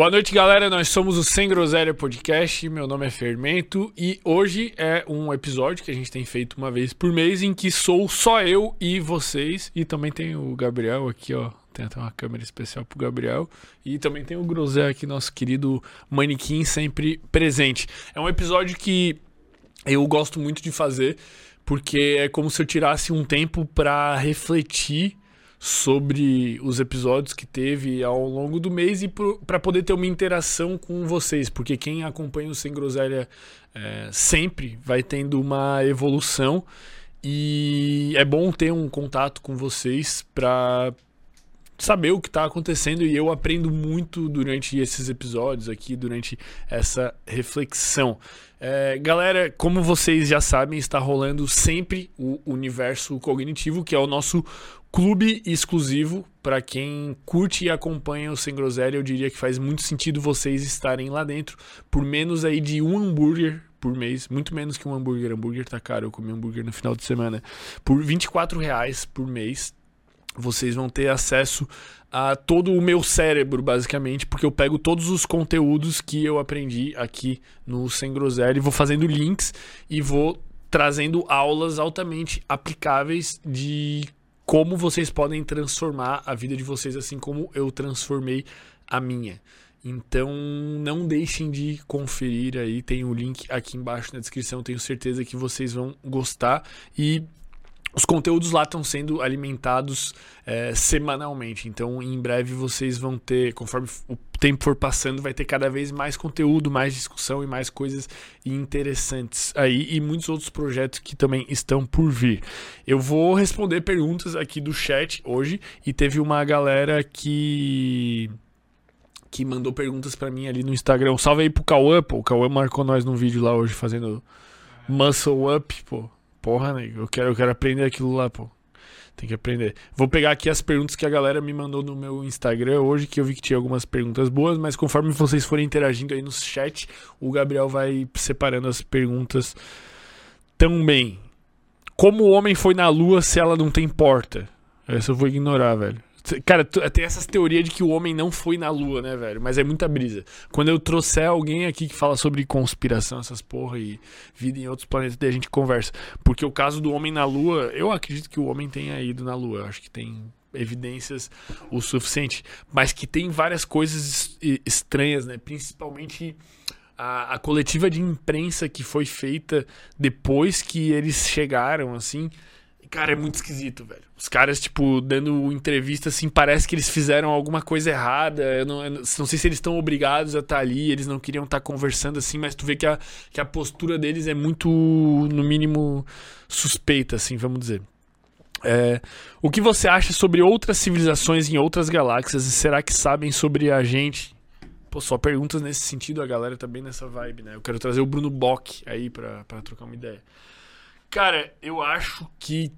Boa noite, galera. Nós somos o Sem Groselha Podcast. Meu nome é Fermento e hoje é um episódio que a gente tem feito uma vez por mês em que sou só eu e vocês. E também tem o Gabriel aqui, ó. Tem até uma câmera especial pro Gabriel. E também tem o Groselha aqui, nosso querido manequim, sempre presente. É um episódio que eu gosto muito de fazer porque é como se eu tirasse um tempo para refletir sobre os episódios que teve ao longo do mês e para poder ter uma interação com vocês, porque quem acompanha o Sem Groselha é, sempre vai tendo uma evolução e é bom ter um contato com vocês para saber o que está acontecendo e eu aprendo muito durante esses episódios aqui, durante essa reflexão. É, galera, como vocês já sabem, está rolando sempre o Universo Cognitivo, que é o nosso clube exclusivo para quem curte e acompanha o Sem Groselha. Eu diria que faz muito sentido vocês estarem lá dentro por menos aí de um hambúrguer por mês, muito menos que um hambúrguer. Hambúrguer tá caro, eu comi hambúrguer no final de semana. Por 24 reais por mês, vocês vão ter acesso a todo o meu cérebro, basicamente, porque eu pego todos os conteúdos que eu aprendi aqui no Sem Groselha e vou fazendo links e vou trazendo aulas altamente aplicáveis de como vocês podem transformar a vida de vocês assim como eu transformei a minha. Então não deixem de conferir aí, tem o link aqui embaixo na descrição, tenho certeza que vocês vão gostar e os conteúdos lá estão sendo alimentados é, semanalmente, então em breve vocês vão ter, conforme o tempo for passando, vai ter cada vez mais conteúdo, mais discussão e mais coisas interessantes aí e muitos outros projetos que também estão por vir. Eu vou responder perguntas aqui do chat hoje e teve uma galera que que mandou perguntas para mim ali no Instagram. salve aí pro Cauã, pô. O Cauã marcou nós num vídeo lá hoje fazendo muscle up, pô. Porra, nego, eu quero, eu quero aprender aquilo lá, pô. Tem que aprender. Vou pegar aqui as perguntas que a galera me mandou no meu Instagram hoje, que eu vi que tinha algumas perguntas boas, mas conforme vocês forem interagindo aí no chat, o Gabriel vai separando as perguntas também. Como o homem foi na lua se ela não tem porta? Essa eu vou ignorar, velho. Cara, tem essas teorias de que o homem não foi na lua, né, velho? Mas é muita brisa. Quando eu trouxer alguém aqui que fala sobre conspiração, essas porra e vida em outros planetas, daí a gente conversa. Porque o caso do homem na lua, eu acredito que o homem tenha ido na lua. Eu acho que tem evidências o suficiente. Mas que tem várias coisas estranhas, né? Principalmente a, a coletiva de imprensa que foi feita depois que eles chegaram, assim Cara, é muito esquisito, velho. Os caras, tipo, dando entrevista, assim, parece que eles fizeram alguma coisa errada. Eu não, eu não sei se eles estão obrigados a estar tá ali, eles não queriam estar tá conversando assim, mas tu vê que a, que a postura deles é muito, no mínimo, suspeita, assim, vamos dizer. É, o que você acha sobre outras civilizações em outras galáxias e será que sabem sobre a gente? Pô, só perguntas nesse sentido, a galera tá bem nessa vibe, né? Eu quero trazer o Bruno Bock aí pra, pra trocar uma ideia. Cara, eu acho que.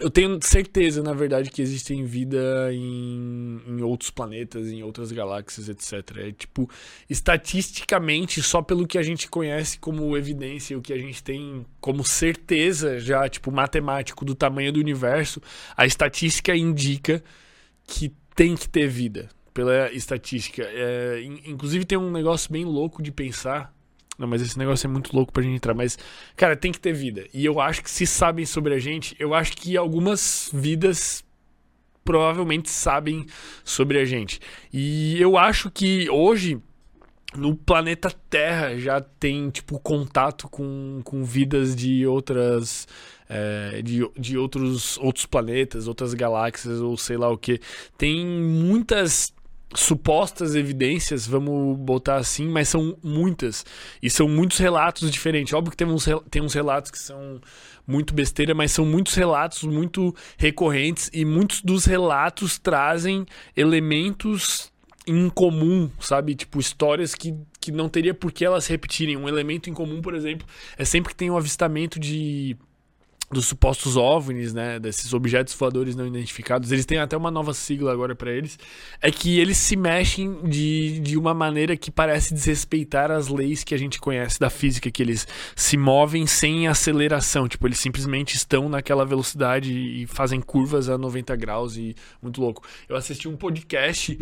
Eu tenho certeza, na verdade, que existem vida em, em outros planetas, em outras galáxias, etc. É tipo, estatisticamente, só pelo que a gente conhece como evidência, o que a gente tem como certeza já, tipo, matemático do tamanho do universo, a estatística indica que tem que ter vida, pela estatística. É, inclusive, tem um negócio bem louco de pensar não, mas esse negócio é muito louco pra gente entrar. Mas, cara, tem que ter vida. E eu acho que se sabem sobre a gente, eu acho que algumas vidas provavelmente sabem sobre a gente. E eu acho que hoje no planeta Terra já tem tipo contato com, com vidas de outras é, de, de outros outros planetas, outras galáxias ou sei lá o que. Tem muitas supostas evidências, vamos botar assim, mas são muitas. E são muitos relatos diferentes. Óbvio que tem uns, tem uns relatos que são muito besteira, mas são muitos relatos muito recorrentes e muitos dos relatos trazem elementos em comum, sabe? Tipo, histórias que, que não teria por que elas repetirem. Um elemento em comum, por exemplo, é sempre que tem um avistamento de dos supostos OVNIs, né, desses objetos voadores não identificados, eles têm até uma nova sigla agora para eles, é que eles se mexem de, de uma maneira que parece desrespeitar as leis que a gente conhece da física, que eles se movem sem aceleração, tipo, eles simplesmente estão naquela velocidade e fazem curvas a 90 graus e muito louco. Eu assisti um podcast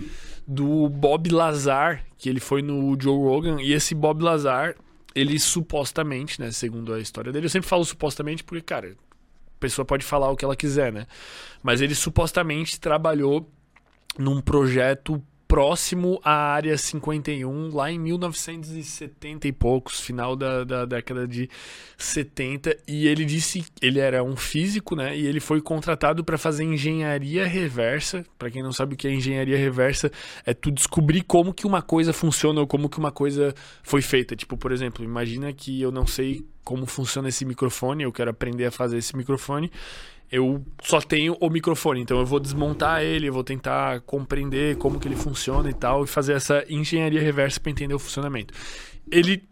do Bob Lazar, que ele foi no Joe Rogan, e esse Bob Lazar ele supostamente, né, segundo a história dele, eu sempre falo supostamente porque, cara, a pessoa pode falar o que ela quiser, né? Mas ele supostamente trabalhou num projeto próximo à Área 51, lá em 1970 e poucos, final da, da década de 70. E ele disse ele era um físico, né? E ele foi contratado para fazer engenharia reversa. Para quem não sabe o que é engenharia reversa, é tu descobrir como que uma coisa funciona ou como que uma coisa foi feita. Tipo, por exemplo, imagina que eu não sei como funciona esse microfone, eu quero aprender a fazer esse microfone eu só tenho o microfone, então eu vou desmontar ele, eu vou tentar compreender como que ele funciona e tal, e fazer essa engenharia reversa para entender o funcionamento. Ele,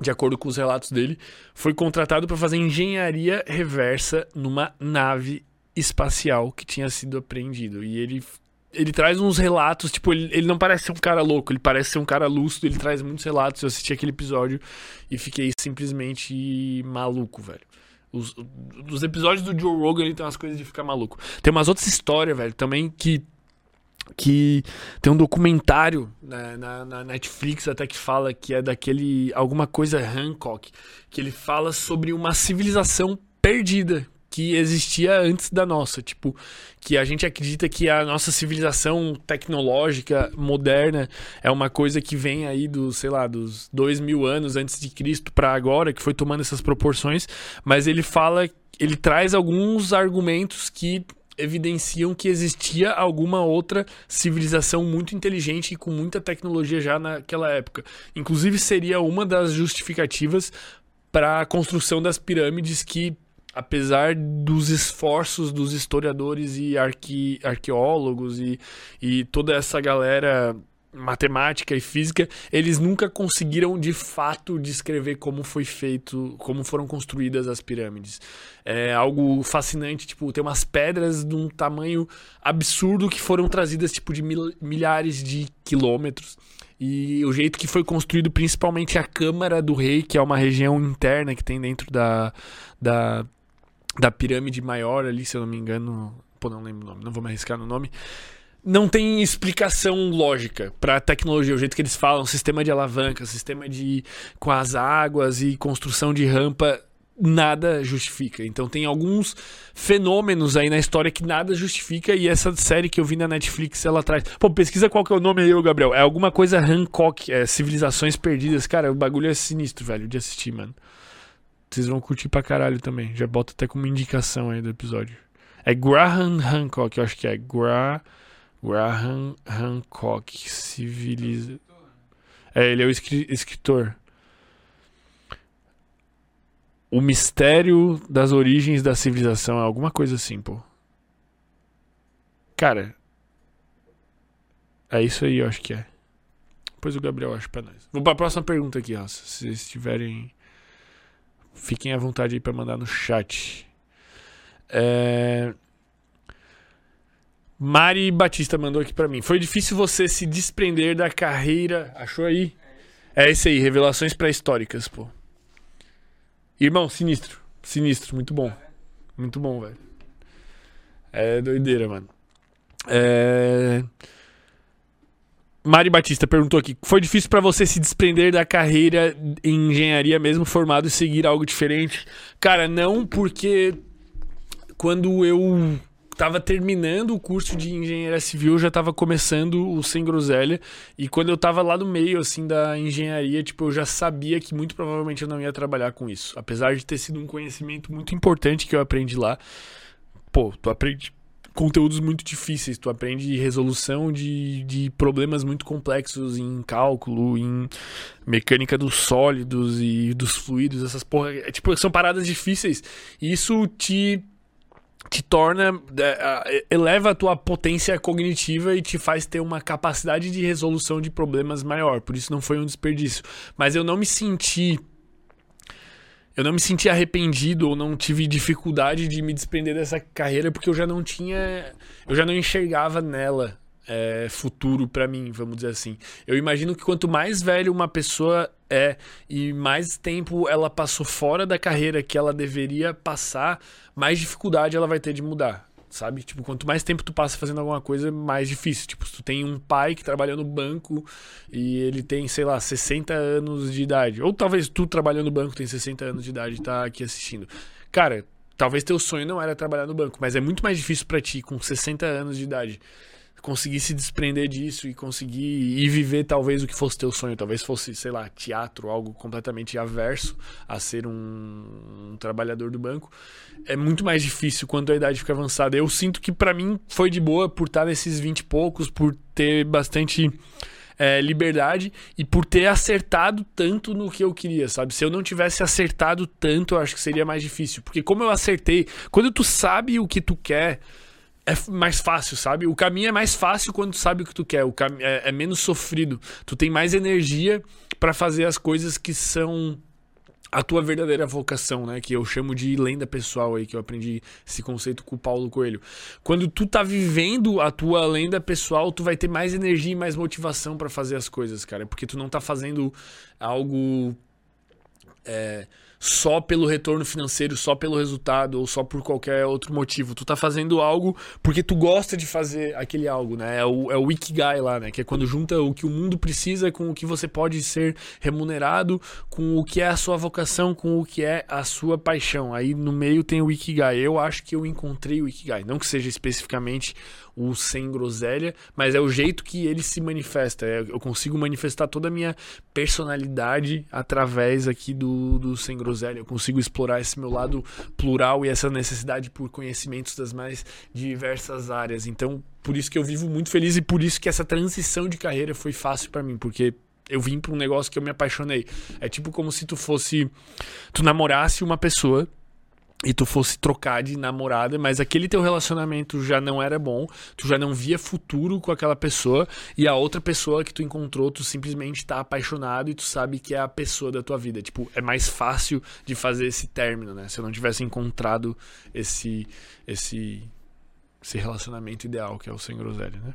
de acordo com os relatos dele, foi contratado para fazer engenharia reversa numa nave espacial que tinha sido apreendido. E ele ele traz uns relatos, tipo, ele, ele não parece ser um cara louco, ele parece ser um cara lúcido, ele traz muitos relatos. Eu assisti aquele episódio e fiquei simplesmente maluco, velho. Os, os episódios do Joe Rogan ele tem umas coisas de ficar maluco. Tem umas outras histórias, velho, também que. Que tem um documentário né, na, na, Netflix até que fala que é daquele. Alguma coisa Hancock. Que ele fala sobre uma civilização perdida que existia antes da nossa. Tipo, que a gente acredita que a nossa civilização tecnológica moderna é uma coisa que vem aí dos, sei lá, dos dois mil anos antes de Cristo para agora, que foi tomando essas proporções. Mas ele fala, ele traz alguns argumentos que evidenciam que existia alguma outra civilização muito inteligente e com muita tecnologia já naquela época. Inclusive seria uma das justificativas para a construção das pirâmides que apesar dos esforços dos historiadores e arque, arqueólogos e, e toda essa galera matemática e física, eles nunca conseguiram de fato descrever como foi feito, como foram construídas as pirâmides. É algo fascinante, tipo, tem umas pedras de um tamanho absurdo que foram trazidas tipo de mil, milhares de quilômetros. E o jeito que foi construído, principalmente a Câmara do Rei, que é uma região interna que tem dentro da, da da pirâmide maior ali, se eu não me engano. Pô, não lembro o nome, não vou me arriscar no nome. Não tem explicação lógica para tecnologia, o jeito que eles falam, sistema de alavanca, sistema de com as águas e construção de rampa, nada justifica. Então tem alguns fenômenos aí na história que nada justifica e essa série que eu vi na Netflix ela traz. Pô, pesquisa qual que é o nome aí, Gabriel. É alguma coisa Hancock, é Civilizações Perdidas. Cara, o bagulho é sinistro, velho, de assistir, mano. Vocês vão curtir pra caralho também. Já bota até como indicação aí do episódio. É Graham Hancock, eu acho que é. Gra... Graham Hancock. Civiliza. É, ele é o escritor. O mistério das origens da civilização. É alguma coisa assim, pô. Cara. É isso aí, eu acho que é. Depois o Gabriel acha pra nós. Vou pra próxima pergunta aqui, ó. Se vocês tiverem Fiquem à vontade aí para mandar no chat. É... Mari Batista mandou aqui para mim. Foi difícil você se desprender da carreira. Achou aí? É esse aí, revelações pré-históricas, pô. Irmão, sinistro. Sinistro, muito bom. Muito bom, velho. É doideira, mano. É. Mari Batista perguntou aqui: foi difícil para você se desprender da carreira em engenharia mesmo formado e seguir algo diferente? Cara, não, porque quando eu tava terminando o curso de engenharia civil, eu já tava começando o sem groselha, e quando eu tava lá no meio assim da engenharia, tipo, eu já sabia que muito provavelmente eu não ia trabalhar com isso, apesar de ter sido um conhecimento muito importante que eu aprendi lá. Pô, tu aprende conteúdos muito difíceis. Tu aprende resolução de, de problemas muito complexos em cálculo, em mecânica dos sólidos e dos fluidos, essas porra. É, tipo, são paradas difíceis. E isso te te torna é, eleva a tua potência cognitiva e te faz ter uma capacidade de resolução de problemas maior. Por isso não foi um desperdício. Mas eu não me senti eu não me senti arrependido ou não tive dificuldade de me desprender dessa carreira porque eu já não tinha. Eu já não enxergava nela é, futuro para mim, vamos dizer assim. Eu imagino que quanto mais velho uma pessoa é e mais tempo ela passou fora da carreira que ela deveria passar, mais dificuldade ela vai ter de mudar sabe? Tipo, quanto mais tempo tu passa fazendo alguma coisa, mais difícil. Tipo, se tu tem um pai que trabalha no banco e ele tem, sei lá, 60 anos de idade, ou talvez tu trabalhando no banco tem 60 anos de idade e tá aqui assistindo. Cara, talvez teu sonho não era trabalhar no banco, mas é muito mais difícil para ti com 60 anos de idade conseguir se desprender disso e conseguir ir viver talvez o que fosse teu sonho, talvez fosse, sei lá, teatro, algo completamente averso a ser um, um trabalhador do banco, é muito mais difícil quando a idade fica avançada. Eu sinto que para mim foi de boa por estar nesses 20 e poucos, por ter bastante é, liberdade e por ter acertado tanto no que eu queria, sabe? Se eu não tivesse acertado tanto, eu acho que seria mais difícil, porque como eu acertei, quando tu sabe o que tu quer, é mais fácil, sabe? O caminho é mais fácil quando tu sabe o que tu quer. O cam... é, é menos sofrido. Tu tem mais energia para fazer as coisas que são a tua verdadeira vocação, né? Que eu chamo de lenda pessoal aí, que eu aprendi esse conceito com o Paulo Coelho. Quando tu tá vivendo a tua lenda pessoal, tu vai ter mais energia e mais motivação para fazer as coisas, cara. Porque tu não tá fazendo algo. É só pelo retorno financeiro, só pelo resultado ou só por qualquer outro motivo. Tu tá fazendo algo porque tu gosta de fazer aquele algo, né? É o, é o Ikigai lá, né? Que é quando junta o que o mundo precisa com o que você pode ser remunerado, com o que é a sua vocação, com o que é a sua paixão. Aí no meio tem o Ikigai. Eu acho que eu encontrei o Ikigai. Não que seja especificamente o sem groselha, mas é o jeito que ele se manifesta. É, eu consigo manifestar toda a minha personalidade através aqui do, do sem groselha. Eu consigo explorar esse meu lado plural e essa necessidade por conhecimentos das mais diversas áreas. Então, por isso que eu vivo muito feliz e por isso que essa transição de carreira foi fácil para mim, porque eu vim para um negócio que eu me apaixonei. É tipo como se tu fosse tu namorasse uma pessoa e tu fosse trocar de namorada, mas aquele teu relacionamento já não era bom, tu já não via futuro com aquela pessoa e a outra pessoa que tu encontrou, tu simplesmente tá apaixonado e tu sabe que é a pessoa da tua vida. Tipo, é mais fácil de fazer esse término, né? Se eu não tivesse encontrado esse esse esse relacionamento ideal que é o sem groselha, né?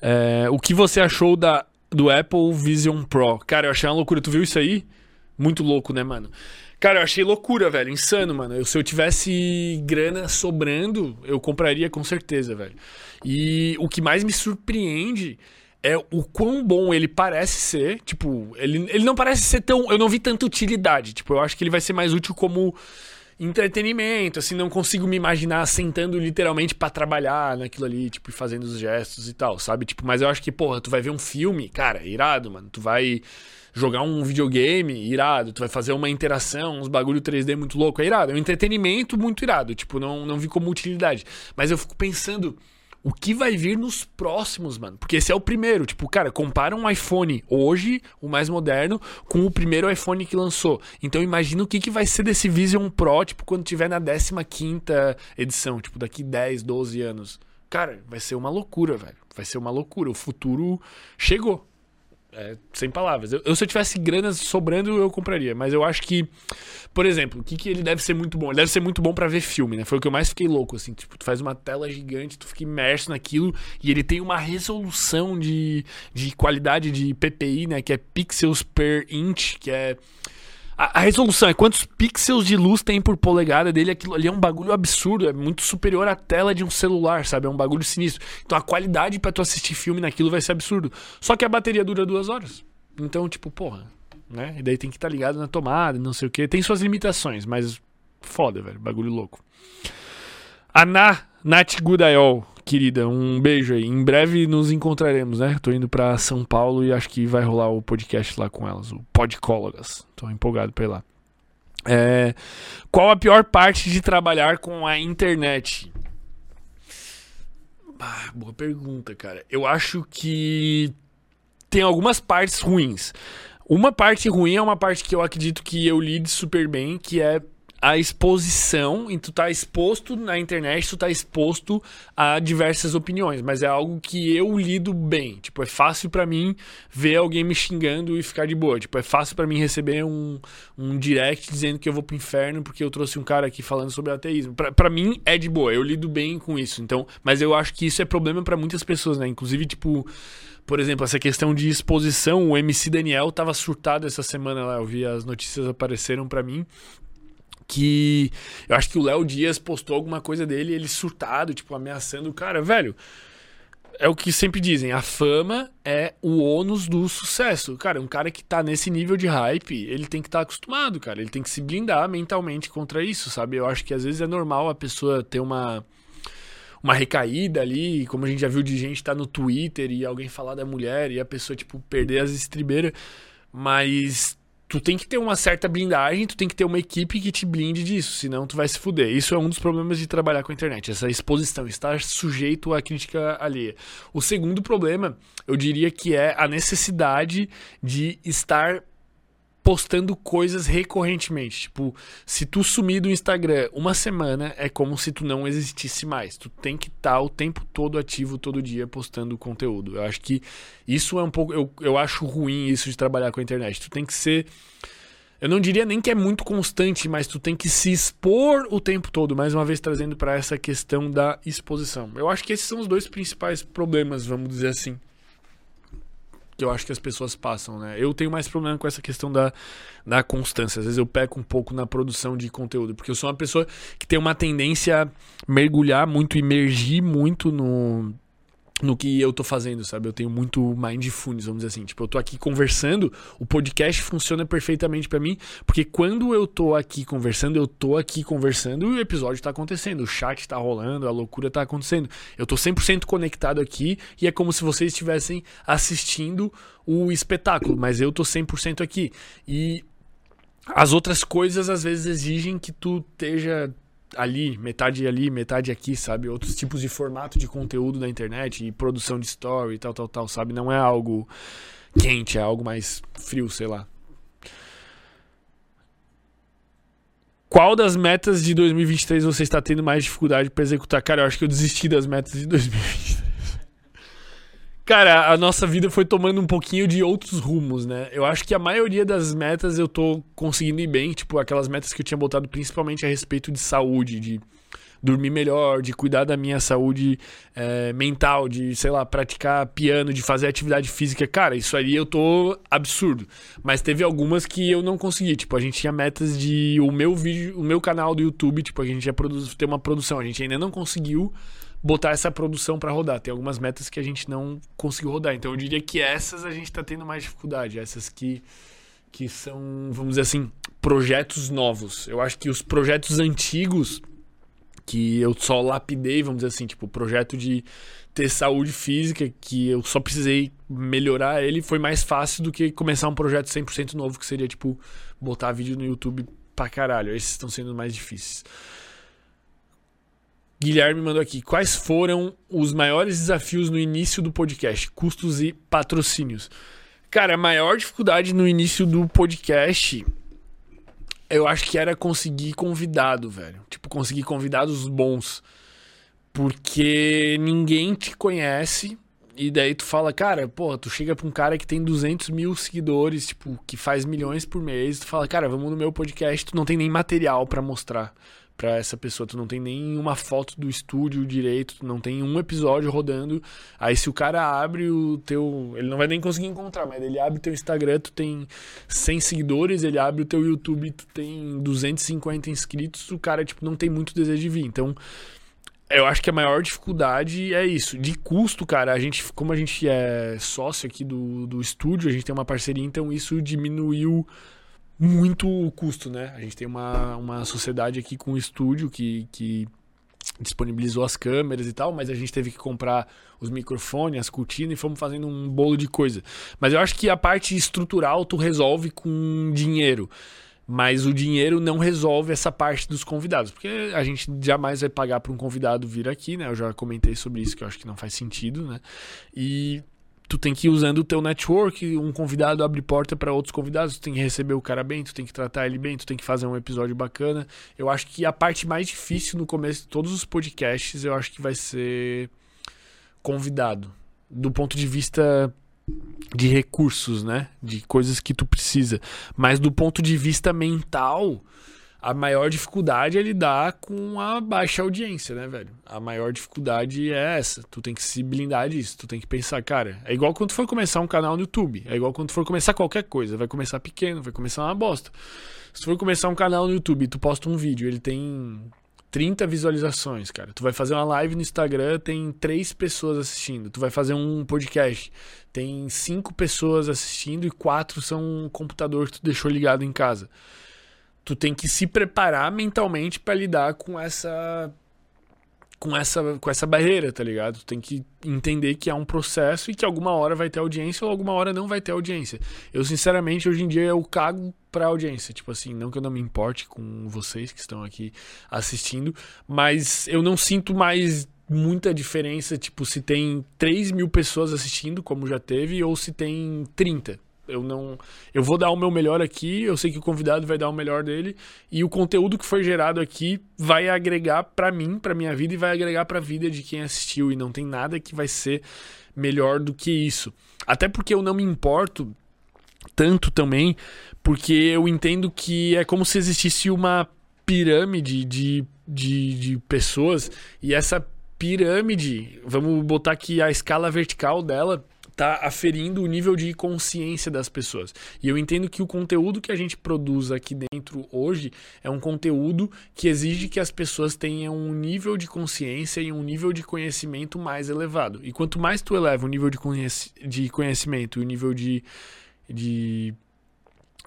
É, o que você achou da do Apple Vision Pro? Cara, eu achei uma loucura. Tu viu isso aí? Muito louco, né, mano? Cara, eu achei loucura, velho. Insano, mano. Eu, se eu tivesse grana sobrando, eu compraria com certeza, velho. E o que mais me surpreende é o quão bom ele parece ser. Tipo, ele, ele não parece ser tão. Eu não vi tanta utilidade. Tipo, eu acho que ele vai ser mais útil como entretenimento, assim, não consigo me imaginar sentando literalmente para trabalhar naquilo ali, tipo, fazendo os gestos e tal, sabe? Tipo, mas eu acho que, porra, tu vai ver um filme, cara, é irado, mano. Tu vai jogar um videogame, irado. Tu vai fazer uma interação, uns bagulho 3D muito louco, é irado. É um entretenimento muito irado. Tipo, não, não vi como utilidade. Mas eu fico pensando o que vai vir nos próximos, mano. Porque esse é o primeiro. Tipo, cara, compara um iPhone hoje, o mais moderno, com o primeiro iPhone que lançou. Então imagina o que, que vai ser desse Vision Pro, tipo, quando tiver na 15 edição, tipo, daqui 10, 12 anos. Cara, vai ser uma loucura, velho. Vai ser uma loucura. O futuro chegou. É, sem palavras. Eu, eu, se eu tivesse grana sobrando, eu compraria. Mas eu acho que, por exemplo, o que, que ele deve ser muito bom? Ele deve ser muito bom para ver filme, né? Foi o que eu mais fiquei louco, assim. Tipo, tu faz uma tela gigante, tu fica imerso naquilo e ele tem uma resolução de, de qualidade de PPI, né? Que é pixels per inch, que é a, a, resolução é quantos pixels de luz tem por polegada dele. Aquilo ali é um bagulho absurdo. É muito superior à tela de um celular, sabe? É um bagulho sinistro. Então a qualidade para tu assistir filme naquilo vai ser absurdo. Só que a bateria dura duas horas. Então, tipo, porra, né? E daí tem que estar tá ligado na tomada, não sei o que. Tem suas limitações, mas foda, velho. Bagulho louco. Ana Nath Gudayol querida, um beijo aí. Em breve nos encontraremos, né? Tô indo para São Paulo e acho que vai rolar o podcast lá com elas, o Podcólogas. Tô empolgado pra ir lá. É, qual a pior parte de trabalhar com a internet? Ah, boa pergunta, cara. Eu acho que tem algumas partes ruins. Uma parte ruim é uma parte que eu acredito que eu lide super bem, que é a exposição, e tu tá exposto na internet, tu tá exposto a diversas opiniões, mas é algo que eu lido bem. Tipo, é fácil para mim ver alguém me xingando e ficar de boa. Tipo, é fácil para mim receber um, um direct dizendo que eu vou pro inferno porque eu trouxe um cara aqui falando sobre ateísmo. para mim é de boa, eu lido bem com isso. Então, mas eu acho que isso é problema para muitas pessoas, né? Inclusive, tipo, por exemplo, essa questão de exposição, o MC Daniel tava surtado essa semana lá, eu vi as notícias apareceram para mim que eu acho que o Léo Dias postou alguma coisa dele, ele surtado, tipo, ameaçando o cara, velho. É o que sempre dizem, a fama é o ônus do sucesso. Cara, um cara que tá nesse nível de hype, ele tem que estar tá acostumado, cara. Ele tem que se blindar mentalmente contra isso, sabe? Eu acho que às vezes é normal a pessoa ter uma uma recaída ali, como a gente já viu de gente tá no Twitter e alguém falar da mulher e a pessoa, tipo, perder as estribeiras. Mas tu tem que ter uma certa blindagem, tu tem que ter uma equipe que te blinde disso, senão tu vai se fuder. Isso é um dos problemas de trabalhar com a internet, essa exposição, estar sujeito à crítica alheia. O segundo problema, eu diria que é a necessidade de estar postando coisas recorrentemente. Tipo, se tu sumir do Instagram uma semana, é como se tu não existisse mais. Tu tem que estar tá o tempo todo ativo, todo dia, postando conteúdo. Eu acho que isso é um pouco. Eu, eu acho ruim isso de trabalhar com a internet. Tu tem que ser. Eu não diria nem que é muito constante, mas tu tem que se expor o tempo todo, mais uma vez trazendo para essa questão da exposição. Eu acho que esses são os dois principais problemas, vamos dizer assim que eu acho que as pessoas passam, né? Eu tenho mais problema com essa questão da, da constância. Às vezes eu peco um pouco na produção de conteúdo, porque eu sou uma pessoa que tem uma tendência a mergulhar muito, imergir muito no, no que eu tô fazendo, sabe? Eu tenho muito mindfulness, vamos dizer assim. Tipo, eu tô aqui conversando, o podcast funciona perfeitamente para mim, porque quando eu tô aqui conversando, eu tô aqui conversando e o episódio tá acontecendo, o chat tá rolando, a loucura tá acontecendo. Eu tô 100% conectado aqui e é como se vocês estivessem assistindo o espetáculo, mas eu tô 100% aqui. E as outras coisas às vezes exigem que tu esteja ali, metade ali, metade aqui, sabe? Outros tipos de formato de conteúdo da internet e produção de story e tal, tal, tal, sabe? Não é algo quente, é algo mais frio, sei lá. Qual das metas de 2023 você está tendo mais dificuldade para executar? Cara, eu acho que eu desisti das metas de 2023. Cara, a nossa vida foi tomando um pouquinho de outros rumos, né? Eu acho que a maioria das metas eu tô conseguindo ir bem, tipo aquelas metas que eu tinha botado principalmente a respeito de saúde, de dormir melhor, de cuidar da minha saúde é, mental, de, sei lá, praticar piano, de fazer atividade física. Cara, isso aí eu tô absurdo. Mas teve algumas que eu não consegui. Tipo, a gente tinha metas de o meu vídeo, o meu canal do YouTube, tipo, a gente ia ter uma produção. A gente ainda não conseguiu botar essa produção para rodar. Tem algumas metas que a gente não conseguiu rodar. Então eu diria que essas a gente está tendo mais dificuldade. Essas que, que são, vamos dizer assim, projetos novos. Eu acho que os projetos antigos que eu só lapidei, vamos dizer assim, tipo, projeto de ter saúde física, que eu só precisei melhorar ele, foi mais fácil do que começar um projeto 100% novo, que seria, tipo, botar vídeo no YouTube pra caralho. Esses estão sendo mais difíceis. Guilherme mandou aqui. Quais foram os maiores desafios no início do podcast? Custos e patrocínios. Cara, a maior dificuldade no início do podcast, eu acho que era conseguir convidado, velho. Tipo, conseguir convidados bons. Porque ninguém te conhece. E daí tu fala, cara, pô, tu chega pra um cara que tem 200 mil seguidores, tipo, que faz milhões por mês. Tu fala, cara, vamos no meu podcast. Tu não tem nem material para mostrar para essa pessoa. Tu não tem nenhuma foto do estúdio direito, tu não tem um episódio rodando. Aí se o cara abre o teu, ele não vai nem conseguir encontrar, mas ele abre o teu Instagram, tu tem 100 seguidores, ele abre o teu YouTube, tu tem 250 inscritos, o cara tipo não tem muito desejo de vir. Então, eu acho que a maior dificuldade é isso. De custo, cara, a gente, como a gente é sócio aqui do, do estúdio, a gente tem uma parceria, então isso diminuiu muito o custo, né? A gente tem uma, uma sociedade aqui com um estúdio que, que disponibilizou as câmeras e tal, mas a gente teve que comprar os microfones, as cortinas e fomos fazendo um bolo de coisa. Mas eu acho que a parte estrutural tu resolve com dinheiro. Mas o dinheiro não resolve essa parte dos convidados, porque a gente jamais vai pagar para um convidado vir aqui, né? Eu já comentei sobre isso, que eu acho que não faz sentido, né? E tu tem que ir usando o teu network, um convidado abre porta para outros convidados, tu tem que receber o cara bem, tu tem que tratar ele bem, tu tem que fazer um episódio bacana. Eu acho que a parte mais difícil no começo de todos os podcasts, eu acho que vai ser convidado, do ponto de vista de recursos, né? De coisas que tu precisa, mas do ponto de vista mental, a maior dificuldade é lidar com a baixa audiência, né, velho? A maior dificuldade é essa. Tu tem que se blindar disso. Tu tem que pensar, cara, é igual quando tu for começar um canal no YouTube. É igual quando tu for começar qualquer coisa. Vai começar pequeno, vai começar uma bosta. Se tu for começar um canal no YouTube, tu posta um vídeo, ele tem 30 visualizações, cara. Tu vai fazer uma live no Instagram, tem três pessoas assistindo. Tu vai fazer um podcast, tem cinco pessoas assistindo e quatro são um computador que tu deixou ligado em casa tu tem que se preparar mentalmente para lidar com essa com essa com essa barreira, tá ligado? Tu tem que entender que é um processo e que alguma hora vai ter audiência ou alguma hora não vai ter audiência. Eu sinceramente hoje em dia eu cago pra audiência, tipo assim, não que eu não me importe com vocês que estão aqui assistindo, mas eu não sinto mais muita diferença, tipo, se tem 3 mil pessoas assistindo, como já teve, ou se tem 30 eu não eu vou dar o meu melhor aqui eu sei que o convidado vai dar o melhor dele e o conteúdo que foi gerado aqui vai agregar para mim para minha vida e vai agregar para a vida de quem assistiu e não tem nada que vai ser melhor do que isso. Até porque eu não me importo tanto também porque eu entendo que é como se existisse uma pirâmide de, de, de pessoas e essa pirâmide vamos botar aqui a escala vertical dela tá aferindo o nível de consciência das pessoas. E eu entendo que o conteúdo que a gente produz aqui dentro hoje é um conteúdo que exige que as pessoas tenham um nível de consciência e um nível de conhecimento mais elevado. E quanto mais tu eleva o nível de, conhec de conhecimento e o nível de, de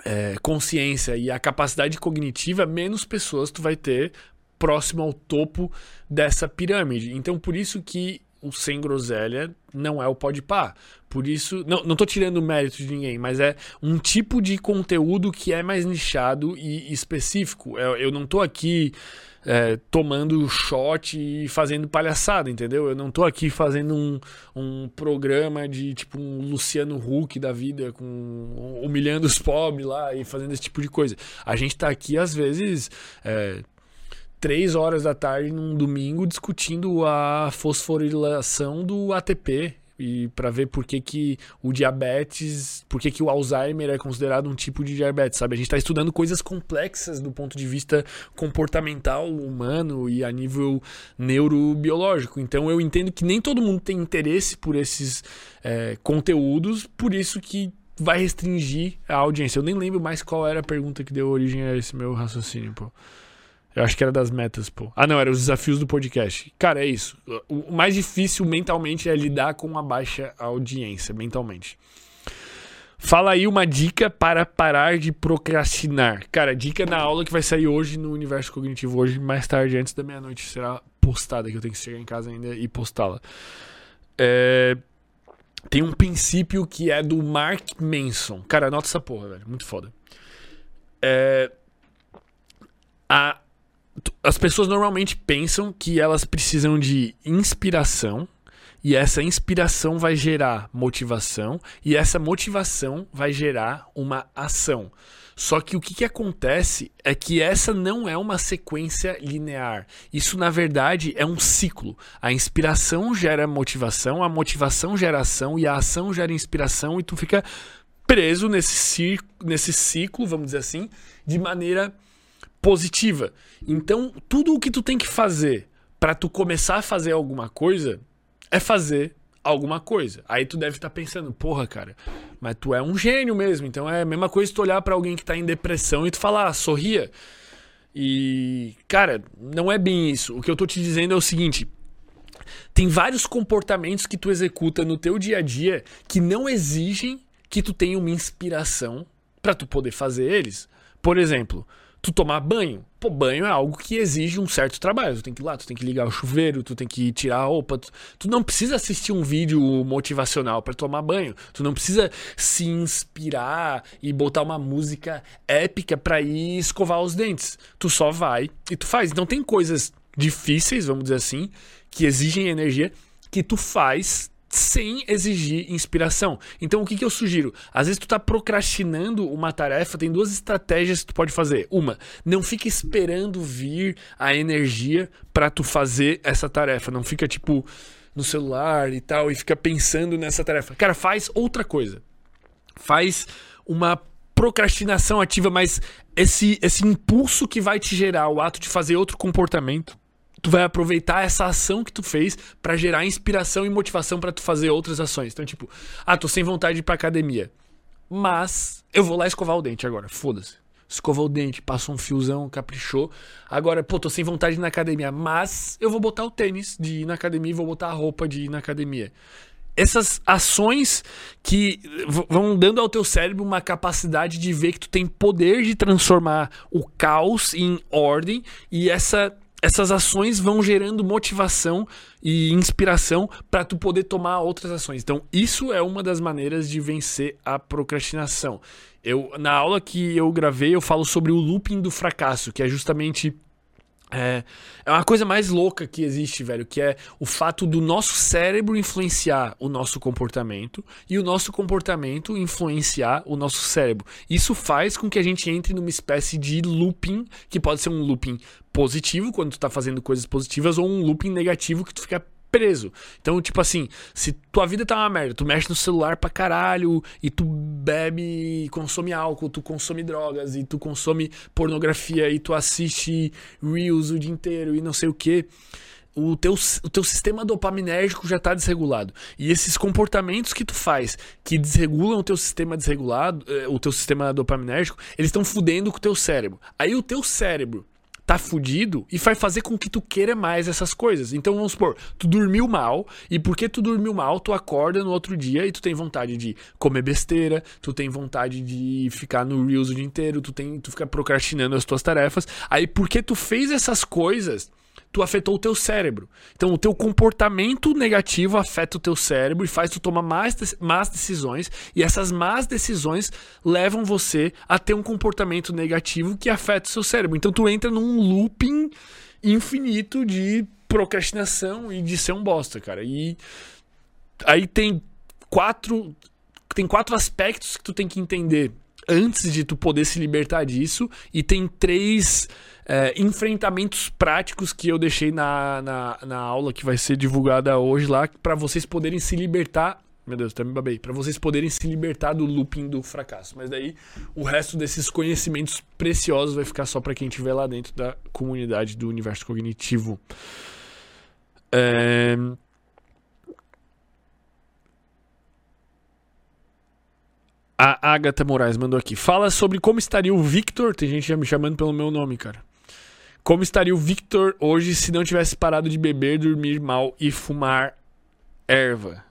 é, consciência e a capacidade cognitiva, menos pessoas tu vai ter próximo ao topo dessa pirâmide. Então, por isso que o Sem Groselha não é o Podpah. Por isso, não, não tô tirando mérito de ninguém, mas é um tipo de conteúdo que é mais nichado e específico. Eu, eu não tô aqui é, tomando shot e fazendo palhaçada, entendeu? Eu não tô aqui fazendo um, um programa de tipo um Luciano Huck da vida, com humilhando os pobres lá e fazendo esse tipo de coisa. A gente tá aqui, às vezes. É, três horas da tarde num domingo discutindo a fosforilação do ATP e para ver por que, que o diabetes, por que, que o Alzheimer é considerado um tipo de diabetes, sabe? A gente está estudando coisas complexas do ponto de vista comportamental humano e a nível neurobiológico. Então eu entendo que nem todo mundo tem interesse por esses é, conteúdos, por isso que vai restringir a audiência. Eu nem lembro mais qual era a pergunta que deu origem a esse meu raciocínio, pô. Eu acho que era das metas, pô. Ah, não, era os desafios do podcast. Cara, é isso. O mais difícil mentalmente é lidar com uma baixa audiência, mentalmente. Fala aí uma dica para parar de procrastinar. Cara, dica na aula que vai sair hoje no Universo Cognitivo, hoje, mais tarde, antes da meia-noite, será postada, que eu tenho que chegar em casa ainda e postá-la. É... Tem um princípio que é do Mark Manson. Cara, anota essa porra, velho. Muito foda. É... A as pessoas normalmente pensam que elas precisam de inspiração e essa inspiração vai gerar motivação e essa motivação vai gerar uma ação. Só que o que, que acontece é que essa não é uma sequência linear. Isso, na verdade, é um ciclo. A inspiração gera motivação, a motivação gera ação e a ação gera inspiração e tu fica preso nesse, nesse ciclo, vamos dizer assim, de maneira positiva. Então, tudo o que tu tem que fazer para tu começar a fazer alguma coisa é fazer alguma coisa. Aí tu deve estar tá pensando, porra, cara, mas tu é um gênio mesmo. Então é a mesma coisa tu olhar para alguém que tá em depressão e tu falar, ah, sorria. E, cara, não é bem isso. O que eu tô te dizendo é o seguinte: tem vários comportamentos que tu executa no teu dia a dia que não exigem que tu tenha uma inspiração para tu poder fazer eles. Por exemplo, tu tomar banho. Pô, banho é algo que exige um certo trabalho. Tu tem que ir lá, tu tem que ligar o chuveiro, tu tem que tirar a roupa. Tu, tu não precisa assistir um vídeo motivacional para tomar banho. Tu não precisa se inspirar e botar uma música épica para ir escovar os dentes. Tu só vai e tu faz. Então tem coisas difíceis, vamos dizer assim, que exigem energia, que tu faz sem exigir inspiração. Então o que, que eu sugiro? Às vezes tu tá procrastinando uma tarefa, tem duas estratégias que tu pode fazer. Uma, não fica esperando vir a energia para tu fazer essa tarefa. Não fica tipo no celular e tal e fica pensando nessa tarefa. Cara, faz outra coisa. Faz uma procrastinação ativa, mas esse esse impulso que vai te gerar o ato de fazer outro comportamento tu vai aproveitar essa ação que tu fez para gerar inspiração e motivação para tu fazer outras ações. Então, tipo, ah, tô sem vontade de ir pra academia. Mas eu vou lá escovar o dente agora. Foda-se. Escovou o dente, passou um fiozão, caprichou. Agora, pô, tô sem vontade de ir na academia. Mas eu vou botar o tênis de ir na academia e vou botar a roupa de ir na academia essas ações que vão dando ao teu cérebro uma capacidade de ver que tu tem poder de transformar o caos em ordem e essa essas ações vão gerando motivação e inspiração para tu poder tomar outras ações. Então, isso é uma das maneiras de vencer a procrastinação. Eu na aula que eu gravei, eu falo sobre o looping do fracasso, que é justamente é, é uma coisa mais louca que existe, velho, que é o fato do nosso cérebro influenciar o nosso comportamento e o nosso comportamento influenciar o nosso cérebro. Isso faz com que a gente entre numa espécie de looping, que pode ser um looping positivo, quando tu tá fazendo coisas positivas, ou um looping negativo que tu fica preso. Então, tipo assim, se tua vida tá uma merda, tu mexe no celular pra caralho, e tu bebe, consome álcool, tu consome drogas, e tu consome pornografia, e tu assiste Reels o dia inteiro, e não sei o que. O teu, o teu sistema dopaminérgico já está desregulado. E esses comportamentos que tu faz, que desregulam o teu sistema desregulado, eh, o teu sistema dopaminérgico, eles estão fudendo com o teu cérebro. Aí o teu cérebro tá fudido e vai fazer com que tu queira mais essas coisas. Então vamos supor, tu dormiu mal e porque tu dormiu mal, tu acorda no outro dia e tu tem vontade de comer besteira, tu tem vontade de ficar no Reels o dia inteiro, tu tem tu fica procrastinando as tuas tarefas. Aí porque tu fez essas coisas, tu afetou o teu cérebro. Então, o teu comportamento negativo afeta o teu cérebro e faz tu tomar mais más decisões. E essas más decisões levam você a ter um comportamento negativo que afeta o seu cérebro. Então, tu entra num looping infinito de procrastinação e de ser um bosta, cara. E aí tem quatro tem quatro aspectos que tu tem que entender antes de tu poder se libertar disso e tem três é, enfrentamentos práticos que eu deixei na, na, na, aula que vai ser divulgada hoje lá, para vocês poderem se libertar. Meu Deus, até me babei. Para vocês poderem se libertar do looping do fracasso. Mas daí o resto desses conhecimentos preciosos vai ficar só para quem estiver lá dentro da comunidade do universo cognitivo. É... A Agatha Moraes mandou aqui. Fala sobre como estaria o Victor. Tem gente já me chamando pelo meu nome, cara. Como estaria o Victor hoje se não tivesse parado de beber, dormir mal e fumar erva?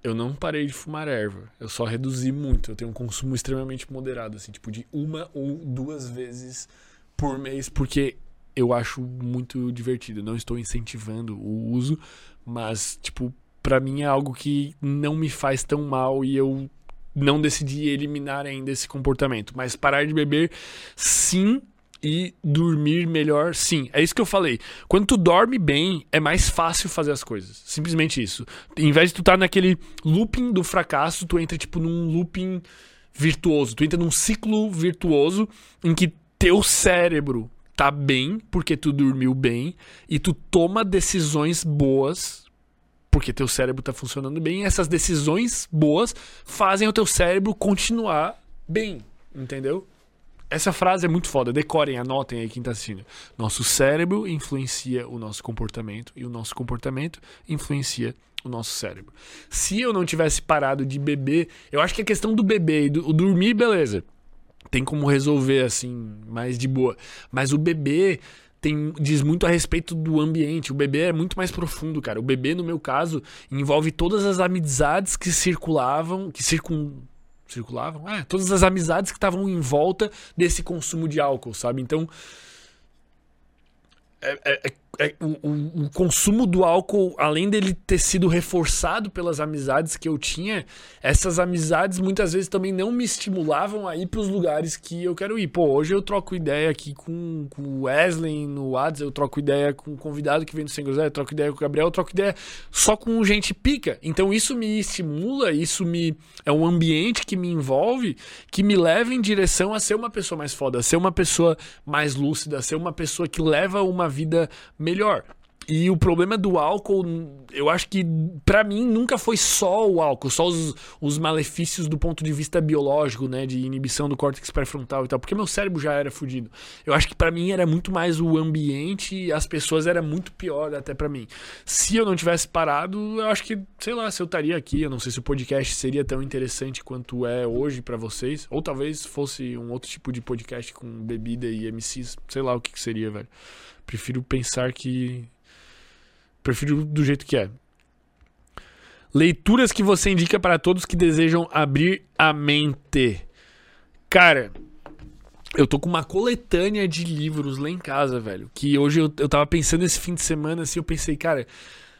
Eu não parei de fumar erva. Eu só reduzi muito. Eu tenho um consumo extremamente moderado, assim, tipo de uma ou duas vezes por mês, porque eu acho muito divertido. não estou incentivando o uso, mas, tipo, para mim é algo que não me faz tão mal e eu não decidi eliminar ainda esse comportamento. Mas parar de beber, sim, e dormir melhor, sim. É isso que eu falei. Quando tu dorme bem, é mais fácil fazer as coisas. Simplesmente isso. Em vez de tu estar tá naquele looping do fracasso, tu entra tipo num looping virtuoso. Tu entra num ciclo virtuoso em que teu cérebro tá bem porque tu dormiu bem e tu toma decisões boas porque teu cérebro tá funcionando bem. E essas decisões boas fazem o teu cérebro continuar bem, entendeu? Essa frase é muito foda. Decorem, anotem aí quem tá assistindo. Nosso cérebro influencia o nosso comportamento e o nosso comportamento influencia o nosso cérebro. Se eu não tivesse parado de beber, eu acho que a questão do beber e do o dormir, beleza. Tem como resolver assim, mais de boa. Mas o bebê tem, diz muito a respeito do ambiente. O bebê é muito mais profundo, cara. O bebê, no meu caso, envolve todas as amizades que circulavam, que circun, circulavam, é, todas as amizades que estavam em volta desse consumo de álcool, sabe? Então, é, é é, o, o, o, consumo do álcool, além dele ter sido reforçado pelas amizades que eu tinha, essas amizades muitas vezes também não me estimulavam a ir para os lugares que eu quero ir. Pô, hoje eu troco ideia aqui com, o Wesley no WhatsApp, eu troco ideia com o convidado que vem do Sem Groselha, eu troco ideia com o Gabriel, eu troco ideia só com gente pica. Então isso me estimula, isso me é um ambiente que me envolve, que me leva em direção a ser uma pessoa mais foda, a ser uma pessoa mais lúcida, a ser uma pessoa que leva uma vida melhor. E o problema do álcool, eu acho que para mim nunca foi só o álcool, só os, os malefícios do ponto de vista biológico, né, de inibição do córtex pré-frontal e tal, porque meu cérebro já era fudido. Eu acho que para mim era muito mais o ambiente e as pessoas era muito pior até para mim. Se eu não tivesse parado, eu acho que, sei lá, se eu estaria aqui, eu não sei se o podcast seria tão interessante quanto é hoje para vocês, ou talvez fosse um outro tipo de podcast com bebida e MCs, sei lá o que, que seria, velho. Prefiro pensar que. Prefiro do jeito que é. Leituras que você indica para todos que desejam abrir a mente. Cara, eu tô com uma coletânea de livros lá em casa, velho. Que hoje eu, eu tava pensando esse fim de semana assim, eu pensei, cara,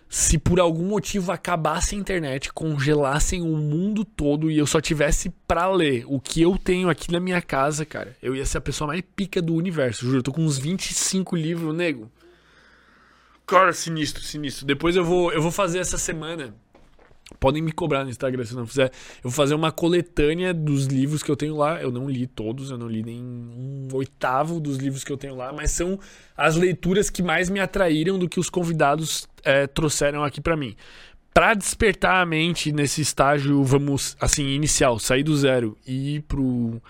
se por algum motivo acabasse a internet, congelassem o mundo todo e eu só tivesse para ler o que eu tenho aqui na minha casa, cara, eu ia ser a pessoa mais pica do universo. Juro, eu tô com uns 25 livros, nego. Cara, sinistro, sinistro. Depois eu vou, eu vou fazer essa semana. Podem me cobrar no Instagram se não fizer. Eu vou fazer uma coletânea dos livros que eu tenho lá. Eu não li todos, eu não li nem um oitavo dos livros que eu tenho lá, mas são as leituras que mais me atraíram do que os convidados é, trouxeram aqui para mim. Para despertar a mente nesse estágio, vamos, assim, inicial, sair do zero e ir pro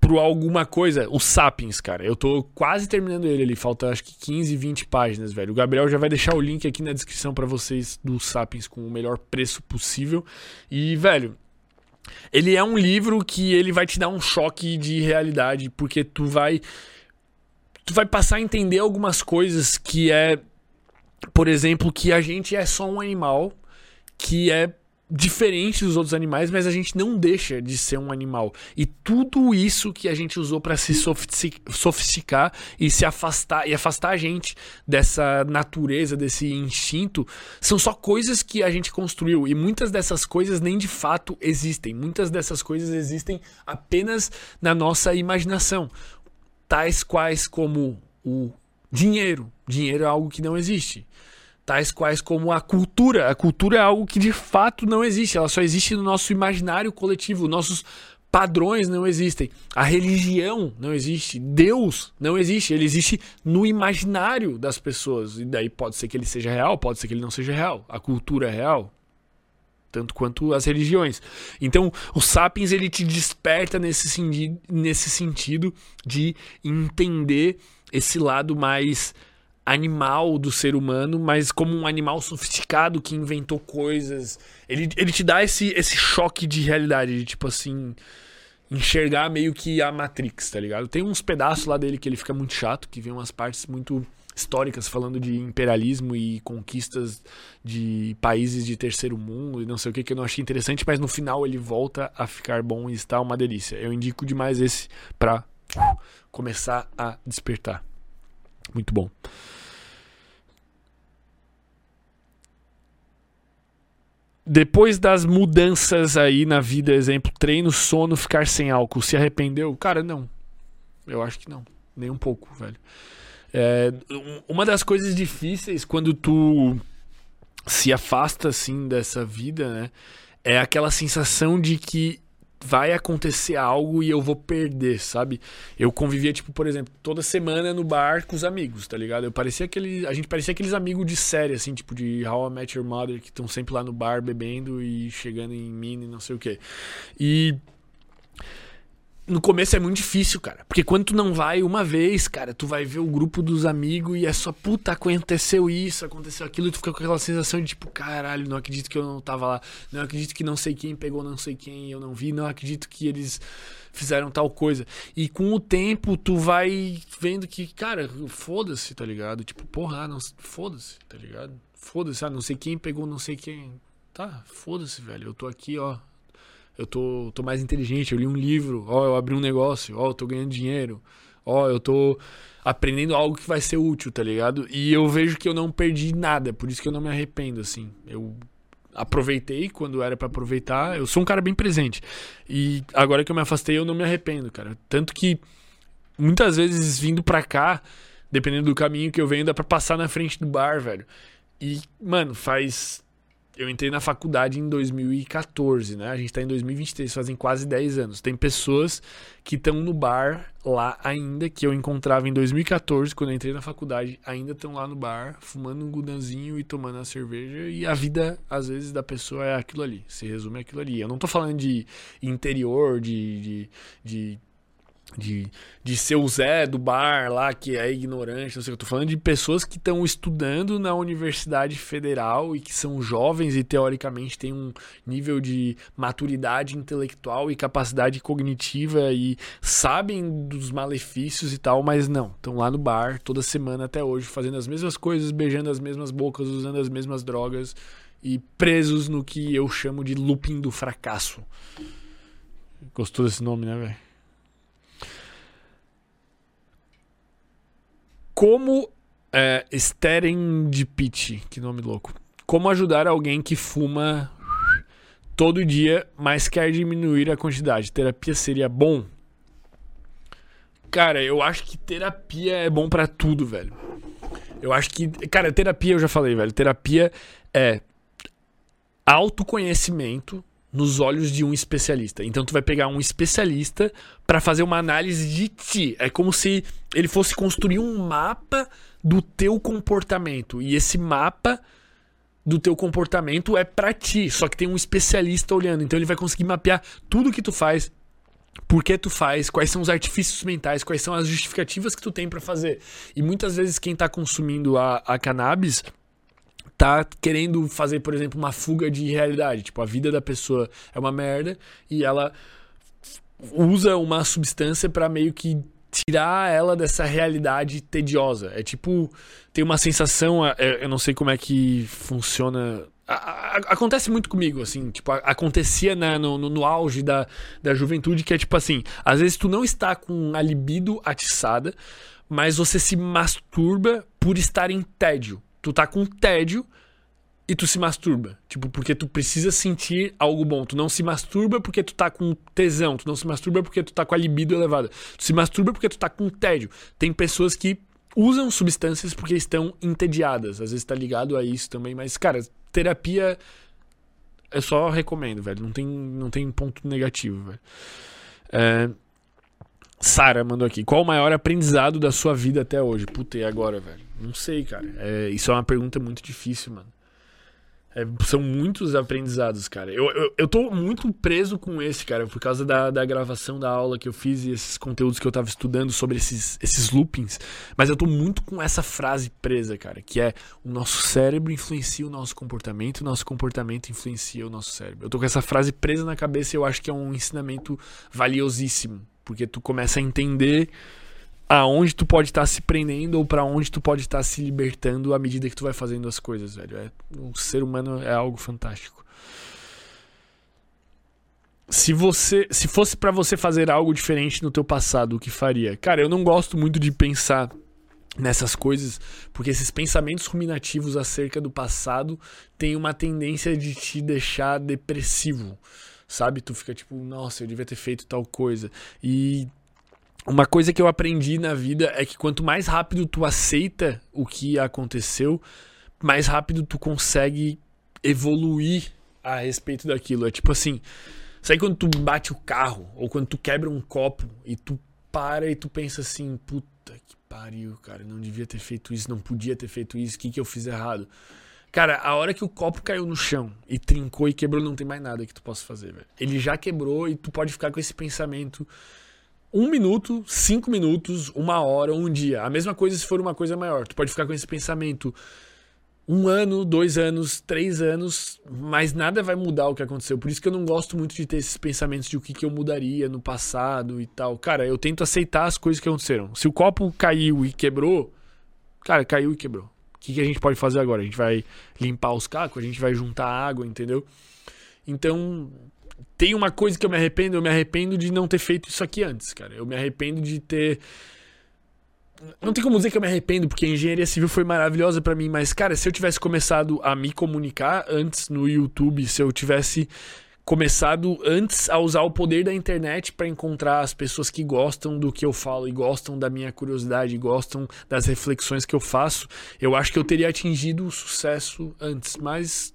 pro alguma coisa, o Sapiens, cara. Eu tô quase terminando ele ali, falta acho que 15, 20 páginas, velho. O Gabriel já vai deixar o link aqui na descrição para vocês do Sapiens com o melhor preço possível. E, velho, ele é um livro que ele vai te dar um choque de realidade, porque tu vai tu vai passar a entender algumas coisas que é, por exemplo, que a gente é só um animal que é diferente dos outros animais, mas a gente não deixa de ser um animal. E tudo isso que a gente usou para se sofisticar e se afastar e afastar a gente dessa natureza, desse instinto, são só coisas que a gente construiu e muitas dessas coisas nem de fato existem. Muitas dessas coisas existem apenas na nossa imaginação, tais quais como o dinheiro. Dinheiro é algo que não existe tais quais como a cultura. A cultura é algo que de fato não existe, ela só existe no nosso imaginário coletivo, nossos padrões não existem, a religião não existe, Deus não existe, ele existe no imaginário das pessoas. E daí pode ser que ele seja real, pode ser que ele não seja real. A cultura é real, tanto quanto as religiões. Então, o Sapiens ele te desperta nesse, nesse sentido de entender esse lado mais animal do ser humano, mas como um animal sofisticado que inventou coisas. Ele, ele te dá esse, esse choque de realidade, de tipo assim. Enxergar meio que a Matrix, tá ligado? Tem uns pedaços lá dele que ele fica muito chato, que vem umas partes muito históricas falando de imperialismo e conquistas de países de terceiro mundo e não sei o que que eu não achei interessante, mas no final ele volta a ficar bom e está uma delícia. Eu indico demais esse pra começar a despertar. Muito bom. Depois das mudanças aí na vida, exemplo, treino, sono, ficar sem álcool, se arrependeu? Cara, não. Eu acho que não. Nem um pouco, velho. É, uma das coisas difíceis quando tu se afasta assim dessa vida, né? É aquela sensação de que vai acontecer algo e eu vou perder, sabe? Eu convivia, tipo, por exemplo, toda semana no bar com os amigos, tá ligado? Eu parecia aquele. A gente parecia aqueles amigos de série, assim, tipo, de How I Met Your Mother, que estão sempre lá no bar bebendo e chegando em mim e não sei o quê. E no começo é muito difícil, cara. Porque quando tu não vai uma vez, cara, tu vai ver o grupo dos amigos e é só, puta, aconteceu isso, aconteceu aquilo, e tu fica com aquela sensação de tipo, caralho, não acredito que eu não tava lá, não acredito que não sei quem pegou não sei quem, eu não vi, não acredito que eles fizeram tal coisa. E com o tempo tu vai vendo que, cara, foda-se, tá ligado? Tipo, porra, não, foda-se, tá ligado? Foda-se, ah, não sei quem pegou não sei quem. Tá, foda-se, velho. Eu tô aqui, ó, eu tô, tô mais inteligente, eu li um livro, ó, eu abri um negócio, ó, eu tô ganhando dinheiro, ó, eu tô aprendendo algo que vai ser útil, tá ligado? E eu vejo que eu não perdi nada, por isso que eu não me arrependo, assim. Eu aproveitei quando era para aproveitar. Eu sou um cara bem presente. E agora que eu me afastei, eu não me arrependo, cara. Tanto que muitas vezes vindo pra cá, dependendo do caminho que eu venho, dá pra passar na frente do bar, velho. E, mano, faz eu entrei na faculdade em 2014, né? A gente tá em 2023, fazem quase 10 anos. Tem pessoas que estão no bar lá ainda, que eu encontrava em 2014, quando eu entrei na faculdade, ainda estão lá no bar, fumando um gudanzinho e tomando a cerveja. E a vida, às vezes, da pessoa é aquilo ali. Se resume aquilo ali. Eu não tô falando de interior, de, de, de de, de ser o Zé do bar lá, que é ignorante, não sei o que. Eu tô falando de pessoas que estão estudando na Universidade Federal e que são jovens e teoricamente têm um nível de maturidade intelectual e capacidade cognitiva e sabem dos malefícios e tal, mas não. Estão lá no bar toda semana até hoje, fazendo as mesmas coisas, beijando as mesmas bocas, usando as mesmas drogas e presos no que eu chamo de looping do fracasso. Gostou desse nome, né, velho? Como é, Pitch, que nome louco. Como ajudar alguém que fuma todo dia, mas quer diminuir a quantidade? Terapia seria bom? Cara, eu acho que terapia é bom para tudo, velho. Eu acho que, cara, terapia eu já falei, velho. Terapia é autoconhecimento nos olhos de um especialista. Então tu vai pegar um especialista para fazer uma análise de ti. É como se ele fosse construir um mapa do teu comportamento e esse mapa do teu comportamento é para ti, só que tem um especialista olhando. Então ele vai conseguir mapear tudo que tu faz, por que tu faz, quais são os artifícios mentais, quais são as justificativas que tu tem para fazer. E muitas vezes quem tá consumindo a, a cannabis tá querendo fazer, por exemplo, uma fuga de realidade. Tipo, a vida da pessoa é uma merda e ela usa uma substância para meio que tirar ela dessa realidade tediosa. É tipo, tem uma sensação, é, eu não sei como é que funciona. Acontece muito comigo, assim, tipo, acontecia na, no, no auge da, da juventude, que é tipo assim, às vezes tu não está com a libido atiçada, mas você se masturba por estar em tédio tu tá com tédio e tu se masturba. Tipo, porque tu precisa sentir algo bom. Tu não se masturba porque tu tá com tesão. Tu não se masturba porque tu tá com a libido elevada. Tu se masturba porque tu tá com tédio. Tem pessoas que usam substâncias porque estão entediadas. Às vezes tá ligado a isso também. Mas, cara, terapia. Eu só recomendo, velho. Não tem, não tem ponto negativo, velho. É. Sara mandou aqui. Qual o maior aprendizado da sua vida até hoje? Puta, e agora, velho? Não sei, cara. É, isso é uma pergunta muito difícil, mano. É, são muitos aprendizados, cara. Eu, eu, eu tô muito preso com esse, cara, por causa da, da gravação da aula que eu fiz e esses conteúdos que eu tava estudando sobre esses, esses loopings. Mas eu tô muito com essa frase presa, cara, que é o nosso cérebro influencia o nosso comportamento, o nosso comportamento influencia o nosso cérebro. Eu tô com essa frase presa na cabeça e eu acho que é um ensinamento valiosíssimo, porque tu começa a entender aonde tu pode estar tá se prendendo ou para onde tu pode estar tá se libertando à medida que tu vai fazendo as coisas, velho. É, o ser humano é algo fantástico. Se você, se fosse para você fazer algo diferente no teu passado, o que faria? Cara, eu não gosto muito de pensar nessas coisas, porque esses pensamentos ruminativos acerca do passado têm uma tendência de te deixar depressivo, sabe? Tu fica tipo, nossa, eu devia ter feito tal coisa. E uma coisa que eu aprendi na vida é que quanto mais rápido tu aceita o que aconteceu, mais rápido tu consegue evoluir a respeito daquilo. É tipo assim, sabe quando tu bate o carro ou quando tu quebra um copo e tu para e tu pensa assim, puta que pariu, cara, não devia ter feito isso, não podia ter feito isso, o que que eu fiz errado? Cara, a hora que o copo caiu no chão e trincou e quebrou, não tem mais nada que tu possa fazer, velho. Ele já quebrou e tu pode ficar com esse pensamento um minuto, cinco minutos, uma hora, um dia. A mesma coisa se for uma coisa maior. Tu pode ficar com esse pensamento um ano, dois anos, três anos, mas nada vai mudar o que aconteceu. Por isso que eu não gosto muito de ter esses pensamentos de o que, que eu mudaria no passado e tal. Cara, eu tento aceitar as coisas que aconteceram. Se o copo caiu e quebrou, cara, caiu e quebrou. O que, que a gente pode fazer agora? A gente vai limpar os cacos, a gente vai juntar água, entendeu? Então, tem uma coisa que eu me arrependo, eu me arrependo de não ter feito isso aqui antes, cara. Eu me arrependo de ter não tem como dizer que eu me arrependo, porque a engenharia civil foi maravilhosa para mim, mas, cara, se eu tivesse começado a me comunicar antes no YouTube, se eu tivesse começado antes a usar o poder da internet para encontrar as pessoas que gostam do que eu falo e gostam da minha curiosidade, gostam das reflexões que eu faço, eu acho que eu teria atingido o sucesso antes, mas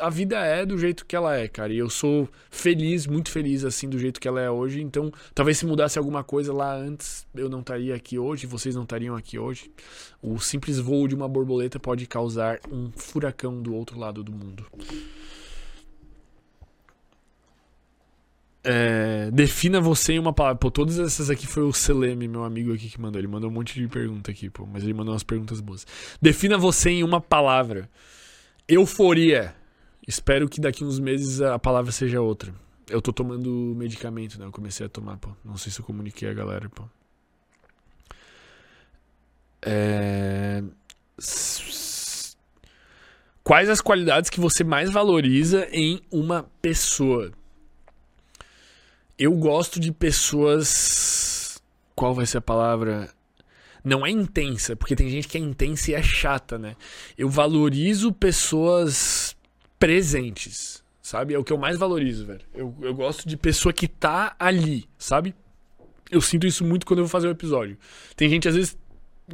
a vida é do jeito que ela é, cara. E eu sou feliz, muito feliz assim do jeito que ela é hoje. Então, talvez se mudasse alguma coisa lá antes, eu não estaria aqui hoje, vocês não estariam aqui hoje. O simples voo de uma borboleta pode causar um furacão do outro lado do mundo. É, defina você em uma palavra. Pô, todas essas aqui foi o Seleme, meu amigo aqui que mandou. Ele mandou um monte de pergunta aqui, pô, mas ele mandou umas perguntas boas. Defina você em uma palavra. Euforia. Espero que daqui uns meses a palavra seja outra. Eu tô tomando medicamento, né? Eu comecei a tomar, pô. Não sei se eu comuniquei a galera, pô. É... Quais as qualidades que você mais valoriza em uma pessoa? Eu gosto de pessoas. Qual vai ser a palavra? Não é intensa, porque tem gente que é intensa e é chata, né? Eu valorizo pessoas presentes, sabe? É o que eu mais valorizo, velho. Eu, eu gosto de pessoa que tá ali, sabe? Eu sinto isso muito quando eu vou fazer o um episódio. Tem gente, às vezes,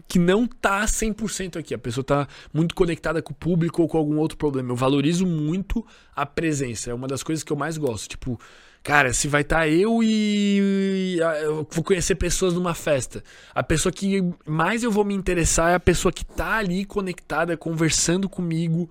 que não tá 100% aqui. A pessoa tá muito conectada com o público ou com algum outro problema. Eu valorizo muito a presença. É uma das coisas que eu mais gosto. Tipo, cara, se vai estar tá eu e eu vou conhecer pessoas numa festa. A pessoa que mais eu vou me interessar é a pessoa que tá ali conectada, conversando comigo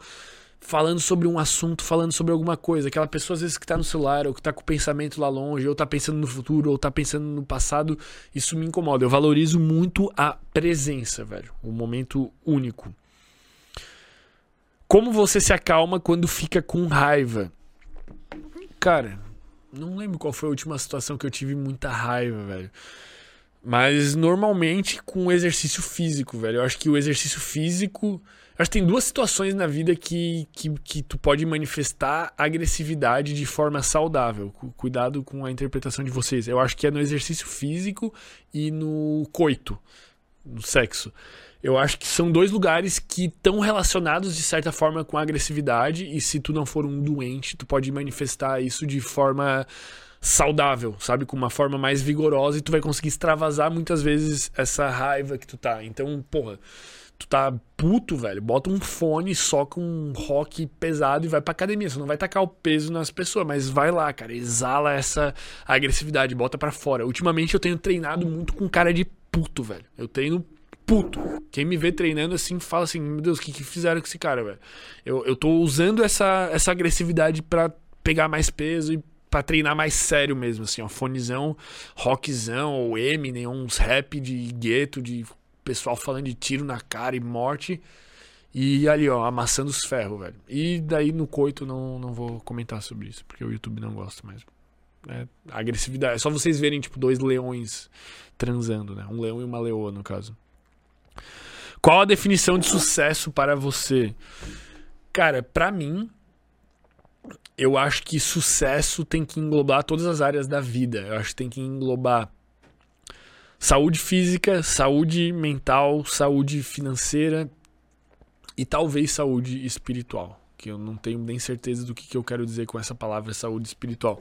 falando sobre um assunto, falando sobre alguma coisa. Aquela pessoa, às vezes, que tá no celular, ou que tá com o pensamento lá longe, ou tá pensando no futuro, ou tá pensando no passado, isso me incomoda. Eu valorizo muito a presença, velho. O momento único. Como você se acalma quando fica com raiva? Cara, não lembro qual foi a última situação que eu tive muita raiva, velho. Mas normalmente com exercício físico, velho. Eu acho que o exercício físico Acho que tem duas situações na vida que, que, que tu pode manifestar agressividade de forma saudável. Cuidado com a interpretação de vocês. Eu acho que é no exercício físico e no coito, no sexo. Eu acho que são dois lugares que estão relacionados de certa forma com a agressividade e se tu não for um doente, tu pode manifestar isso de forma saudável, sabe, com uma forma mais vigorosa e tu vai conseguir extravasar muitas vezes essa raiva que tu tá. Então, porra, tu tá puto, velho, bota um fone só com um rock pesado e vai pra academia. Você não vai tacar o peso nas pessoas, mas vai lá, cara, exala essa agressividade, bota para fora. Ultimamente eu tenho treinado muito com cara de puto, velho. Eu treino puto. Quem me vê treinando assim fala assim: Meu Deus, o que, que fizeram com esse cara, velho? Eu, eu tô usando essa, essa agressividade para pegar mais peso e pra treinar mais sério mesmo, assim, ó. Fonezão, rockzão, ou Eminem, uns rap de gueto, de pessoal falando de tiro na cara e morte. E ali, ó, amassando os ferros, velho. E daí no coito não, não vou comentar sobre isso, porque o YouTube não gosta mais. É, agressividade. É só vocês verem, tipo, dois leões transando, né? Um leão e uma leoa, no caso. Qual a definição de sucesso para você? Cara, para mim, eu acho que sucesso tem que englobar todas as áreas da vida. Eu acho que tem que englobar Saúde física, saúde mental, saúde financeira e talvez saúde espiritual. Que eu não tenho nem certeza do que, que eu quero dizer com essa palavra saúde espiritual.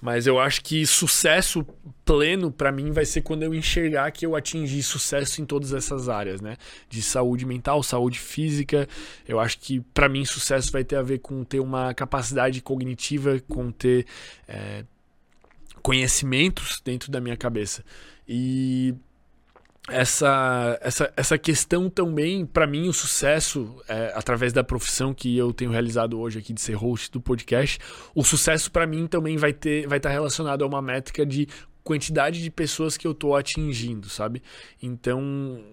Mas eu acho que sucesso pleno para mim vai ser quando eu enxergar que eu atingi sucesso em todas essas áreas, né? De saúde mental, saúde física. Eu acho que para mim sucesso vai ter a ver com ter uma capacidade cognitiva, com ter é, conhecimentos dentro da minha cabeça. E essa, essa, essa questão também, para mim, o sucesso, é, através da profissão que eu tenho realizado hoje aqui de ser host do podcast, o sucesso para mim também vai ter vai estar tá relacionado a uma métrica de quantidade de pessoas que eu tô atingindo, sabe? Então,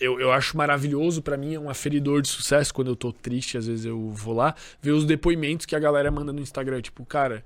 eu, eu acho maravilhoso, para mim é um aferidor de sucesso quando eu tô triste, às vezes eu vou lá ver os depoimentos que a galera manda no Instagram, tipo, cara,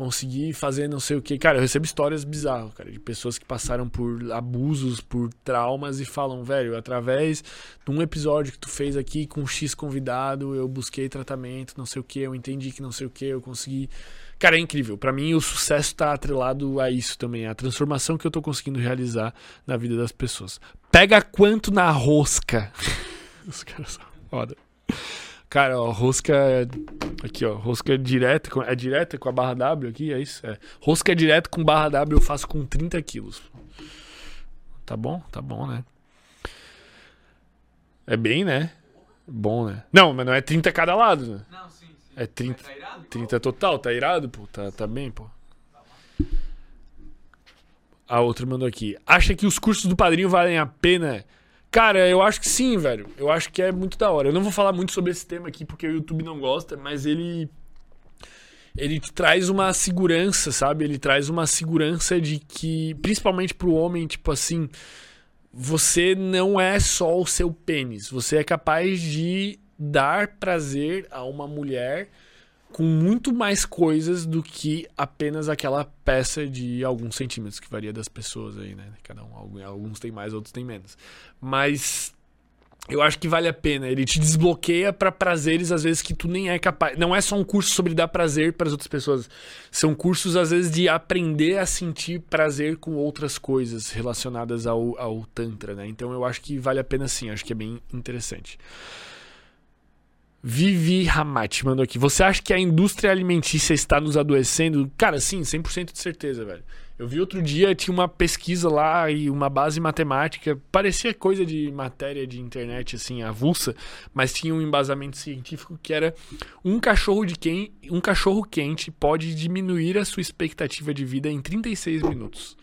consegui fazer não sei o que. Cara, eu recebo histórias bizarras, cara, de pessoas que passaram por abusos, por traumas e falam, velho, através de um episódio que tu fez aqui com X convidado, eu busquei tratamento, não sei o que, eu entendi que não sei o que, eu consegui. Cara, é incrível. Para mim, o sucesso tá atrelado a isso também, a transformação que eu tô conseguindo realizar na vida das pessoas. Pega quanto na rosca. Os caras são foda. Cara, ó, rosca. Aqui, ó. Rosca direta. Com, é direta com a barra W aqui? É isso? É. Rosca direta com barra W eu faço com 30 quilos. Tá bom? Tá bom, né? É bem, né? Bom, né? Não, mas não é 30 cada lado, né? Não, sim, sim. É 30, Mas tá irado? 30 total, tá irado, pô? Tá, tá bem, pô. A outra mandou aqui. Acha que os cursos do padrinho valem a pena? Cara, eu acho que sim, velho. Eu acho que é muito da hora. Eu não vou falar muito sobre esse tema aqui porque o YouTube não gosta, mas ele. Ele traz uma segurança, sabe? Ele traz uma segurança de que, principalmente pro homem, tipo assim, você não é só o seu pênis. Você é capaz de dar prazer a uma mulher com muito mais coisas do que apenas aquela peça de alguns centímetros, que varia das pessoas aí, né? Cada um, alguns têm mais, outros têm menos. Mas eu acho que vale a pena. Ele te desbloqueia pra prazeres às vezes que tu nem é capaz. Não é só um curso sobre dar prazer para as outras pessoas. São cursos às vezes de aprender a sentir prazer com outras coisas relacionadas ao, ao tantra, né? Então eu acho que vale a pena sim. Acho que é bem interessante. Vivi Ramati mandou aqui. Você acha que a indústria alimentícia está nos adoecendo? Cara, sim, 100% de certeza, velho. Eu vi outro dia, tinha uma pesquisa lá e uma base matemática. Parecia coisa de matéria de internet, assim, avulsa, mas tinha um embasamento científico que era um cachorro, de quem, um cachorro quente pode diminuir a sua expectativa de vida em 36 minutos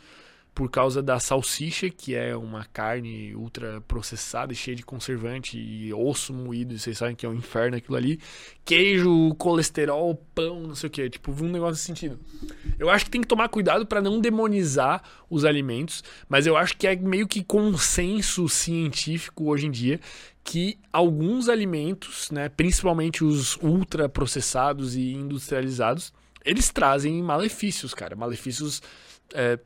por causa da salsicha, que é uma carne ultra processada e cheia de conservante e osso moído, e vocês sabem que é um inferno aquilo ali. Queijo, colesterol, pão, não sei o que, tipo, um negócio nesse sentido. Eu acho que tem que tomar cuidado para não demonizar os alimentos, mas eu acho que é meio que consenso científico hoje em dia que alguns alimentos, né, principalmente os ultra processados e industrializados, eles trazem malefícios, cara, malefícios é,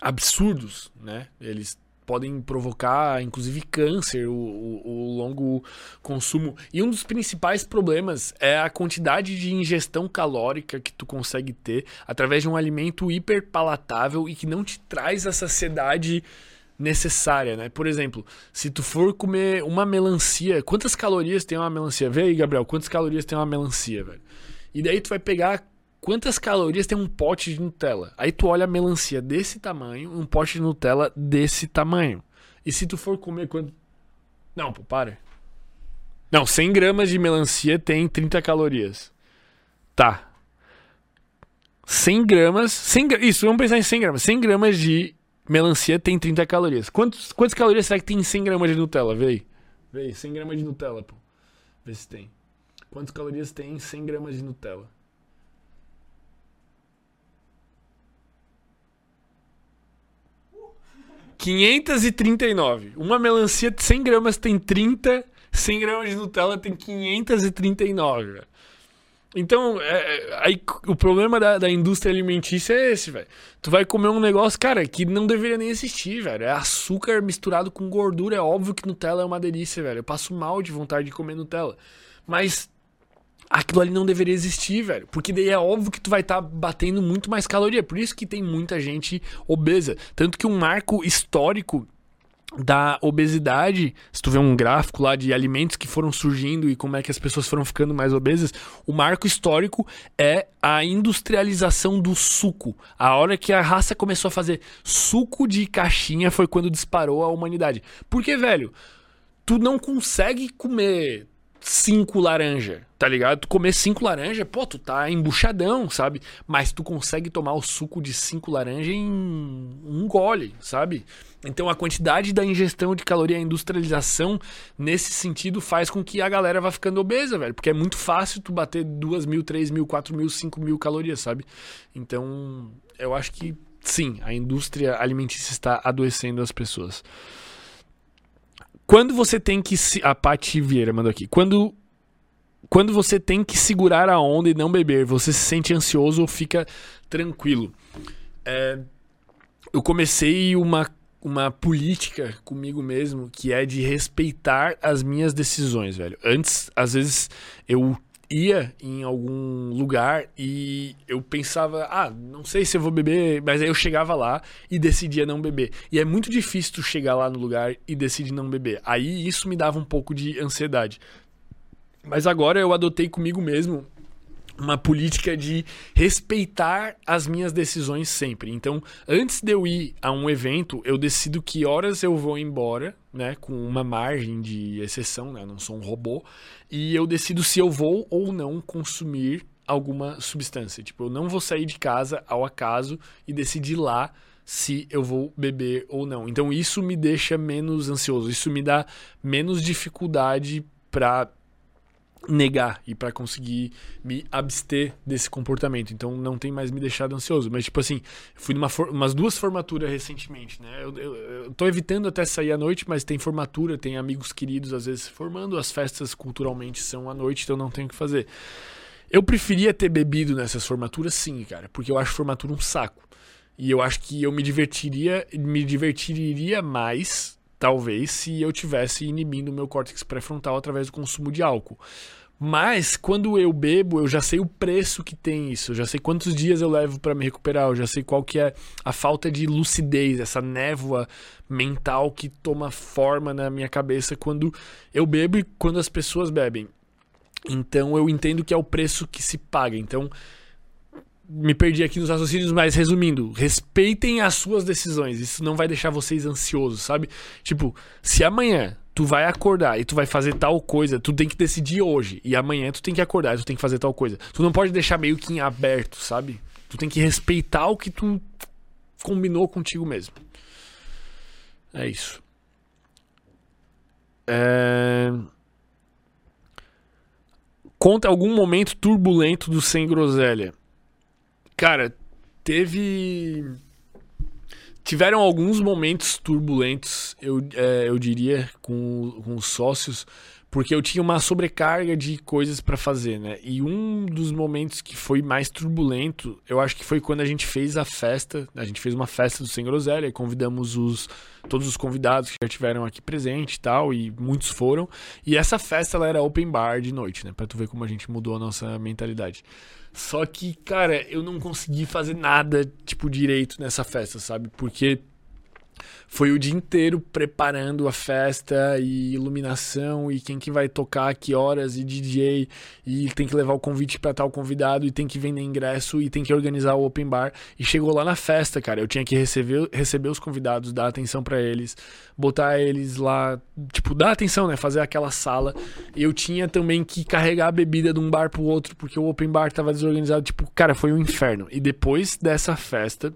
absurdos, né? Eles podem provocar, inclusive, câncer, o, o- o longo consumo. E um dos principais problemas é a quantidade de ingestão calórica que tu consegue ter através de um alimento hiperpalatável e que não te traz a saciedade necessária, né? Por exemplo, se tu for comer uma melancia, quantas calorias tem uma melancia? Vê aí, Gabriel, quantas calorias tem uma melancia, velho? E daí tu vai pegar quantas calorias tem um pote de Nutella. Aí tu olha a melancia desse tamanho, um pote de Nutella desse tamanho. E se tu for comer quanto. Não, pô, para. Não, 100 gramas de melancia tem 30 calorias. Tá. 100 gramas. 100, gra- isso, vamos pensar em 100 gramas. 100 gramas de melancia tem 30 calorias. Quantos, quantas calorias será que tem em 100 gramas de Nutella? Vê aí. Vê aí, 100 gramas de Nutella, pô. Vê se tem. Quantas calorias tem em 100 gramas de Nutella? Quinhentas e trinta e nove. Uma melancia de 100 gramas tem 30, 100 gramas de Nutella tem 539, velho. Então, é, é, aí, o problema da, da indústria alimentícia é esse, velho. Tu vai comer um negócio, cara, que não deveria nem existir, velho. É açúcar misturado com gordura. É óbvio que Nutella é uma delícia, velho. Eu passo mal de vontade de comer Nutella. Mas aquilo ali não deveria existir, velho. Porque daí é óbvio que tu vai estar batendo muito mais caloria. Por isso que tem muita gente obesa. Tanto que um marco histórico da obesidade, se tu vê um gráfico lá de alimentos que foram surgindo e como é que as pessoas foram ficando mais obesas, o marco histórico é a industrialização do suco. A hora que a raça começou a fazer suco de caixinha foi quando disparou a humanidade. Porque, velho, tu não consegue comer cinco laranja, tá ligado? Tu comer cinco laranja, pô, tu tá embuchadão, sabe? Mas tu consegue tomar o suco de cinco laranja em um gole, sabe? Então a quantidade da ingestão de caloria, a industrialização, nesse sentido, faz com que a galera vá ficando obesa, velho. Porque é muito fácil tu bater duas mil, três mil, quatro mil, cinco mil calorias, sabe? Então, eu acho que sim, a indústria alimentícia está adoecendo as pessoas. Quando você tem que se. A Paty Vieira mandou aqui. Quando. Quando você tem que segurar a onda e não beber, você se sente ansioso ou fica tranquilo? É, eu comecei uma, uma política comigo mesmo que é de respeitar as minhas decisões, velho. Antes, às vezes, eu ia em algum lugar e eu pensava, ah, não sei se eu vou beber, mas aí eu chegava lá e decidia não beber. E é muito difícil tu chegar lá no lugar e decidir não beber. Aí isso me dava um pouco de ansiedade. Mas agora eu adotei comigo mesmo uma política de respeitar as minhas decisões sempre. Então, antes de eu ir a um evento, eu decido que horas eu vou embora, né, com uma margem de exceção, né, eu não sou um robô, e eu decido se eu vou ou não consumir alguma substância. Tipo, eu não vou sair de casa ao acaso e decidir lá se eu vou beber ou não. Então, isso me deixa menos ansioso, isso me dá menos dificuldade para negar e para conseguir me abster desse comportamento. Então não tem mais me deixado ansioso. Mas, tipo assim, fui numa umas duas formaturas recentemente, né? Eu, eu, eu, tô evitando até sair à noite, mas tem formatura, tem amigos queridos às vezes formando. As festas culturalmente são à noite, então não tenho o que fazer. Eu preferia ter bebido nessas formaturas, sim, cara, porque eu acho formatura um saco. E eu acho que eu me divertiria, me divertiria mais talvez se eu tivesse inibindo o meu córtex pré-frontal através do consumo de álcool. Mas quando eu bebo, eu já sei o preço que tem isso, eu já sei quantos dias eu levo para me recuperar, eu já sei qual que é a falta de lucidez, essa névoa mental que toma forma na minha cabeça quando eu bebo e quando as pessoas bebem. Então eu entendo que é o preço que se paga. Então me perdi aqui nos raciocínios, mas resumindo, respeitem as suas decisões. Isso não vai deixar vocês ansiosos, sabe? Tipo, se amanhã tu vai acordar e tu vai fazer tal coisa, tu tem que decidir hoje. E amanhã tu tem que acordar e tu tem que fazer tal coisa. Tu não pode deixar meio que em aberto, sabe? Tu tem que respeitar o que tu combinou contigo mesmo. É isso. É... Conta algum momento turbulento do Sem Groselha. Cara, teve. Tiveram alguns momentos turbulentos, eu, é, eu diria, com, com os sócios, porque eu tinha uma sobrecarga de coisas para fazer, né? E um dos momentos que foi mais turbulento, eu acho que foi quando a gente fez a festa, a gente fez uma festa do Sem Groselha, convidamos os todos os convidados que já tiveram aqui presente e tal, e muitos foram. E essa festa ela era open bar de noite, né? Pra tu ver como a gente mudou a nossa mentalidade. Só que, cara, eu não consegui fazer nada, tipo, direito nessa festa, sabe? Porque foi o dia inteiro preparando a festa e iluminação e quem que vai tocar, que horas e DJ e tem que levar o convite para tal convidado e tem que vender ingresso e tem que organizar o open bar. E chegou lá na festa, cara, eu tinha que receber, receber os convidados, dar atenção para eles, botar eles lá, tipo, dar atenção, né, fazer aquela sala. Eu tinha também que carregar a bebida de um bar pro outro porque o open bar tava desorganizado, tipo, cara, foi um inferno. E depois dessa festa,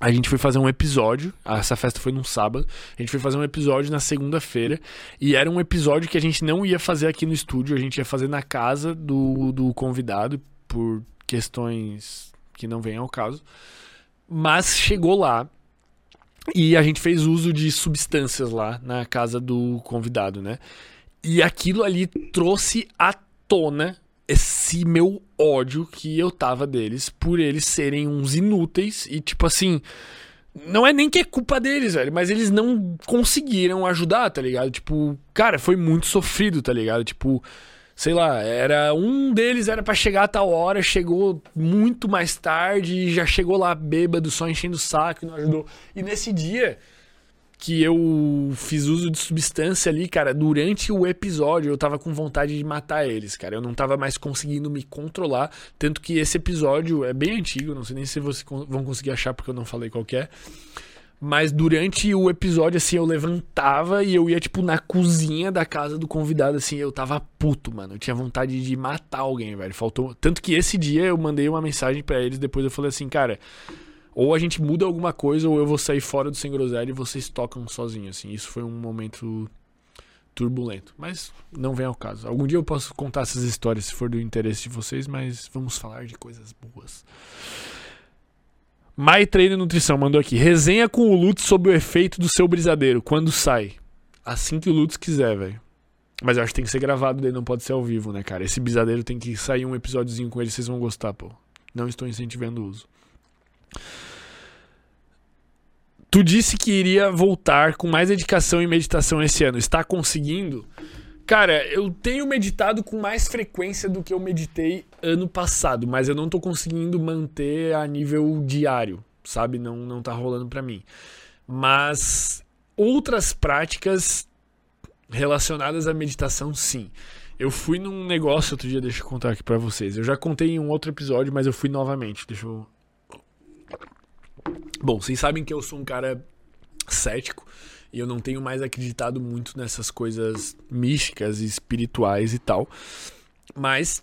a gente foi fazer um episódio. Essa festa foi num sábado. A gente foi fazer um episódio na segunda-feira. E era um episódio que a gente não ia fazer aqui no estúdio. A gente ia fazer na casa do, do convidado, por questões que não vêm ao caso. Mas chegou lá. E a gente fez uso de substâncias lá na casa do convidado, né? E aquilo ali trouxe à tona esse meu ódio que eu tava deles por eles serem uns inúteis e tipo assim, não é nem que é culpa deles, velho, mas eles não conseguiram ajudar, tá ligado? Tipo, cara, foi muito sofrido, tá ligado? Tipo, sei lá, era um deles era para chegar a tal hora, chegou muito mais tarde e já chegou lá bêbado, só enchendo o saco e não ajudou. E nesse dia, que eu fiz uso de substância ali, cara, durante o episódio eu tava com vontade de matar eles, cara. Eu não tava mais conseguindo me controlar. Tanto que esse episódio é bem antigo, não sei nem se vocês vão conseguir achar porque eu não falei qual é. Mas durante o episódio, assim, eu levantava e eu ia, tipo, na cozinha da casa do convidado, assim, eu tava puto, mano. Eu tinha vontade de matar alguém, velho. Faltou. Tanto que esse dia eu mandei uma mensagem para eles, depois eu falei assim, cara ou a gente muda alguma coisa, ou eu vou sair fora do Sem Groselha e vocês tocam sozinhos, assim. Isso foi um momento turbulento. Mas não vem ao caso. Algum dia eu posso contar essas histórias se for do interesse de vocês, mas vamos falar de coisas boas. Mai Treino e Nutrição mandou aqui. Resenha com o Lutz sobre o efeito do seu brisadeiro. Quando sai? Assim que o Lutz quiser, velho. Mas eu acho que tem que ser gravado, daí não pode ser ao vivo, né, cara? Esse brisadeiro tem que sair um episódiozinho com ele, vocês vão gostar, pô. Não estou incentivando o uso. Tu disse que iria voltar com mais dedicação e meditação esse ano. Está conseguindo? Cara, eu tenho meditado com mais frequência do que eu meditei ano passado, mas eu não tô conseguindo manter a nível diário, sabe? Não, não tá rolando pra mim. Mas outras práticas relacionadas à meditação, sim. Eu fui num negócio outro dia, deixa eu contar aqui pra vocês. Eu já contei em um outro episódio, mas eu fui novamente. Deixa eu. Bom, vocês sabem que eu sou um cara cético e eu não tenho mais acreditado muito nessas coisas místicas e espirituais e tal. Mas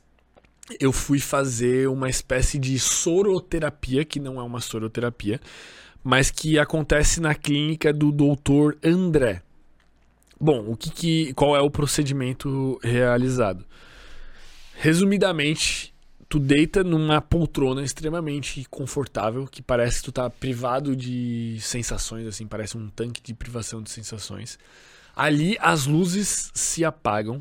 eu fui fazer uma espécie de soroterapia, que não é uma soroterapia, mas que acontece na clínica do doutor André. Bom, o que, que qual é o procedimento realizado? Resumidamente, tu deita numa poltrona extremamente confortável, que parece que tu tá privado de sensações, assim, parece um tanque de privação de sensações. Ali as luzes se apagam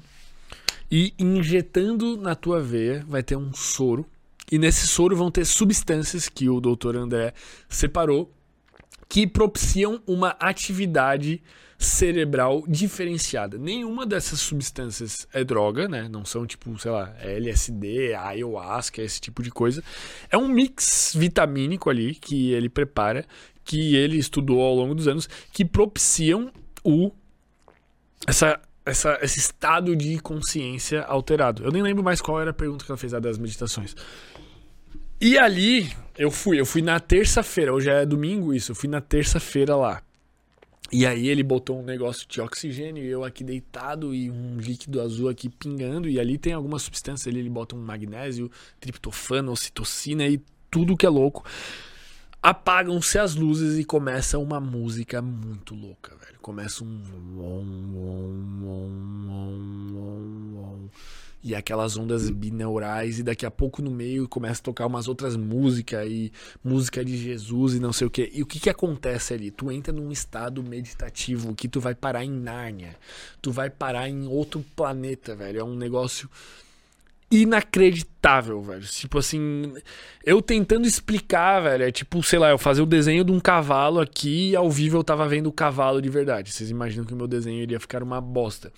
e injetando na tua veia vai ter um soro. E nesse soro vão ter substâncias que o Dr. André separou que propiciam uma atividade cerebral diferenciada. Nenhuma dessas substâncias é droga, né? Não são tipo, sei lá, LSD, ayahuasca, esse tipo de coisa. É um mix vitamínico ali que ele prepara, que ele estudou ao longo dos anos, que propiciam o essa, essa, esse estado de consciência alterado. Eu nem lembro mais qual era a pergunta que ela fez das meditações. E ali eu fui, eu fui na terça-feira, hoje é domingo isso, eu fui na terça-feira lá. E aí ele botou um negócio de oxigênio e eu aqui deitado e um líquido azul aqui pingando. E ali tem algumas substâncias ali, ele bota um magnésio, triptofano, ocitocina e tudo que é louco. Apagam-se as luzes e começa uma música muito louca, velho. Começa um e aquelas ondas binaurais e daqui a pouco no meio começa a tocar umas outras músicas e música de Jesus e não sei o que. E o que que acontece ali? Tu entra num estado meditativo que tu vai parar em Nárnia. Tu vai parar em outro planeta, velho. É um negócio inacreditável, velho. Tipo assim, eu tentando explicar, velho, é tipo, sei lá, eu fazer o desenho de um cavalo aqui e ao vivo eu tava vendo o cavalo de verdade. Vocês imaginam que o meu desenho iria ficar uma bosta.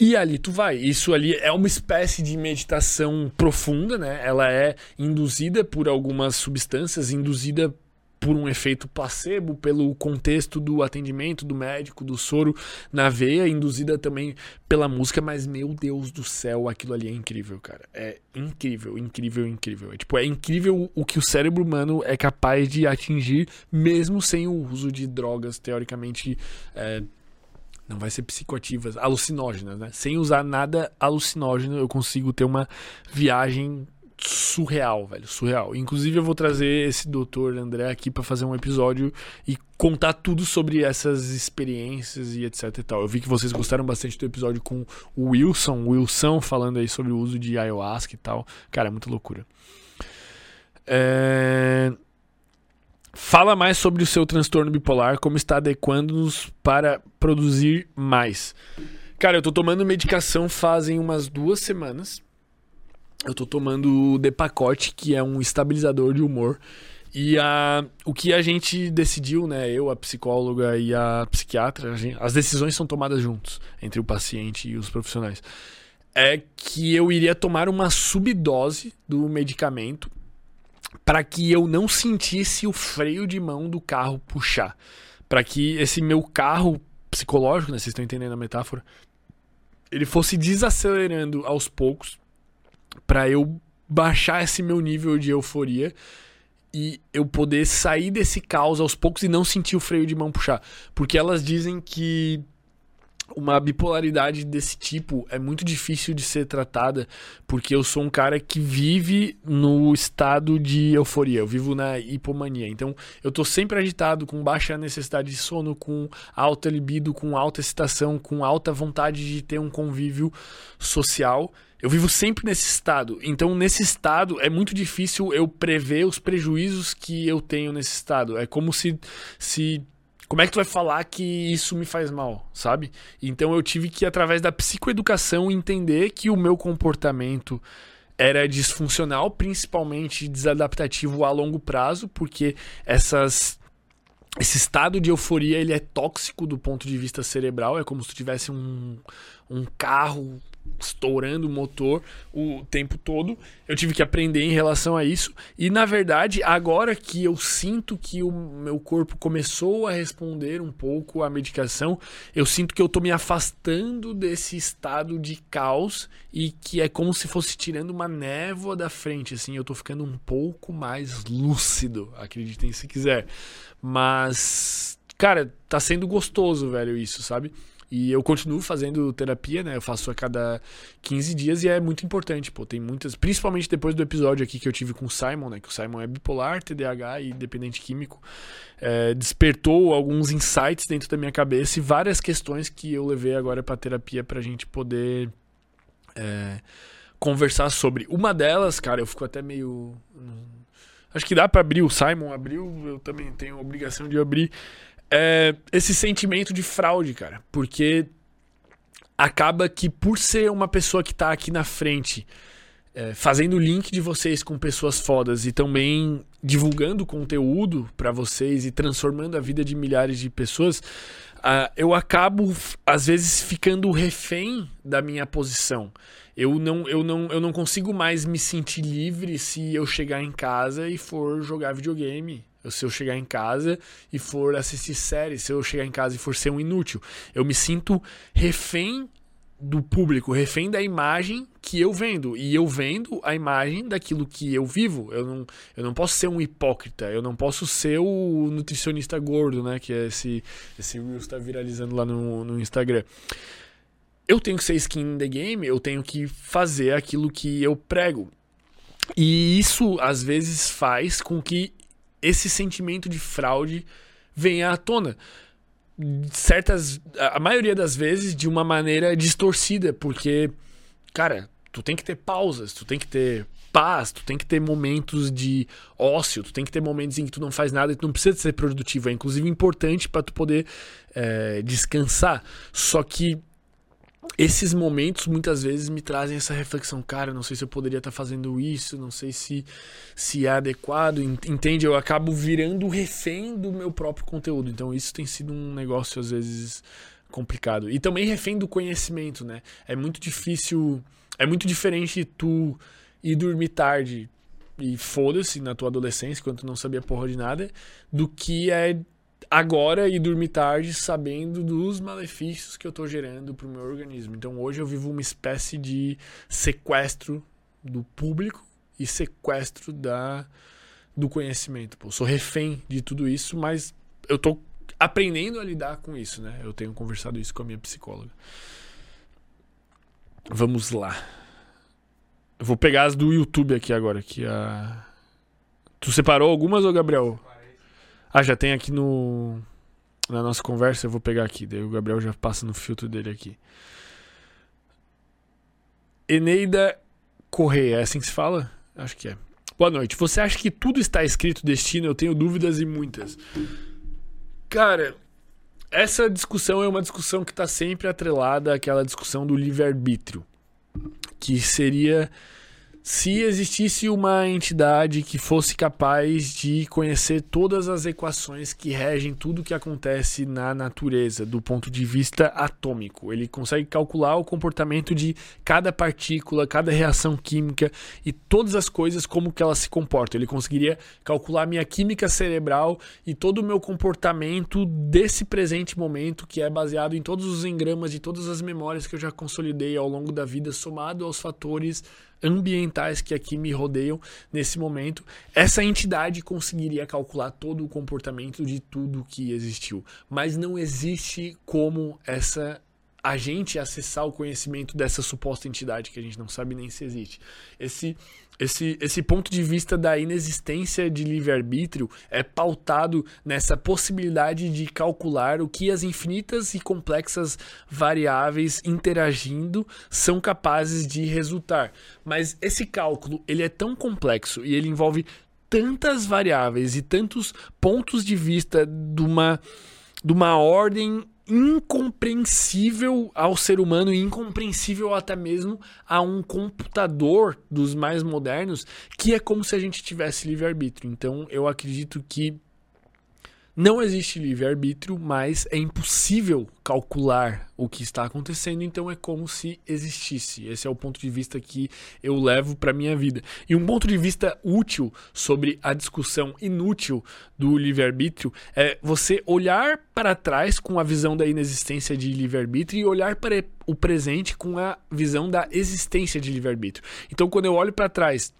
E ali tu vai. Isso ali é uma espécie de meditação profunda, né? Ela é induzida por algumas substâncias, induzida por um efeito placebo, pelo contexto do atendimento do médico, do soro na veia, induzida também pela música, mas meu Deus do céu, aquilo ali é incrível, cara. É incrível, incrível, incrível. É, tipo, é incrível o que o cérebro humano é capaz de atingir, mesmo sem o uso de drogas teoricamente é, não vai ser psicoativas, alucinógenas, né? Sem usar nada alucinógeno, eu consigo ter uma viagem surreal, velho, surreal. Inclusive eu vou trazer esse doutor André aqui para fazer um episódio e contar tudo sobre essas experiências e etc e tal. Eu vi que vocês gostaram bastante do episódio com o Wilson, Wilson falando aí sobre o uso de ayahuasca e tal. Cara, é muita loucura. É... Fala mais sobre o seu transtorno bipolar, como está adequando-nos para produzir mais. Cara, eu tô tomando medicação fazem umas duas semanas. Eu tô tomando o Depacote, que é um estabilizador de humor. E a, o que a gente decidiu, né? Eu, a psicóloga e a psiquiatra, a gente, as decisões são tomadas juntos entre o paciente e os profissionais. É que eu iria tomar uma subdose do medicamento para que eu não sentisse o freio de mão do carro puxar. Para que esse meu carro psicológico, né, vocês estão entendendo a metáfora, ele fosse desacelerando aos poucos para eu baixar esse meu nível de euforia e eu poder sair desse caos aos poucos e não sentir o freio de mão puxar. Porque elas dizem que uma bipolaridade desse tipo é muito difícil de ser tratada, porque eu sou um cara que vive no estado de euforia, eu vivo na hipomania. Então, eu tô sempre agitado, com baixa necessidade de sono, com alta libido, com alta excitação, com alta vontade de ter um convívio social. Eu vivo sempre nesse estado. Então, nesse estado, é muito difícil eu prever os prejuízos que eu tenho nesse estado. É como se, se como é que tu vai falar que isso me faz mal, sabe? Então eu tive que, através da psicoeducação, entender que o meu comportamento era disfuncional, principalmente desadaptativo a longo prazo, porque essas esse estado de euforia ele é tóxico do ponto de vista cerebral, é como se tu tivesse um, um carro estourando o motor o tempo todo. Eu tive que aprender em relação a isso. E na verdade, agora que eu sinto que o meu corpo começou a responder um pouco à medicação, eu sinto que eu tô me afastando desse estado de caos e que é como se fosse tirando uma névoa da frente, assim, eu tô ficando um pouco mais lúcido, acreditem se quiser. Mas cara, tá sendo gostoso, velho, isso, sabe? E eu continuo fazendo terapia, né? Eu faço a cada 15 dias e é muito importante, pô. Tem muitas, principalmente depois do episódio aqui que eu tive com o Simon, né? Que o Simon é bipolar, TDAH e dependente químico. É, despertou alguns insights dentro da minha cabeça e várias questões que eu levei agora pra terapia pra gente poder é, conversar sobre. Uma delas, cara, eu fico até meio. Acho que dá para abrir. O Simon abriu, eu também tenho a obrigação de abrir é esse sentimento de fraude, cara. Porque acaba que por ser uma pessoa que tá aqui na frente, é, fazendo o link de vocês com pessoas fodas e também divulgando conteúdo para vocês e transformando a vida de milhares de pessoas, uh, eu acabo às vezes ficando refém da minha posição. Eu não, eu, não, eu não consigo mais me sentir livre se eu chegar em casa e for jogar videogame se eu chegar em casa e for assistir série, se eu chegar em casa e for ser um inútil. Eu me sinto refém do público, refém da imagem que eu vendo. E eu vendo a imagem daquilo que eu vivo. Eu não, eu não posso ser um hipócrita, eu não posso ser o nutricionista gordo, né? Que é esse, esse Reels está viralizando lá no, no Instagram. Eu tenho que ser skin in the game, eu tenho que fazer aquilo que eu prego. E isso às vezes faz com que esse sentimento de fraude venha à tona. Certas. A maioria das vezes de uma maneira distorcida, porque, cara, tu tem que ter pausas, tu tem que ter paz, tu tem que ter momentos de ócio, tu tem que ter momentos em que tu não faz nada e tu não precisa ser produtivo. É inclusive importante para tu poder é, descansar. Só que esses momentos muitas vezes me trazem essa reflexão, cara, não sei se eu poderia estar fazendo isso, não sei se se é adequado, entende? Eu acabo virando refém do meu próprio conteúdo. Então isso tem sido um negócio às vezes complicado. E também refém do conhecimento, né? É muito difícil, é muito diferente tu ir dormir tarde e foda-se na tua adolescência, quando tu não sabia porra de nada, do que é agora e dormir tarde sabendo dos malefícios que eu estou gerando para o meu organismo. Então hoje eu vivo uma espécie de sequestro do público e sequestro da do conhecimento. Pô, sou refém de tudo isso, mas eu estou aprendendo a lidar com isso, né? Eu tenho conversado isso com a minha psicóloga. Vamos lá. Eu vou pegar as do YouTube aqui agora, que a Tu separou algumas ou Gabriel? Ah, já tem aqui no na nossa conversa, eu vou pegar aqui, daí o Gabriel já passa no filtro dele aqui. Eneida Correia, é assim que se fala? Acho que é. Boa noite. Você acha que tudo está escrito destino? Eu tenho dúvidas e muitas. Cara, essa discussão é uma discussão que está sempre atrelada àquela discussão do livre-arbítrio, que seria se existisse uma entidade que fosse capaz de conhecer todas as equações que regem tudo que acontece na natureza do ponto de vista atômico, ele consegue calcular o comportamento de cada partícula, cada reação química e todas as coisas como que elas se comportam. Ele conseguiria calcular minha química cerebral e todo o meu comportamento desse presente momento que é baseado em todos os engramas de todas as memórias que eu já consolidei ao longo da vida somado aos fatores ambientais que aqui me rodeiam nesse momento, essa entidade conseguiria calcular todo o comportamento de tudo que existiu. Mas não existe como essa a gente acessar o conhecimento dessa suposta entidade que a gente não sabe nem se existe. Esse esse, esse ponto de vista da inexistência de livre-arbítrio é pautado nessa possibilidade de calcular o que as infinitas e complexas variáveis interagindo são capazes de resultar. Mas esse cálculo ele é tão complexo e ele envolve tantas variáveis e tantos pontos de vista de uma, de uma ordem incompreensível ao ser humano e incompreensível até mesmo a um computador dos mais modernos, que é como se a gente tivesse livre-arbítrio. Então, eu acredito que Não existe livre-arbítrio, mas é impossível calcular o que está acontecendo, então é como se existisse. Esse é o ponto de vista que eu levo para minha vida. E um ponto de vista útil sobre a discussão inútil do livre-arbítrio é você olhar para trás com a visão da inexistência de livre-arbítrio e olhar para o presente com a visão da existência de livre-arbítrio. Então, quando eu olho para trás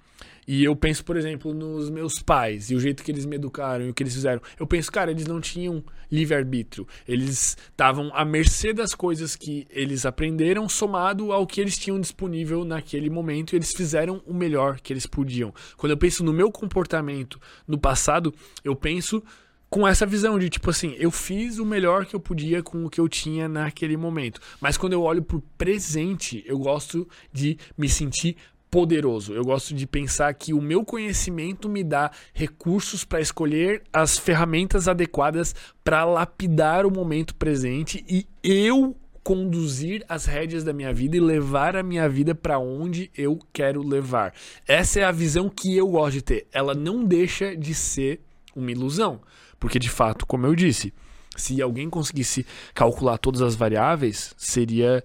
e eu penso, por exemplo, nos meus pais e o jeito que eles me educaram e o que eles fizeram. Eu penso, cara, eles não tinham livre-arbítrio. Eles estavam à mercê das coisas que eles aprenderam, somado ao que eles tinham disponível naquele momento, e eles fizeram o melhor que eles podiam. Quando eu penso no meu comportamento no passado, eu penso com essa visão de tipo assim, eu fiz o melhor que eu podia com o que eu tinha naquele momento. Mas quando eu olho pro presente, eu gosto de me sentir poderoso. Eu gosto de pensar que o meu conhecimento me dá recursos para escolher as ferramentas adequadas para lapidar o momento presente e eu conduzir as rédeas da minha vida e levar a minha vida para onde eu quero levar. Essa é a visão que eu gosto de ter. Ela não deixa de ser uma ilusão, porque de fato, como eu disse, se alguém conseguisse calcular todas as variáveis, seria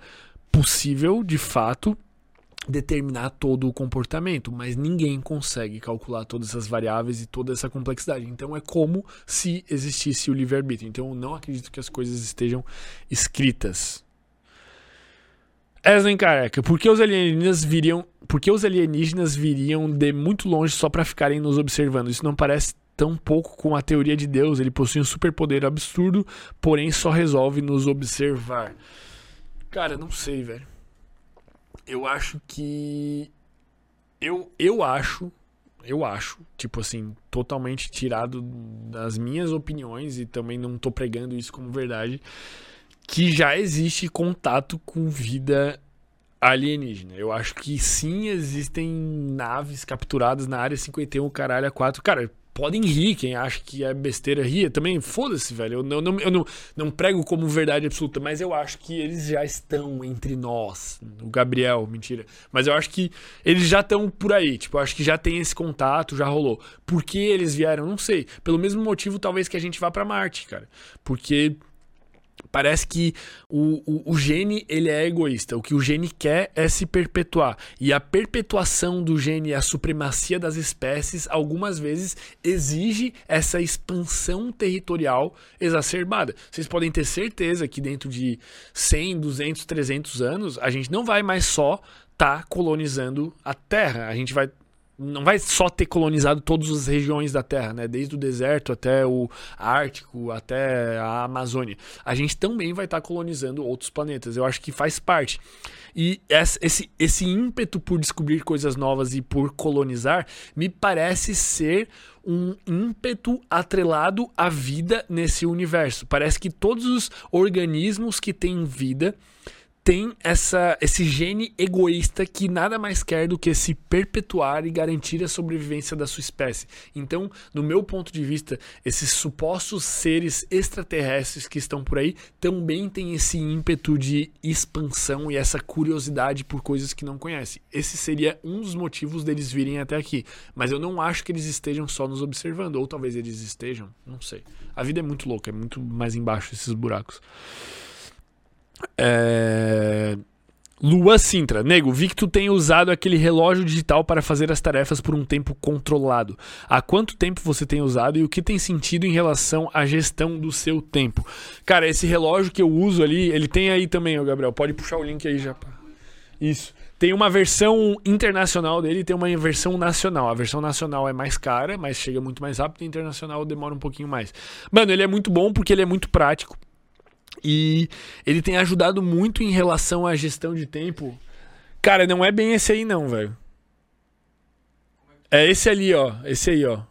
possível de fato determinar todo o comportamento, mas ninguém consegue calcular todas essas variáveis e toda essa complexidade. Então é como se existisse o livre-arbítrio. Então eu não acredito que as coisas estejam escritas. Eslen Careca, por que os alienígenas viriam, por os alienígenas viriam de muito longe só para ficarem nos observando? Isso não parece tão pouco com a teoria de Deus. Ele possui um superpoder absurdo, porém só resolve nos observar. Cara, não sei, velho eu acho que. Eu, eu acho. Eu acho, tipo assim, totalmente tirado das minhas opiniões e também não tô pregando isso como verdade, que já existe contato com vida alienígena. Eu acho que sim, existem naves capturadas na área 51, caralho, a 4. Cara, podem rir, quem acha que é besteira ria também, foda-se, velho. Eu, não, não, eu não, não prego como verdade absoluta, mas eu acho que eles já estão entre nós. O Gabriel, mentira. Mas eu acho que eles já estão por aí. Tipo, eu acho que já tem esse contato, já rolou. Por que eles vieram? Não sei. Pelo mesmo motivo, talvez, que a gente vá para Marte, cara. Porque Parece que o, o, o, gene ele é egoísta. O que o gene quer é se perpetuar. E a perpetuação do gene a supremacia das espécies, algumas vezes, exige essa expansão territorial exacerbada. Vocês podem ter certeza que dentro de 100, 200, 300 anos, a gente não vai mais só estar tá colonizando a Terra. A gente vai não vai só ter colonizado todas as regiões da Terra, né? Desde o deserto até o Ártico, até a Amazônia. A gente também vai estar tá colonizando outros planetas. Eu acho que faz parte. E esse, esse ímpeto por descobrir coisas novas e por colonizar me parece ser um ímpeto atrelado à vida nesse universo. Parece que todos os organismos que têm vida tem essa, esse gene egoísta que nada mais quer do que se perpetuar e garantir a sobrevivência da sua espécie. Então, no meu ponto de vista, esses supostos seres extraterrestres que estão por aí também têm esse ímpeto de expansão e essa curiosidade por coisas que não conhecem. Esse seria um dos motivos deles virem até aqui. Mas eu não acho que eles estejam só nos observando, ou talvez eles estejam, não sei. A vida é muito louca, é muito mais embaixo esses buracos. É... Lua Sintra, nego, vi que tu tem usado aquele relógio digital para fazer as tarefas por um tempo controlado. Há quanto tempo você tem usado e o que tem sentido em relação à gestão do seu tempo? Cara, esse relógio que eu uso ali, ele tem aí também, ô Gabriel. Pode puxar o link aí já. Isso. Tem uma versão internacional dele e tem uma versão nacional. A versão nacional é mais cara, mas chega muito mais rápido. E internacional demora um pouquinho mais. Mano, ele é muito bom porque ele é muito prático. E ele tem ajudado muito em relação à gestão de tempo. Cara, não é bem esse aí não, velho. É esse ali, ó. Esse aí, ó.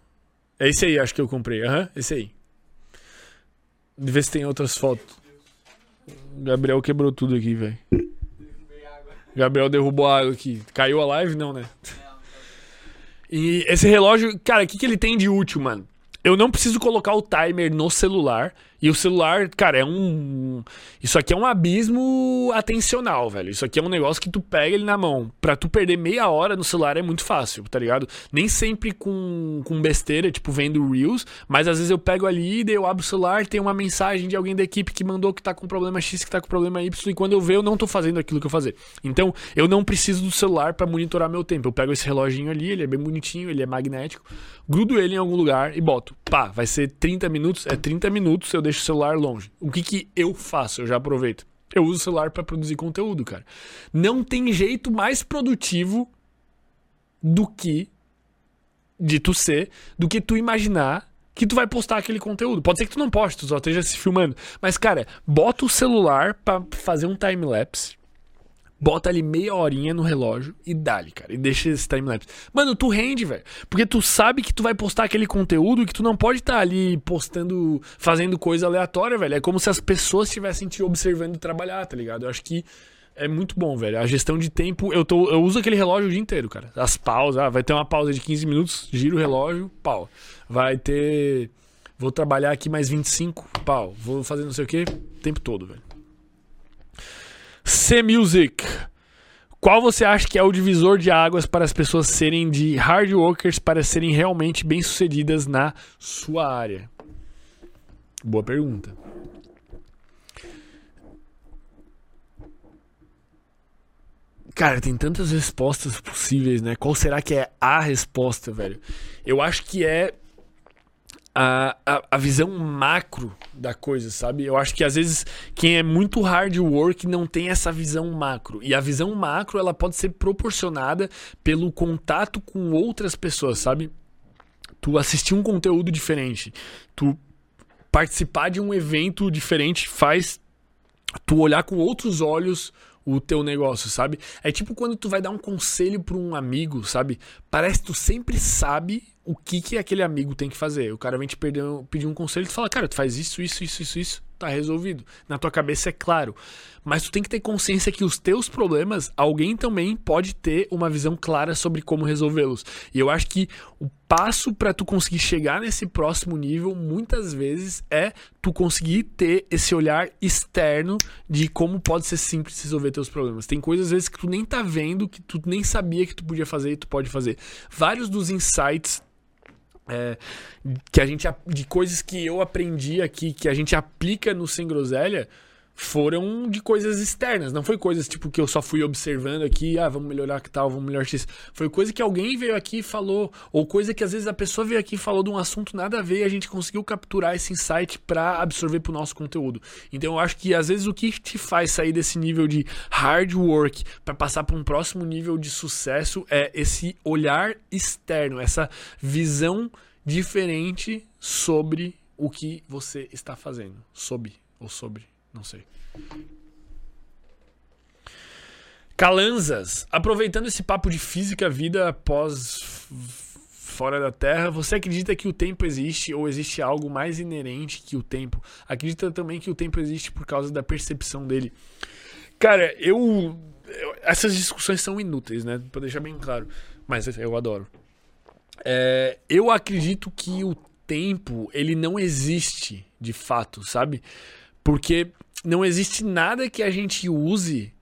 É esse aí, acho que eu comprei. Aham, uhum, esse aí. Ver se tem outras fotos. Gabriel quebrou tudo aqui, velho. Gabriel derrubou a água aqui. Caiu a live? Não, né? E esse relógio, cara, o que, que ele tem de útil, mano? Eu não preciso colocar o timer no celular E o celular, cara, é um. Isso aqui é um abismo atencional, velho. Isso aqui é um negócio que tu pega ele na mão. Pra tu perder meia hora no celular é muito fácil, tá ligado? Nem sempre com, com besteira, tipo vendo Reels, mas às vezes eu pego ali, daí eu abro o celular, tem uma mensagem de alguém da equipe que mandou que tá com problema X, que tá com problema Y, e quando eu ver, eu não tô fazendo aquilo que eu fazer. Então, eu não preciso do celular para monitorar meu tempo. Eu pego esse reloginho ali, ele é bem bonitinho, ele é magnético, grudo ele em algum lugar e boto. Pá, vai ser 30 minutos, é 30 minutos, eu deixo deixo o celular longe. O que, que eu faço? Eu já aproveito. Eu uso o celular para produzir conteúdo, cara. Não tem jeito mais produtivo do que de tu ser, do que tu imaginar que tu vai postar aquele conteúdo. Pode ser que tu não poste, tu só esteja se filmando. Mas, cara, bota o celular para fazer um time lapse bota ali meia horinha no relógio e dá-lhe, cara. E deixa esse timelapse. Mano, tu rende, velho. Porque tu sabe que tu vai postar aquele conteúdo e que tu não pode estar tá ali postando, fazendo coisa aleatória, velho. É como se as pessoas estivessem te observando trabalhar, tá ligado? Eu acho que é muito bom, velho. A gestão de tempo, eu, tô, eu uso aquele relógio o dia inteiro, cara. As pausas, ah, vai ter uma pausa de 15 minutos, giro o relógio, pau. Vai ter. Vou trabalhar aqui mais 25, pau. Vou fazer não sei o que, tempo todo, velho. C-Music. Qual você acha que é o divisor de águas para as pessoas serem de hard workers para serem realmente bem-sucedidas na sua área? Boa pergunta. Cara, tem tantas respostas possíveis, né? Qual será que é a resposta, velho? Eu acho que é a, a, a, visão macro da coisa, sabe? Eu acho que às vezes quem é muito hard work não tem essa visão macro. E a visão macro ela pode ser proporcionada pelo contato com outras pessoas, sabe? Tu assistir um conteúdo diferente, tu participar de um evento diferente faz tu olhar com outros olhos o teu negócio, sabe? É tipo quando tu vai dar um conselho para um amigo, sabe? Parece que tu sempre sabe o que que aquele amigo tem que fazer. O cara vem te pedir, pedir um conselho e tu fala, cara, tu faz isso, isso, isso, isso, isso, tá resolvido. Na tua cabeça é claro. Mas tu tem que ter consciência que os teus problemas, alguém também pode ter uma visão clara sobre como resolvê-los. E eu acho que o passo para tu conseguir chegar nesse próximo nível, muitas vezes, é tu conseguir ter esse olhar externo de como pode ser simples resolver teus problemas. Tem coisas, às vezes, que tu nem tá vendo, que tu nem sabia que tu podia fazer e tu pode fazer. Vários dos insights é, que a gente de coisas que eu aprendi aqui que a gente aplica no sem groselha foram de coisas externas, não foi coisas tipo que eu só fui observando aqui, ah, vamos melhorar que tal, vamos melhorar X. Foi coisa que alguém veio aqui e falou, ou coisa que às vezes a pessoa veio aqui e falou de um assunto nada a ver e a gente conseguiu capturar esse insight para absorver pro nosso conteúdo. Então eu acho que às vezes o que te faz sair desse nível de hard work para passar para um próximo nível de sucesso é esse olhar externo, essa visão diferente sobre o que você está fazendo, sobre ou sobre não sei. Calanzas, aproveitando esse papo de física, vida após fora da Terra, você acredita que o tempo existe ou existe algo mais inerente que o tempo? Acredita também que o tempo existe por causa da percepção dele? Cara, eu, eu essas discussões são inúteis, né? Pra deixar bem claro, mas eu adoro. É, eu acredito que o tempo ele não existe de fato, sabe? Porque não existe nada que a gente use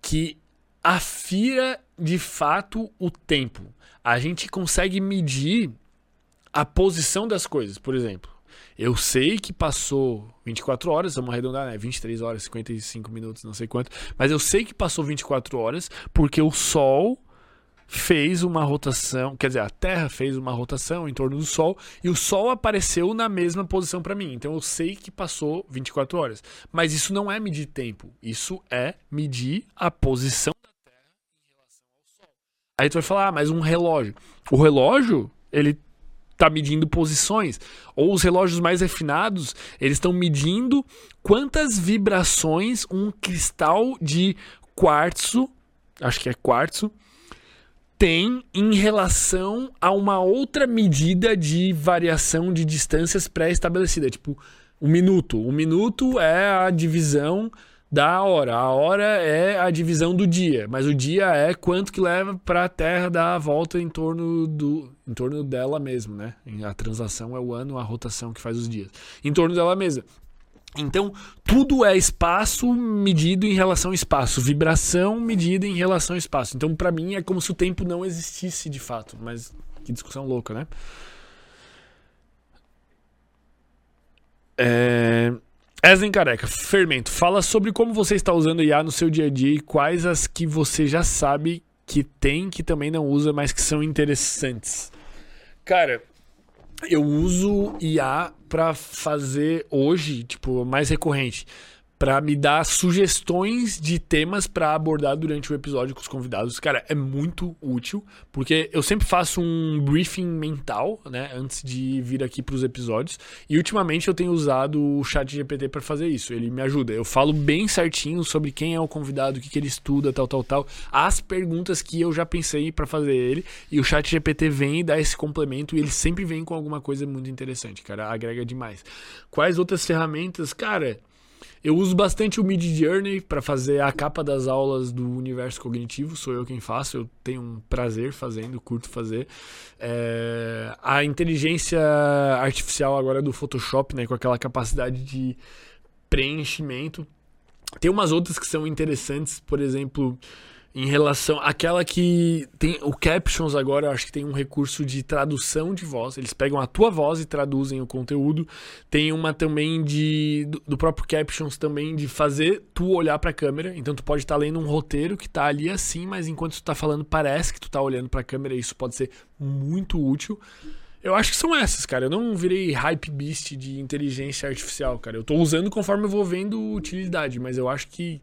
que afira de fato o tempo. A gente consegue medir a posição das coisas, por exemplo. Eu sei que passou 24 horas, vamos arredondar, né? 23 horas, 55 minutos, não sei quanto. Mas eu sei que passou 24 horas porque o Sol fez uma rotação, quer dizer, a Terra fez uma rotação em torno do Sol e o Sol apareceu na mesma posição para mim. Então eu sei que passou 24 horas. Mas isso não é medir tempo, isso é medir a posição da Terra em relação ao Sol. Aí tu vai falar, ah, mas um relógio. O relógio, ele está medindo posições. Ou os relógios mais refinados, eles estão medindo quantas vibrações um cristal de quartzo, acho que é quartzo, tem em relação a uma outra medida de variação de distâncias pré-estabelecida, tipo um minuto. Um minuto é a divisão da hora, a hora é a divisão do dia, mas o dia é quanto que leva para a Terra dar a volta em torno do em torno dela mesma, né? A translação é o ano, a rotação que faz os dias. Em torno dela mesma. Então, tudo é espaço medido em relação ao espaço, vibração medida em relação ao espaço. Então, para mim, é como se o tempo não existisse de fato. Mas que discussão louca, né? É... Eslen Careca, Fermento, fala sobre como você está usando IA no seu dia a dia e quais as que você já sabe que tem que também não usa, mas que são interessantes. Cara, eu uso IA para fazer hoje, tipo, mais recorrente, para me dar sugestões de temas para abordar durante o episódio com os convidados. Cara, é muito útil, porque eu sempre faço um briefing mental, né, antes de vir aqui para os episódios. E ultimamente eu tenho usado o Chat GPT para fazer isso. Ele me ajuda. Eu falo bem certinho sobre quem é o convidado, o que, que ele estuda, tal, tal, tal, as perguntas que eu já pensei para fazer ele. E o Chat GPT vem e dá esse complemento e ele sempre vem com alguma coisa muito interessante, cara. Agrega demais. Quais outras ferramentas, cara? Eu uso bastante o Mid Journey para fazer a capa das aulas do universo cognitivo, sou eu quem faço, eu tenho um prazer fazendo, curto fazer. É... A inteligência artificial agora do Photoshop, né, com aquela capacidade de preenchimento. Tem umas outras que são interessantes, por exemplo, em relação àquela que tem o captions agora, eu acho que tem um recurso de tradução de voz. Eles pegam a tua voz e traduzem o conteúdo. Tem uma também de do, do próprio captions também de fazer tu olhar para a câmera. Então tu pode estar tá lendo um roteiro que tá ali assim, mas enquanto tu tá falando parece que tu tá olhando para a câmera, isso pode ser muito útil. Eu acho que são essas, cara. Eu não virei hype beast de inteligência artificial, cara. Eu tô usando conforme eu vou vendo utilidade, mas eu acho que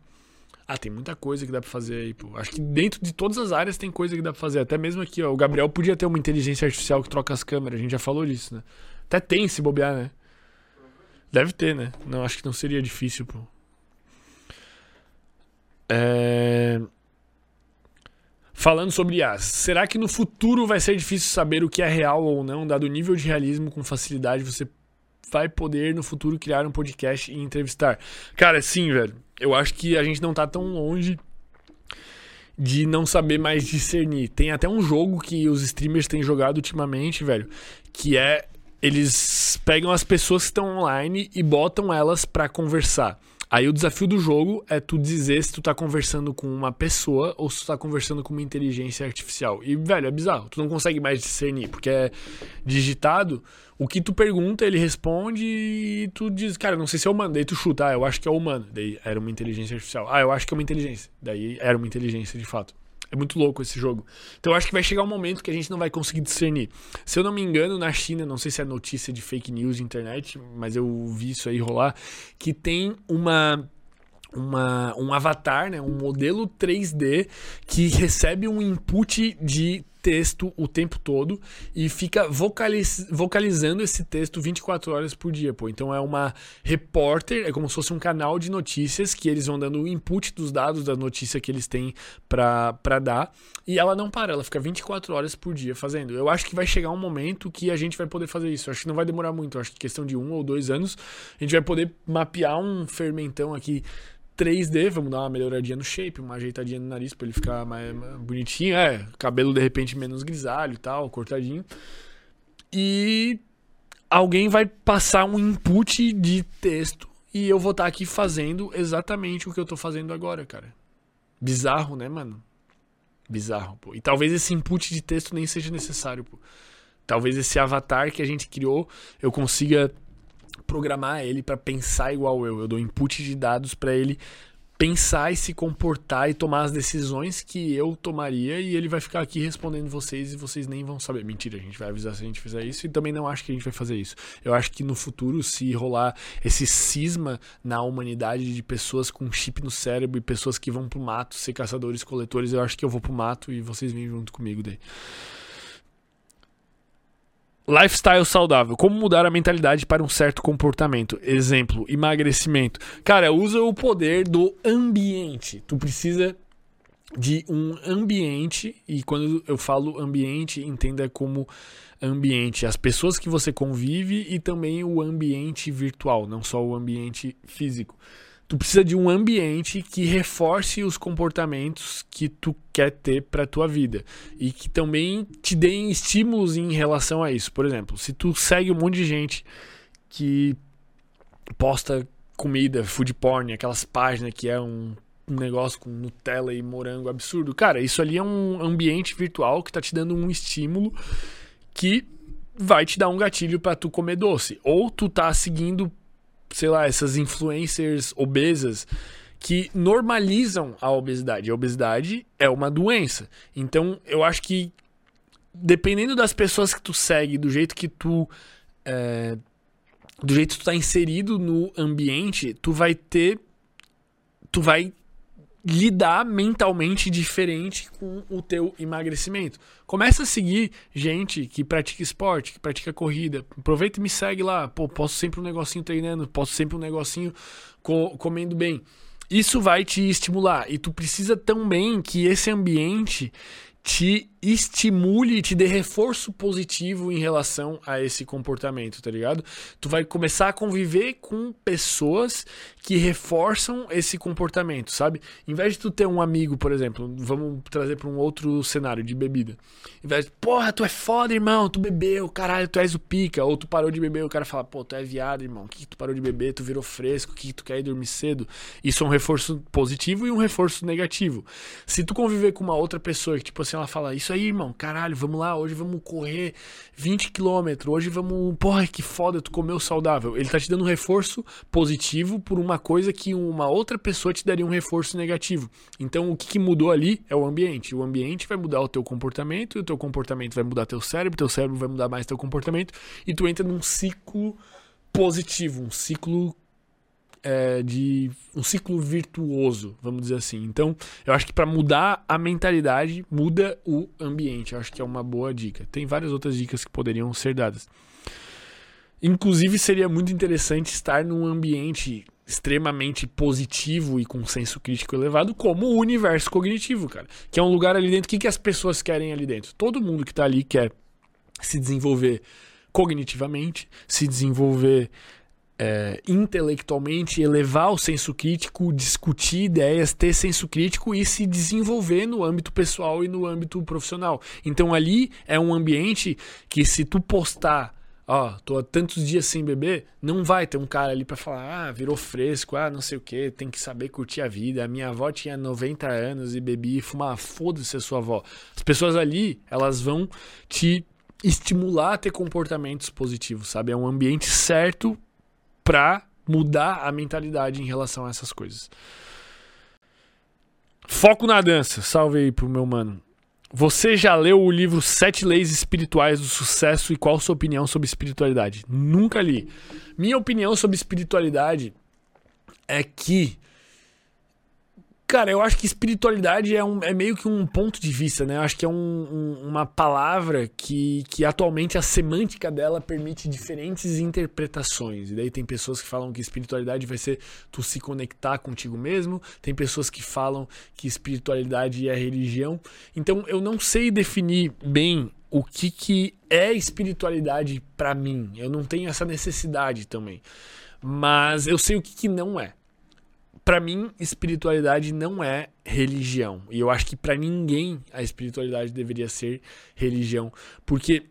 ah, tem muita coisa que dá pra fazer aí, pô. Acho que dentro de todas as áreas tem coisa que dá pra fazer. Até mesmo aqui, ó. O Gabriel podia ter uma inteligência artificial que troca as câmeras. A gente já falou disso, né? Até tem se bobear, né? Deve ter, né? Não, acho que não seria difícil, pô. É... Falando sobre IAs, será que no futuro vai ser difícil saber o que é real ou não, dado o nível de realismo com facilidade você vai poder no futuro criar um podcast e entrevistar? Cara, sim, velho eu acho que a gente não tá tão longe de não saber mais discernir. Tem até um jogo que os streamers têm jogado ultimamente, velho, que é eles pegam as pessoas que estão online e botam elas para conversar. Aí o desafio do jogo é tu dizer se tu tá conversando com uma pessoa ou se tu tá conversando com uma inteligência artificial. E, velho, é bizarro. Tu não consegue mais discernir, porque é digitado. O que tu pergunta, ele responde e tu diz, cara, não sei se é humano. Daí tu chuta, ah, eu acho que é humano. Daí era uma inteligência artificial. Ah, eu acho que é uma inteligência. Daí era uma inteligência de fato. É muito louco esse jogo. Então eu acho que vai chegar um momento que a gente não vai conseguir discernir. Se eu não me engano, na China, não sei se é notícia de fake news internet, mas eu vi isso aí rolar, que tem uma uma, um avatar, né, um modelo 3D que recebe um input de texto o tempo todo e fica vocaliz vocalizando esse texto 24 horas por dia, pô. Então é uma repórter, é como se fosse um canal de notícias que eles vão dando o input dos dados da notícia que eles têm para dar e ela não para, ela fica 24 horas por dia fazendo. Eu acho que vai chegar um momento que a gente vai poder fazer isso. Eu acho que não vai demorar muito, acho que questão de um ou dois anos a gente vai poder mapear um fermentão aqui 3D, vamos dar uma melhoradinha no shape, uma ajeitadinha no nariz pra ele ficar mais, mais bonitinho. É, cabelo de repente menos grisalho e tal, cortadinho. E alguém vai passar um input de texto e eu vou estar tá aqui fazendo exatamente o que eu tô fazendo agora, cara. Bizarro, né, mano? Bizarro, pô. E talvez esse input de texto nem seja necessário, pô. Talvez esse avatar que a gente criou eu consiga programar ele para pensar igual eu. Eu dou input de dados para ele pensar e se comportar e tomar as decisões que eu tomaria e ele vai ficar aqui respondendo vocês e vocês nem vão saber. Mentira, a gente vai avisar se a gente fizer isso e também não acho que a gente vai fazer isso. Eu acho que no futuro, se rolar esse cisma na humanidade de pessoas com chip no cérebro e pessoas que vão pro mato ser caçadores coletores, eu acho que eu vou pro mato e vocês vêm junto comigo daí. Lifestyle saudável. Como mudar a mentalidade para um certo comportamento? Exemplo, emagrecimento. Cara, usa o poder do ambiente. Tu precisa de um ambiente, e quando eu falo ambiente, entenda como ambiente as pessoas que você convive e também o ambiente virtual, não só o ambiente físico tu precisa de um ambiente que reforce os comportamentos que tu quer ter para tua vida e que também te deem estímulos em relação a isso. Por exemplo, se tu segue um monte de gente que posta comida, food porn, aquelas páginas que é um, um negócio com Nutella e morango absurdo. Cara, isso ali é um ambiente virtual que tá te dando um estímulo que vai te dar um gatilho para tu comer doce. Ou tu tá seguindo, sei lá, essas influencers obesas que normalizam a obesidade. A obesidade é uma doença. Então, eu acho que dependendo das pessoas que tu segue, do jeito que tu é, do jeito que tu tá inserido no ambiente, tu vai ter tu vai lidar mentalmente diferente com o teu emagrecimento. Começa a seguir gente que pratica esporte, que pratica corrida. Aproveita e me segue lá. Pô, posso sempre um negocinho treinando, posso sempre um negocinho co comendo bem. Isso vai te estimular e tu precisa também que esse ambiente te estimule e te dê reforço positivo em relação a esse comportamento, tá ligado? Tu vai começar a conviver com pessoas que reforçam esse comportamento, sabe? Em vez de tu ter um amigo, por exemplo, vamos trazer para um outro cenário de bebida. Em vez de, porra, tu é foda, irmão, tu bebeu, caralho, tu és o pica, ou tu parou de beber, o cara fala, pô, tu é viado, irmão, que, que tu parou de beber, tu virou fresco, que, que tu quer ir dormir cedo? Isso é um reforço positivo e um reforço negativo. Se tu conviver com uma outra pessoa que, tipo assim, ela fala, isso aí, irmão, caralho, vamos lá, hoje vamos correr 20 km, hoje vamos, porra, que foda, tu comeu saudável. Ele tá te dando um reforço positivo por uma coisa que uma outra pessoa te daria um reforço negativo. Então, o que, que mudou ali é o ambiente. O ambiente vai mudar o teu comportamento, o teu comportamento vai mudar teu cérebro, teu cérebro vai mudar mais teu comportamento, e tu entra num ciclo positivo, um ciclo é, de um ciclo virtuoso, vamos dizer assim. Então, eu acho que para mudar a mentalidade, muda o ambiente. Eu acho que é uma boa dica. Tem várias outras dicas que poderiam ser dadas. Inclusive, seria muito interessante estar num ambiente extremamente positivo e com senso crítico elevado, como o universo cognitivo, cara. Que é um lugar ali dentro. O que, que as pessoas querem ali dentro? Todo mundo que está ali quer se desenvolver cognitivamente, se desenvolver é, intelectualmente, elevar o senso crítico, discutir ideias, ter senso crítico e se desenvolver no âmbito pessoal e no âmbito profissional. Então ali é um ambiente que se tu postar, ó, tô há tantos dias sem beber, não vai ter um cara ali para falar, ah, virou fresco, ah, não sei o que, tem que saber curtir a vida. A minha avó tinha 90 anos e bebia e fumava, foda-se a sua avó. As pessoas ali, elas vão te estimular a ter comportamentos positivos, sabe? É um ambiente certo para mudar a mentalidade em relação a essas coisas. Foco na dança. Salve aí pro meu mano. Você já leu o livro Sete Leis Espirituais do Sucesso e qual sua opinião sobre espiritualidade? Nunca li. Minha opinião sobre espiritualidade é que Cara, eu acho que espiritualidade é, um, é meio que um ponto de vista, né? Eu acho que é um, um, uma palavra que, que atualmente a semântica dela permite diferentes interpretações. E daí tem pessoas que falam que espiritualidade vai ser tu se conectar contigo mesmo, tem pessoas que falam que espiritualidade é religião. Então eu não sei definir bem o que, que é espiritualidade para mim. Eu não tenho essa necessidade também. Mas eu sei o que, que não é para mim, espiritualidade não é religião. E eu acho que para ninguém a espiritualidade deveria ser religião, porque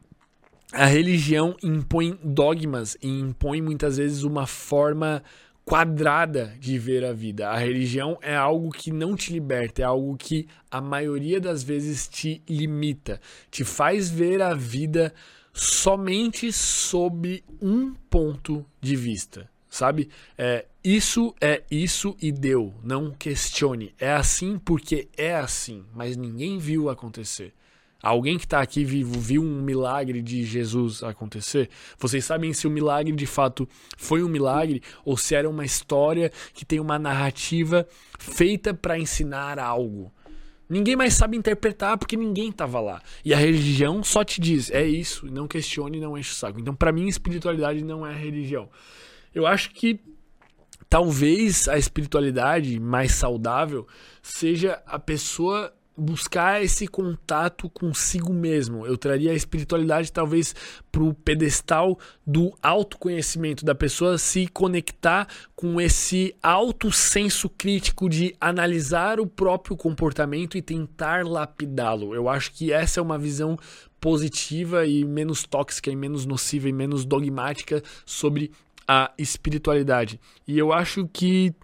a religião impõe dogmas e impõe muitas vezes uma forma quadrada de ver a vida. A religião é algo que não te liberta, é algo que a maioria das vezes te limita, te faz ver a vida somente sob um ponto de vista sabe? É, isso é isso e deu. Não questione. É assim porque é assim, mas ninguém viu acontecer. Alguém que está aqui vivo viu um milagre de Jesus acontecer? Vocês sabem se o milagre de fato foi um milagre ou se era uma história que tem uma narrativa feita para ensinar algo? Ninguém mais sabe interpretar porque ninguém estava lá. E a religião só te diz, é isso, não questione, não enche o saco. Então, para mim, espiritualidade não é religião. Eu acho que talvez a espiritualidade mais saudável seja a pessoa buscar esse contato consigo mesmo. Eu traria a espiritualidade talvez para o pedestal do autoconhecimento da pessoa se conectar com esse alto senso crítico de analisar o próprio comportamento e tentar lapidá-lo. Eu acho que essa é uma visão positiva e menos tóxica e menos nociva e menos dogmática sobre a espiritualidade. E eu acho que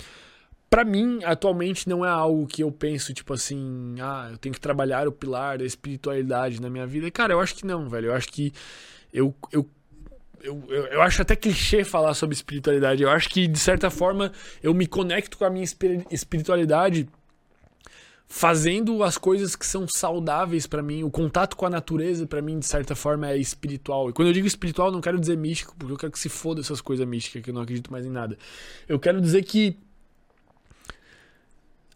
para mim, atualmente, não é algo que eu penso, tipo assim, ah, eu tenho que trabalhar o pilar da espiritualidade na minha vida. Cara, eu acho que não, velho. Eu acho que eu, eu eu, eu, eu, acho até clichê falar sobre espiritualidade. Eu acho que, de certa forma, eu me conecto com a minha espiritualidade fazendo as coisas que são saudáveis para mim. O contato com a natureza, para mim, de certa forma, é espiritual. E quando eu digo espiritual, não quero dizer místico, porque eu quero que se foda essas coisas místicas, que eu não acredito mais em nada. Eu quero dizer que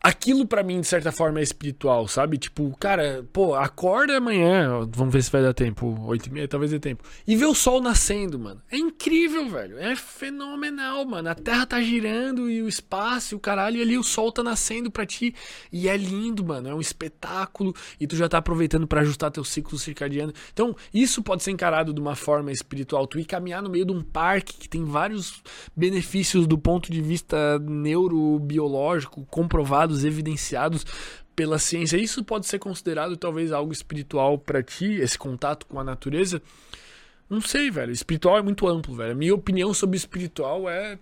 aquilo para mim, de certa forma, é espiritual, sabe? Tipo, cara, pô, acorda amanhã, vamos ver se vai dar tempo, oito e meia, talvez dê tempo, e ver o sol nascendo, mano. É incrível, velho. É fenomenal, mano. A terra tá girando e o espaço e o caralho, e ali o sol tá nascendo pra ti. E é lindo, mano. É um espetáculo e tu já tá aproveitando para ajustar teu ciclo circadiano. Então, isso pode ser encarado de uma forma espiritual. Tu ir caminhar no meio de um parque que tem vários benefícios do ponto de vista neurobiológico comprovados evidenciados pela ciência. Isso pode ser considerado talvez algo espiritual para ti, esse contato com a natureza? Não sei, velho. Espiritual é muito amplo, velho. Minha opinião sobre espiritual é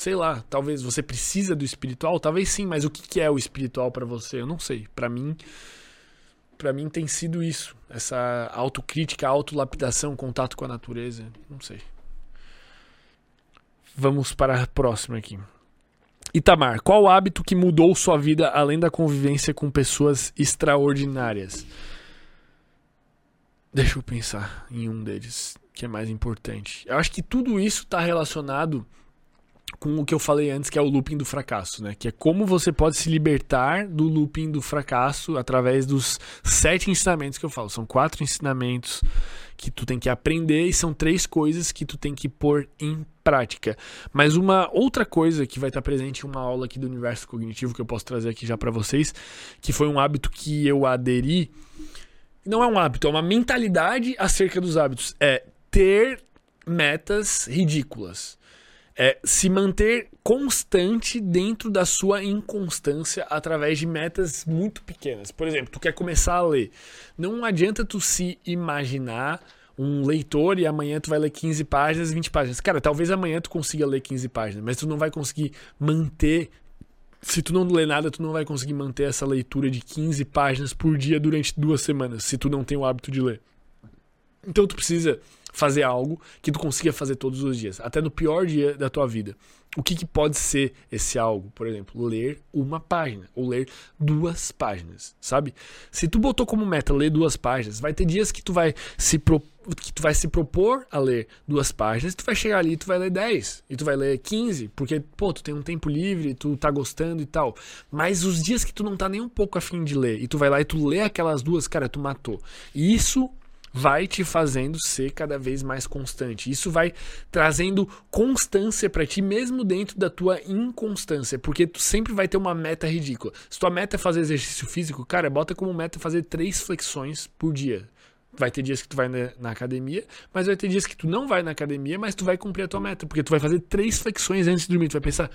sei lá, talvez você precisa do espiritual, talvez sim, mas o que é o espiritual para você? Eu não sei. Para mim, para mim tem sido isso, essa autocrítica, autolapidação, contato com a natureza, não sei. Vamos para a próxima aqui. Itamar, qual hábito que mudou sua vida além da convivência com pessoas extraordinárias? Deixa eu pensar em um deles, que é mais importante. Eu acho que tudo isso está relacionado com o que eu falei antes, que é o looping do fracasso, né? Que é como você pode se libertar do looping do fracasso através dos sete ensinamentos que eu falo. São quatro ensinamentos que tu tem que aprender e são três coisas que tu tem que pôr em prática. Mas uma outra coisa que vai estar presente em uma aula aqui do universo cognitivo que eu posso trazer aqui já para vocês, que foi um hábito que eu aderi, não é um hábito, é uma mentalidade acerca dos hábitos, é ter metas ridículas é se manter constante dentro da sua inconstância através de metas muito pequenas. Por exemplo, tu quer começar a ler. Não adianta tu se imaginar um leitor e amanhã tu vai ler 15 páginas, 20 páginas. Cara, talvez amanhã tu consiga ler 15 páginas, mas tu não vai conseguir manter se tu não ler nada, tu não vai conseguir manter essa leitura de 15 páginas por dia durante duas semanas, se tu não tem o hábito de ler. Então tu precisa fazer algo que tu consiga fazer todos os dias, até no pior dia da tua vida. O que, que pode ser esse algo? Por exemplo, ler uma página ou ler duas páginas, sabe? Se tu botou como meta ler duas páginas, vai ter dias que tu vai se pro... que tu vai se propor a ler duas páginas, tu vai chegar ali e tu vai ler 10 e tu vai ler 15, porque pô, tu tem um tempo livre, tu tá gostando e tal. Mas os dias que tu não tá nem um pouco afim de ler e tu vai lá e tu lê aquelas duas, cara, tu matou. E isso vai te fazendo ser cada vez mais constante. Isso vai trazendo constância para ti mesmo dentro da tua inconstância, porque tu sempre vai ter uma meta ridícula. Se tua meta é fazer exercício físico, cara, bota como meta fazer três flexões por dia. Vai ter dias que tu vai na, academia, mas vai ter dias que tu não vai na academia, mas tu vai cumprir a tua meta, porque tu vai fazer três flexões antes de dormir. Tu vai pensar,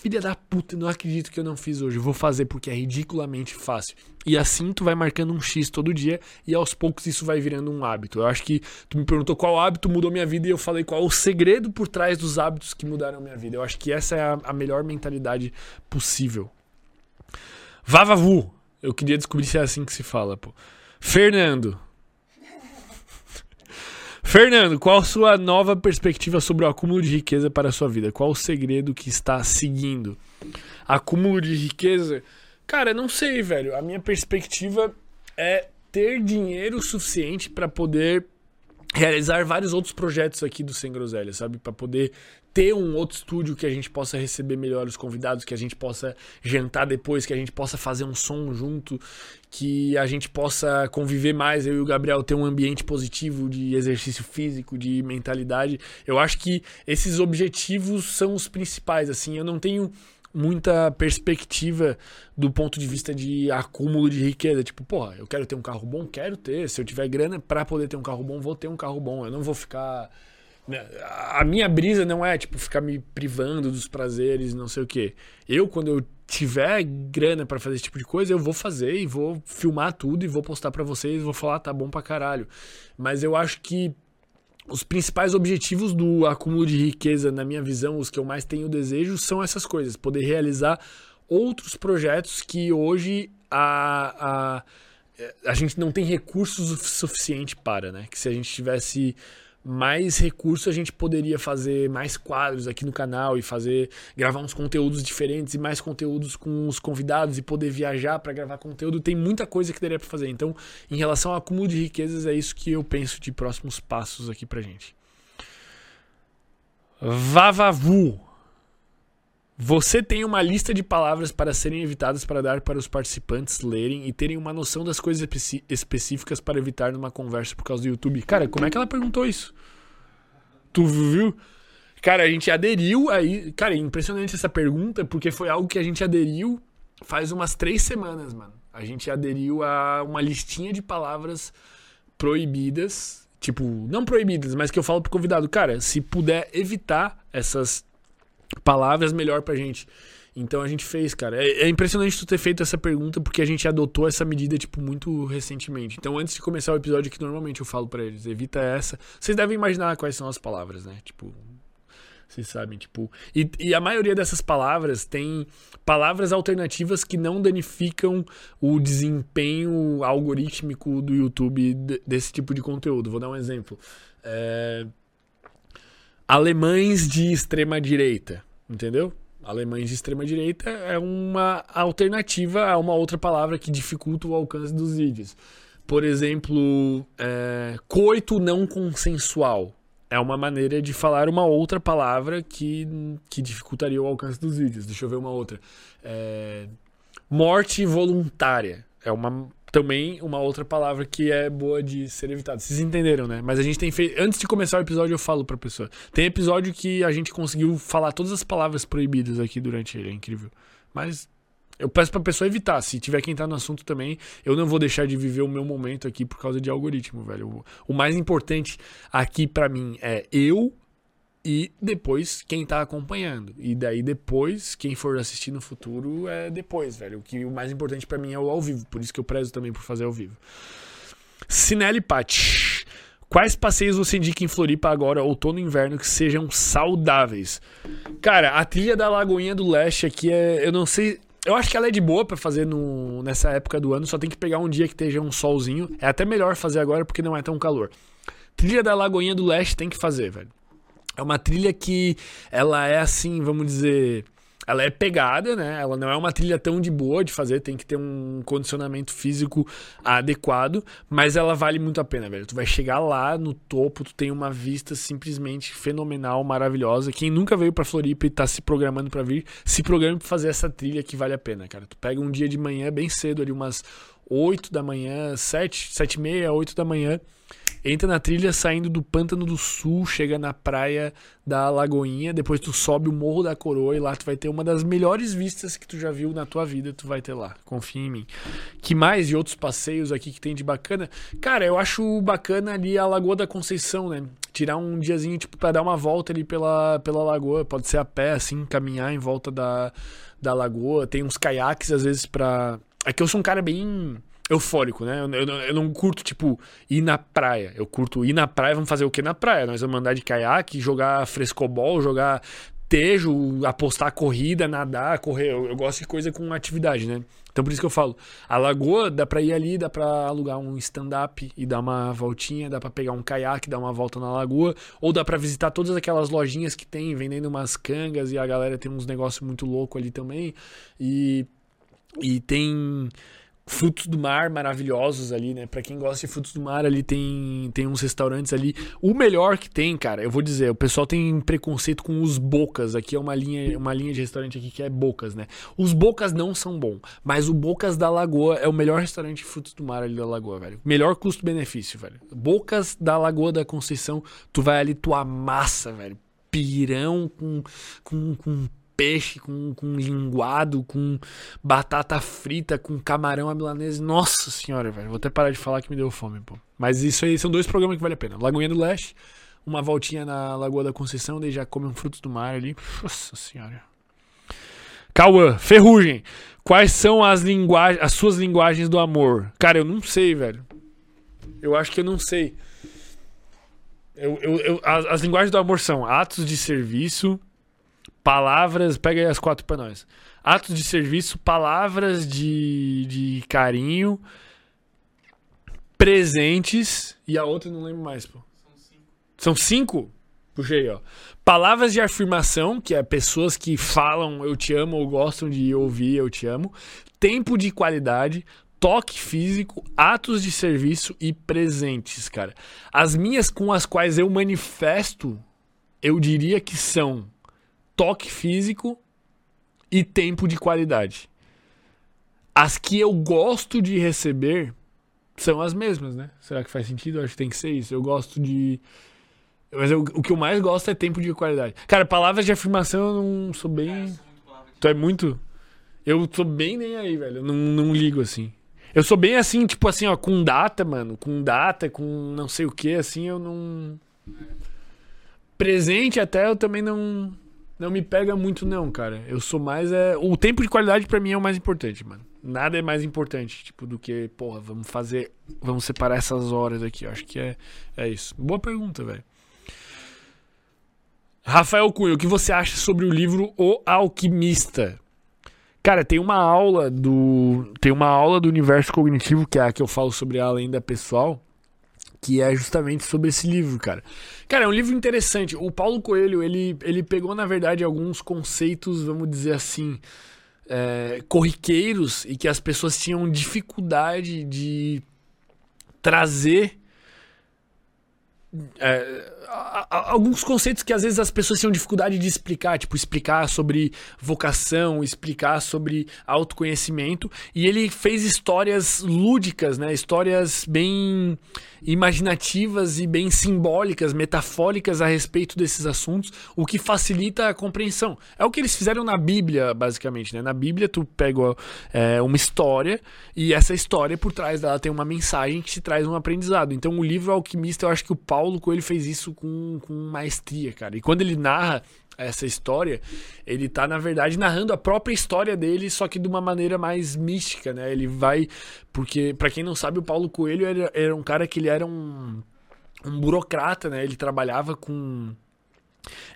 filha da puta, não acredito que eu não fiz hoje, vou fazer porque é ridiculamente fácil. E assim tu vai marcando um X todo dia e aos poucos isso vai virando um hábito. Eu acho que tu me perguntou qual hábito mudou minha vida e eu falei qual o segredo por trás dos hábitos que mudaram minha vida. Eu acho que essa é a, a melhor mentalidade possível. Vavavu, eu queria descobrir se é assim que se fala, pô. Fernando, Fernando, qual a sua nova perspectiva sobre o acúmulo de riqueza para a sua vida? Qual o segredo que está seguindo? Acúmulo de riqueza? Cara, não sei, velho. A minha perspectiva é ter dinheiro suficiente para poder realizar vários outros projetos aqui do Sem Groselha, sabe? Para poder ter um outro estúdio que a gente possa receber melhor os convidados, que a gente possa jantar depois, que a gente possa fazer um som junto, que a gente possa conviver mais, eu e o Gabriel ter um ambiente positivo de exercício físico, de mentalidade. Eu acho que esses objetivos são os principais, assim, eu não tenho muita perspectiva do ponto de vista de acúmulo de riqueza. Tipo, porra, eu quero ter um carro bom? Quero ter. Se eu tiver grana para poder ter um carro bom, vou ter um carro bom. Eu não vou ficar. Né, a minha brisa não é, tipo, ficar me privando dos prazeres, não sei o quê. Eu, quando eu tiver grana para fazer esse tipo de coisa, eu vou fazer e vou filmar tudo e vou postar para vocês, vou falar, tá bom pra caralho. Mas eu acho que os principais objetivos do acúmulo de riqueza, na minha visão, os que eu mais tenho desejo, são essas coisas: poder realizar outros projetos que hoje a, a, a gente não tem recursos suficiente para, né? Que se a gente tivesse mais recursos a gente poderia fazer mais quadros aqui no canal e fazer gravar uns conteúdos diferentes e mais conteúdos com os convidados e poder viajar para gravar conteúdo. Tem muita coisa que daria para fazer. Então, em relação ao acúmulo de riquezas, é isso que eu penso de próximos passos aqui pra gente. Vavavu. Você tem uma lista de palavras para serem evitadas para dar para os participantes lerem e terem uma noção das coisas específicas para evitar numa conversa por causa do YouTube. Cara, como é que ela perguntou isso? Tu viu? Cara, a gente aderiu aí. Cara, é impressionante essa pergunta, porque foi algo que a gente aderiu faz umas três semanas, mano. A gente aderiu a uma listinha de palavras proibidas. Tipo, não proibidas, mas que eu falo pro convidado, cara, se puder evitar essas palavras melhor pra gente. Então a gente fez, cara. É, é, impressionante tu ter feito essa pergunta porque a gente adotou essa medida, tipo, muito recentemente. Então antes de começar o episódio que normalmente eu falo para eles, evita essa. Vocês devem imaginar quais são as palavras, né? Tipo, vocês sabem, tipo. E, e, a maioria dessas palavras tem palavras alternativas que não danificam o desempenho algorítmico do YouTube desse tipo de conteúdo. Vou dar um exemplo. É alemães de extrema direita, entendeu? Alemães de extrema direita é uma alternativa a uma outra palavra que dificulta o alcance dos vídeos. Por exemplo, é, coito não consensual é uma maneira de falar uma outra palavra que, que dificultaria o alcance dos vídeos. Deixa eu ver uma outra. É, morte voluntária é uma também uma outra palavra que é boa de ser evitada. Vocês entenderam, né? Mas a gente tem feito. Antes de começar o episódio, eu falo pra pessoa. Tem episódio que a gente conseguiu falar todas as palavras proibidas aqui durante ele. É incrível. Mas eu peço pra pessoa evitar. Se tiver quem tá no assunto também, eu não vou deixar de viver o meu momento aqui por causa de algoritmo, velho. O mais importante aqui para mim é eu e depois quem tá acompanhando. E daí depois, quem for assistir no futuro é depois, velho. O que o mais importante para mim é o ao vivo, por isso que eu prezo também por fazer ao vivo. Sinelli Pati. Quais passeios você indica em Floripa agora, outono e inverno, que sejam saudáveis? Cara, a trilha da Lagoinha do Leste aqui é. Eu não sei. Eu acho que ela é de boa para fazer no, nessa época do ano, só tem que pegar um dia que esteja um solzinho. É até melhor fazer agora porque não é tão calor. Trilha da Lagoinha do Leste tem que fazer, velho. É uma trilha que ela é assim, vamos dizer, ela é pegada, né? Ela não é uma trilha tão de boa de fazer, tem que ter um condicionamento físico adequado, mas ela vale muito a pena, velho. Tu vai chegar lá no topo, tu tem uma vista simplesmente fenomenal, maravilhosa. Quem nunca veio para Floripa e tá se programando para vir, se programe para fazer essa trilha que vale a pena, cara. Tu pega um dia de manhã bem cedo ali umas 8 da manhã, 7, 7 e meia, 8 da manhã entra na trilha saindo do Pântano do Sul, chega na praia da Lagoinha, depois tu sobe o Morro da Coroa e lá tu vai ter uma das melhores vistas que tu já viu na tua vida, tu vai ter lá. Confia em mim. Que mais de outros passeios aqui que tem de bacana? Cara, eu acho bacana ali a Lagoa da Conceição, né? Tirar um diazinho tipo para dar uma volta ali pela, pela lagoa, pode ser a pé assim, caminhar em volta da, da lagoa, tem uns caiaques às vezes para É que eu sou um cara bem eufórico, né? Eu, eu, eu, não curto, tipo, ir na praia. Eu curto ir na praia, vamos fazer o que na praia? Nós vamos andar de caiaque, jogar frescobol, jogar tejo, apostar corrida, nadar, correr. Eu, eu, gosto de coisa com atividade, né? Então por isso que eu falo, a lagoa dá pra ir ali, dá pra alugar um stand-up e dar uma voltinha, dá pra pegar um caiaque, dar uma volta na lagoa, ou dá pra visitar todas aquelas lojinhas que tem vendendo umas cangas e a galera tem uns negócios muito louco ali também. E, e tem frutos do mar maravilhosos ali, né? Para quem gosta de frutos do mar, ali tem, tem uns restaurantes ali. O melhor que tem, cara, eu vou dizer, o pessoal tem preconceito com os bocas. Aqui é uma linha, uma linha de restaurante aqui que é bocas, né? Os bocas não são bons, mas o Bocas da Lagoa é o melhor restaurante de frutos do mar ali da Lagoa, velho. Melhor custo-benefício, velho. Bocas da Lagoa da Conceição, tu vai ali, tu amassa, velho. Pirão com, com, com peixe, com, com linguado, com batata frita, com camarão à milanese. Nossa senhora, velho. Vou até parar de falar que me deu fome, pô. Mas isso aí são dois programas que vale a pena. Lagoinha do Leste, uma voltinha na Lagoa da Conceição, daí já come um frutos do mar ali. Nossa senhora. Cauã, Ferrugem. Quais são as linguagens, as suas linguagens do amor? Cara, eu não sei, velho. Eu acho que eu não sei. Eu, eu, eu- as, as linguagens do amor são atos de serviço, palavras. Pega aí as quatro pra nós. Atos de serviço, palavras de, de carinho, presentes. E a outra não lembro mais, pô. São cinco? Puxei, ó. Palavras de afirmação, que é pessoas que falam eu te amo ou gostam de ouvir eu te amo. Tempo de qualidade, toque físico, atos de serviço e presentes, cara. As minhas com as quais eu manifesto, eu diria que são toque físico e tempo de qualidade. As que eu gosto de receber são as mesmas, né? Será que faz sentido? Eu acho que tem que ser isso. Eu gosto de. Mas eu- o que eu mais gosto é tempo de qualidade. Cara, palavras de afirmação eu não sou bem. Tu é muito. Eu sou bem nem aí, velho. Eu não, não ligo assim. Eu sou bem assim, tipo assim, ó, com data, mano. Com data, com não sei o que, assim, eu não. Presente até eu também não. Não me pega muito, não, cara. Eu sou mais. É... O tempo de qualidade pra mim é o mais importante, mano. Nada é mais importante, tipo, do que, porra, vamos fazer. Vamos separar essas horas aqui. Eu acho que é, é isso. Boa pergunta, velho. Rafael Cunha, o que você acha sobre o livro O Alquimista? Cara, tem uma aula do. Tem uma aula do universo cognitivo, que é a que eu falo sobre a lenda pessoal, que é justamente sobre esse livro, cara. Cara, é um livro interessante. O Paulo Coelho, ele, ele pegou, na verdade, alguns conceitos, vamos dizer assim, é, corriqueiros e que as pessoas tinham dificuldade de trazer. é, alguns conceitos que às vezes as pessoas tinham dificuldade de explicar, tipo explicar sobre vocação, explicar sobre autoconhecimento, e ele fez histórias lúdicas, né? Histórias bem imaginativas e bem simbólicas, metafóricas a respeito desses assuntos, o que facilita a compreensão. É o que eles fizeram na Bíblia, basicamente, né? Na Bíblia tu pega é, uma história e essa história por trás dela tem uma mensagem que te traz um aprendizado. Então o livro Alquimista, eu acho que o Paulo Coelho fez isso com, com maestria, cara. E quando ele narra essa história, ele tá, na verdade, narrando a própria história dele, só que de uma maneira mais mística, né? Ele vai. Porque, pra quem não sabe, o Paulo Coelho era, era um cara que ele era um, um burocrata, né? Ele trabalhava com.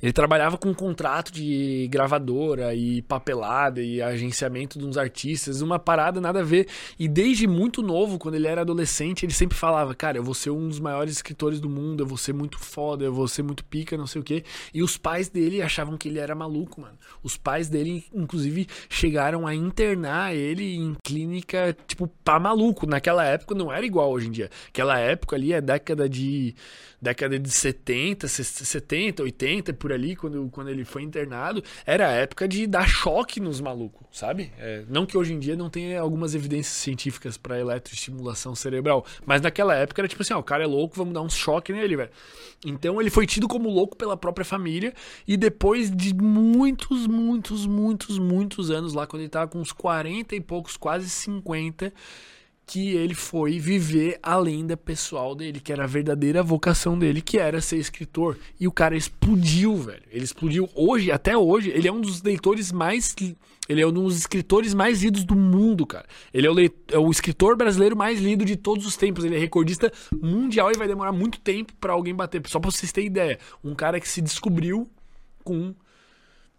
Ele trabalhava com um contrato de gravadora e papelada e agenciamento de uns artistas, uma parada nada a ver. E desde muito novo, quando ele era adolescente, ele sempre falava: Cara, eu vou ser um dos maiores escritores do mundo, eu vou ser muito foda, eu vou ser muito pica, não sei o quê. E os pais dele achavam que ele era maluco, mano. Os pais dele, inclusive, chegaram a internar ele em clínica, tipo, pra maluco. Naquela época não era igual hoje em dia. Aquela época ali é década de. Década de 70, 70, 80, por ali, quando, quando ele foi internado, era a época de dar choque nos malucos, sabe? É, não que hoje em dia não tenha algumas evidências científicas pra eletroestimulação cerebral, mas naquela época era tipo assim, ó, o cara é louco, vamos dar um choque nele, velho. Então ele foi tido como louco pela própria família e depois de muitos, muitos, muitos, muitos anos lá, quando ele tava com uns 40 e poucos, quase 50, que ele foi viver a lenda pessoal dele, que era a verdadeira vocação dele, que era ser escritor. E o cara explodiu, velho. Ele explodiu hoje, até hoje, ele é um dos leitores mais. Ele é um dos escritores mais lidos do mundo, cara. Ele é o, é o escritor brasileiro mais lido de todos os tempos. Ele é recordista mundial e vai demorar muito tempo pra alguém bater. Só pra vocês terem ideia. Um cara que se descobriu com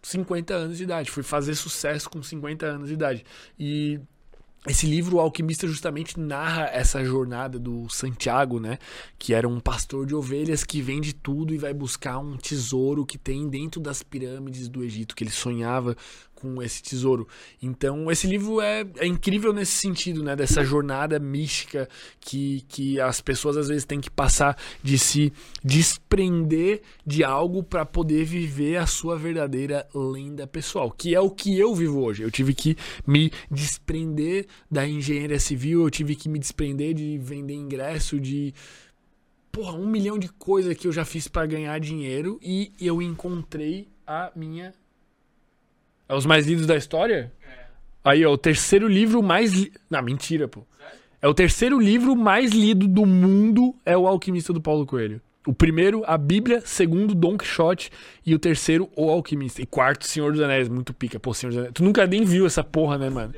50 anos de idade. Foi fazer sucesso com 50 anos de idade. E esse livro, O Alquimista, justamente narra essa jornada do Santiago, né? Que era um pastor de ovelhas que vende tudo e vai buscar um tesouro que tem dentro das pirâmides do Egito, que ele sonhava com esse tesouro. Então, esse livro é, é incrível nesse sentido, né? Dessa jornada mística que, que as pessoas às vezes têm que passar de se desprender de algo para poder viver a sua verdadeira lenda pessoal, que é o que eu vivo hoje. Eu tive que me desprender da engenharia civil, eu tive que me desprender de vender ingresso, de porra, um milhão de coisas que eu já fiz para ganhar dinheiro e eu encontrei a minha. É os mais lidos da história? Aí, ó, o terceiro livro mais. Li... Não, mentira, pô. É o terceiro livro mais lido do mundo é o Alquimista do Paulo Coelho. O primeiro, a Bíblia. Segundo, Don Quixote. E o terceiro, o Alquimista. E quarto, Senhor dos Anéis. Muito pica, pô, Senhor dos Anéis. Tu nunca nem viu essa porra, né, mano?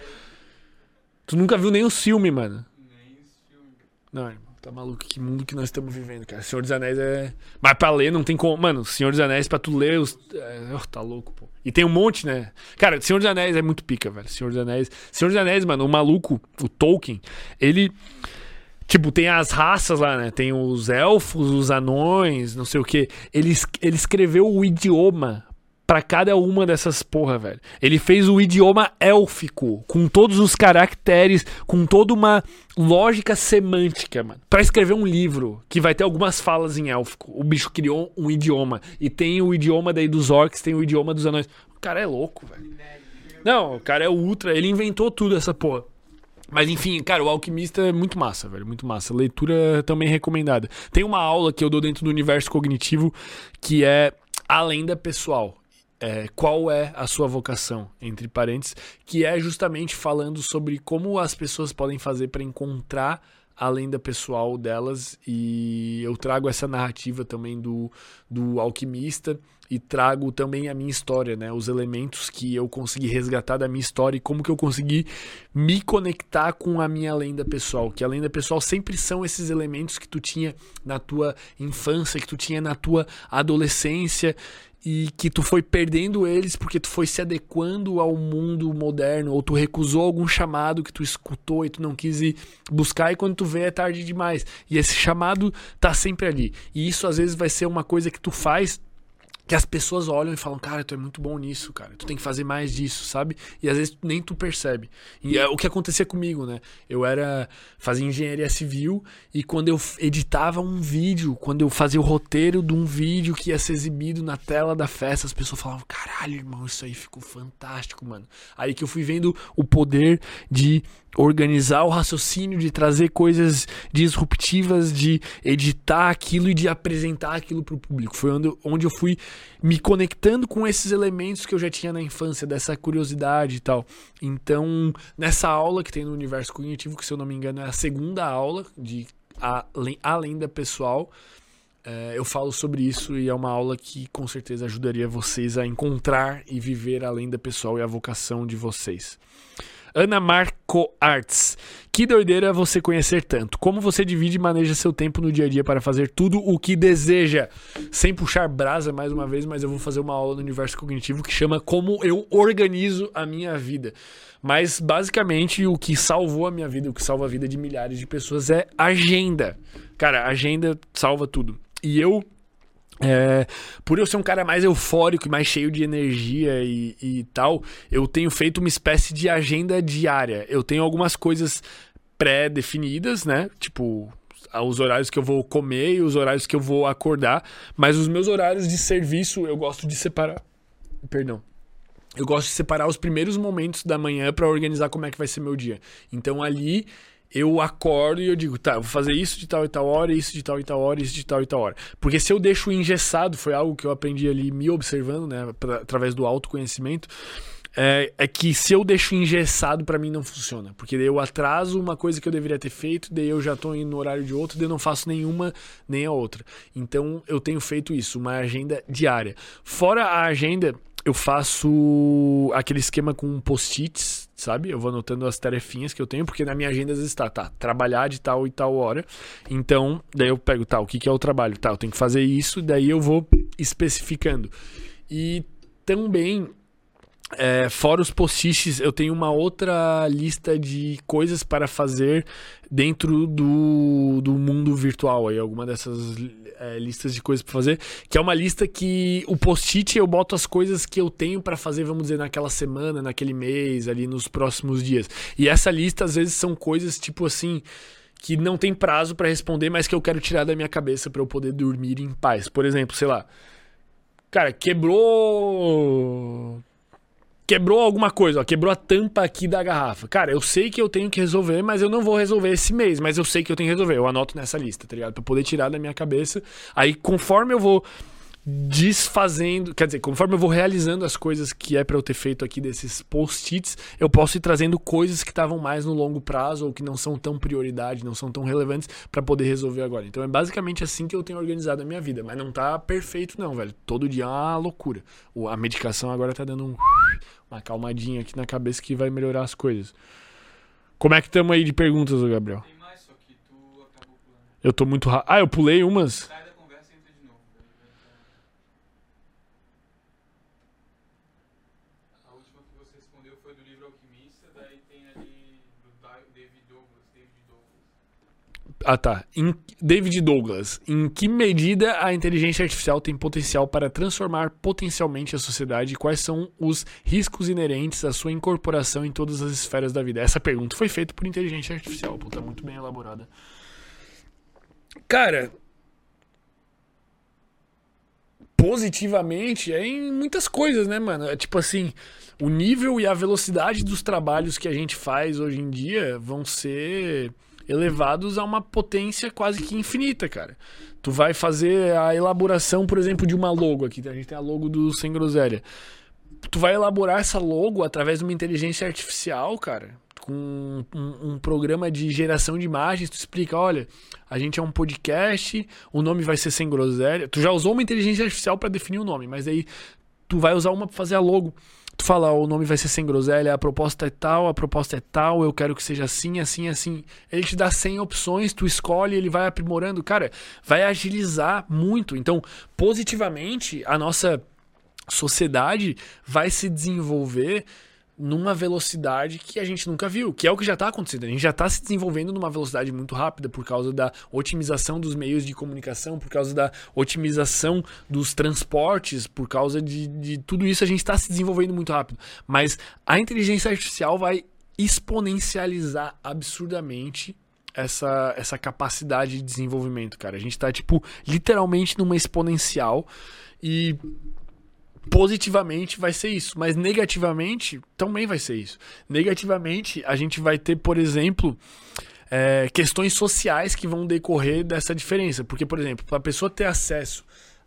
Tu nunca viu nem o filme, mano. Nem filme. Não, irmão. Tá maluco? Que mundo que nós estamos vivendo, cara. Senhor dos Anéis é. Mas pra ler não tem como. Mano, Senhor dos Anéis, pra tu ler. Os... É... Oh, tá louco, pô. E tem um monte, né? Cara, Senhor dos Anéis é muito pica, velho. Senhor dos Anéis. Senhor dos Anéis, mano, o maluco, o Tolkien, ele. Tipo, tem as raças lá, né? Tem os elfos, os anões, não sei o que. Ele, ele escreveu o idioma para cada uma dessas porra, velho. Ele fez o idioma élfico, com todos os caracteres, com toda uma lógica semântica, mano. Para escrever um livro que vai ter algumas falas em élfico. O bicho criou um idioma e tem o idioma daí dos orcs, tem o idioma dos anões. O cara é louco, velho. Não, o cara é ultra, ele inventou tudo essa porra. Mas enfim, cara, o Alquimista é muito massa, velho, muito massa. Leitura também recomendada. Tem uma aula que eu dou dentro do universo cognitivo que é a lenda pessoal é, qual é a sua vocação, entre parênteses, que é justamente falando sobre como as pessoas podem fazer para encontrar a lenda pessoal delas. E eu trago essa narrativa também do, do alquimista e trago também a minha história, né? Os elementos que eu consegui resgatar da minha história e como que eu consegui me conectar com a minha lenda pessoal. Que a lenda pessoal sempre são esses elementos que tu tinha na tua infância, que tu tinha na tua adolescência e que tu foi perdendo eles porque tu foi se adequando ao mundo moderno ou tu recusou algum chamado que tu escutou e tu não quis ir buscar e quando tu vê é tarde demais. E esse chamado tá sempre ali. E isso às vezes vai ser uma coisa que tu faz que as pessoas olham e falam, cara, tu é muito bom nisso, cara. Tu tem que fazer mais disso, sabe? E às vezes nem tu percebe. E é o que acontecia comigo, né? Eu era fazia engenharia civil e quando eu editava um vídeo, quando eu fazia o roteiro de um vídeo que ia ser exibido na tela da festa, as pessoas falavam, caralho, irmão, isso aí ficou fantástico, mano. Aí que eu fui vendo o poder de organizar o raciocínio, de trazer coisas disruptivas, de editar aquilo e de apresentar aquilo para o público. Foi onde, eu fui me conectando com esses elementos que eu já tinha na infância, dessa curiosidade e tal. Então, nessa aula que tem no Universo Cognitivo, que se eu não me engano é a segunda aula de a, lenda pessoal, é, eu falo sobre isso e é uma aula que com certeza ajudaria vocês a encontrar e viver a lenda pessoal e a vocação de vocês. Ana Marco Arts. Que doideira você conhecer tanto. Como você divide e maneja seu tempo no dia a dia para fazer tudo o que deseja? Sem puxar brasa mais uma vez, mas eu vou fazer uma aula no universo cognitivo que chama Como eu organizo a minha vida. Mas basicamente o que salvou a minha vida, o que salva a vida de milhares de pessoas é agenda. Cara, agenda salva tudo. E eu é, por eu ser um cara mais eufórico e mais cheio de energia e, e, tal, eu tenho feito uma espécie de agenda diária. Eu tenho algumas coisas pré-definidas, né? Tipo, os horários que eu vou comer e os horários que eu vou acordar. Mas os meus horários de serviço eu gosto de separar. Perdão. Eu gosto de separar os primeiros momentos da manhã para organizar como é que vai ser meu dia. Então ali eu acordo e eu digo, tá, eu vou fazer isso de tal e tal hora, isso de tal e tal hora, isso de tal e tal hora. Porque se eu deixo engessado, foi algo que eu aprendi ali me observando, né, pra, através do autoconhecimento, é, é que se eu deixo engessado, para mim não funciona. Porque daí eu atraso uma coisa que eu deveria ter feito, daí eu já tô indo no horário de outro, daí eu não faço nenhuma nem a outra. Então eu tenho feito isso, uma agenda diária. Fora a agenda, eu faço aquele esquema com post-its sabe? Eu vou anotando as tarefinhas que eu tenho, porque na minha agenda está, tá, trabalhar de tal e tal hora. Então, daí eu pego, tá, o que, que é o trabalho? Tá, eu tenho que fazer isso, daí eu vou especificando. E também é, fora os posts, eu tenho uma outra lista de coisas para fazer dentro do, do mundo virtual. Aí, alguma dessas é, listas de coisas para fazer, que é uma lista que o post-it eu boto as coisas que eu tenho para fazer, vamos dizer, naquela semana, naquele mês, ali nos próximos dias. E essa lista às vezes são coisas tipo assim que não tem prazo para responder, mas que eu quero tirar da minha cabeça para eu poder dormir em paz. Por exemplo, sei lá, cara, quebrou quebrou alguma coisa, ó, quebrou a tampa aqui da garrafa. Cara, eu sei que eu tenho que resolver, mas eu não vou resolver esse mês, mas eu sei que eu tenho que resolver. Eu anoto nessa lista, tá ligado? Pra poder tirar da minha cabeça. Aí, conforme eu vou desfazendo, quer dizer, conforme eu vou realizando as coisas que é para eu ter feito aqui desses post-its, eu posso ir trazendo coisas que estavam mais no longo prazo ou que não são tão prioridade, não são tão relevantes para poder resolver agora. Então é basicamente assim que eu tenho organizado a minha vida, mas não tá perfeito não, velho. Todo dia é uma loucura. A medicação agora tá dando um, uma calmadinha aqui na cabeça que vai melhorar as coisas. Como é que estamos aí de perguntas, Gabriel? Eu tô muito. Ra... Ah, eu pulei umas. Sai da conversa e entra de novo. A última que você respondeu foi do livro Alquimista, daí tem ali do Da- David Douglas. David Douglas. Ah, tá. Em David Douglas. Em que medida a inteligência artificial tem potencial para transformar potencialmente a sociedade e quais são os riscos inerentes à sua incorporação em todas as esferas da vida? Essa pergunta foi feita por inteligência artificial. Puta, muito bem elaborada. Cara. Positivamente é em muitas coisas, né, mano? É tipo assim, o nível e a velocidade dos trabalhos que a gente faz hoje em dia vão ser elevados a uma potência quase que infinita, cara. Tu vai fazer a elaboração, por exemplo, de uma logo aqui. A gente tem a logo do Sem Groselha. Tu vai elaborar essa logo através de uma inteligência artificial, cara. Com um, um programa de geração de imagens, tu explica, olha, a gente é um podcast, o nome vai ser Sem Groselha. Tu já usou uma inteligência artificial para definir o nome, mas aí tu vai usar uma pra fazer a logo. Tu fala, o nome vai ser sem groselha, a proposta é tal, a proposta é tal, eu quero que seja assim, assim, assim. Ele te dá 100 opções, tu escolhe, ele vai aprimorando. Cara, vai agilizar muito. Então, positivamente, a nossa sociedade vai se desenvolver numa velocidade que a gente nunca viu, que é o que já está acontecendo. A gente já está se desenvolvendo numa velocidade muito rápida por causa da otimização dos meios de comunicação, por causa da otimização dos transportes, por causa de, de tudo isso a gente está se desenvolvendo muito rápido. Mas a inteligência artificial vai exponencializar absurdamente essa, essa capacidade de desenvolvimento, cara. A gente tá, tipo, literalmente numa exponencial e positivamente vai ser isso, mas negativamente também vai ser isso. Negativamente, a gente vai ter, por exemplo, é, questões sociais que vão decorrer dessa diferença. Porque, por exemplo, para a pessoa ter acesso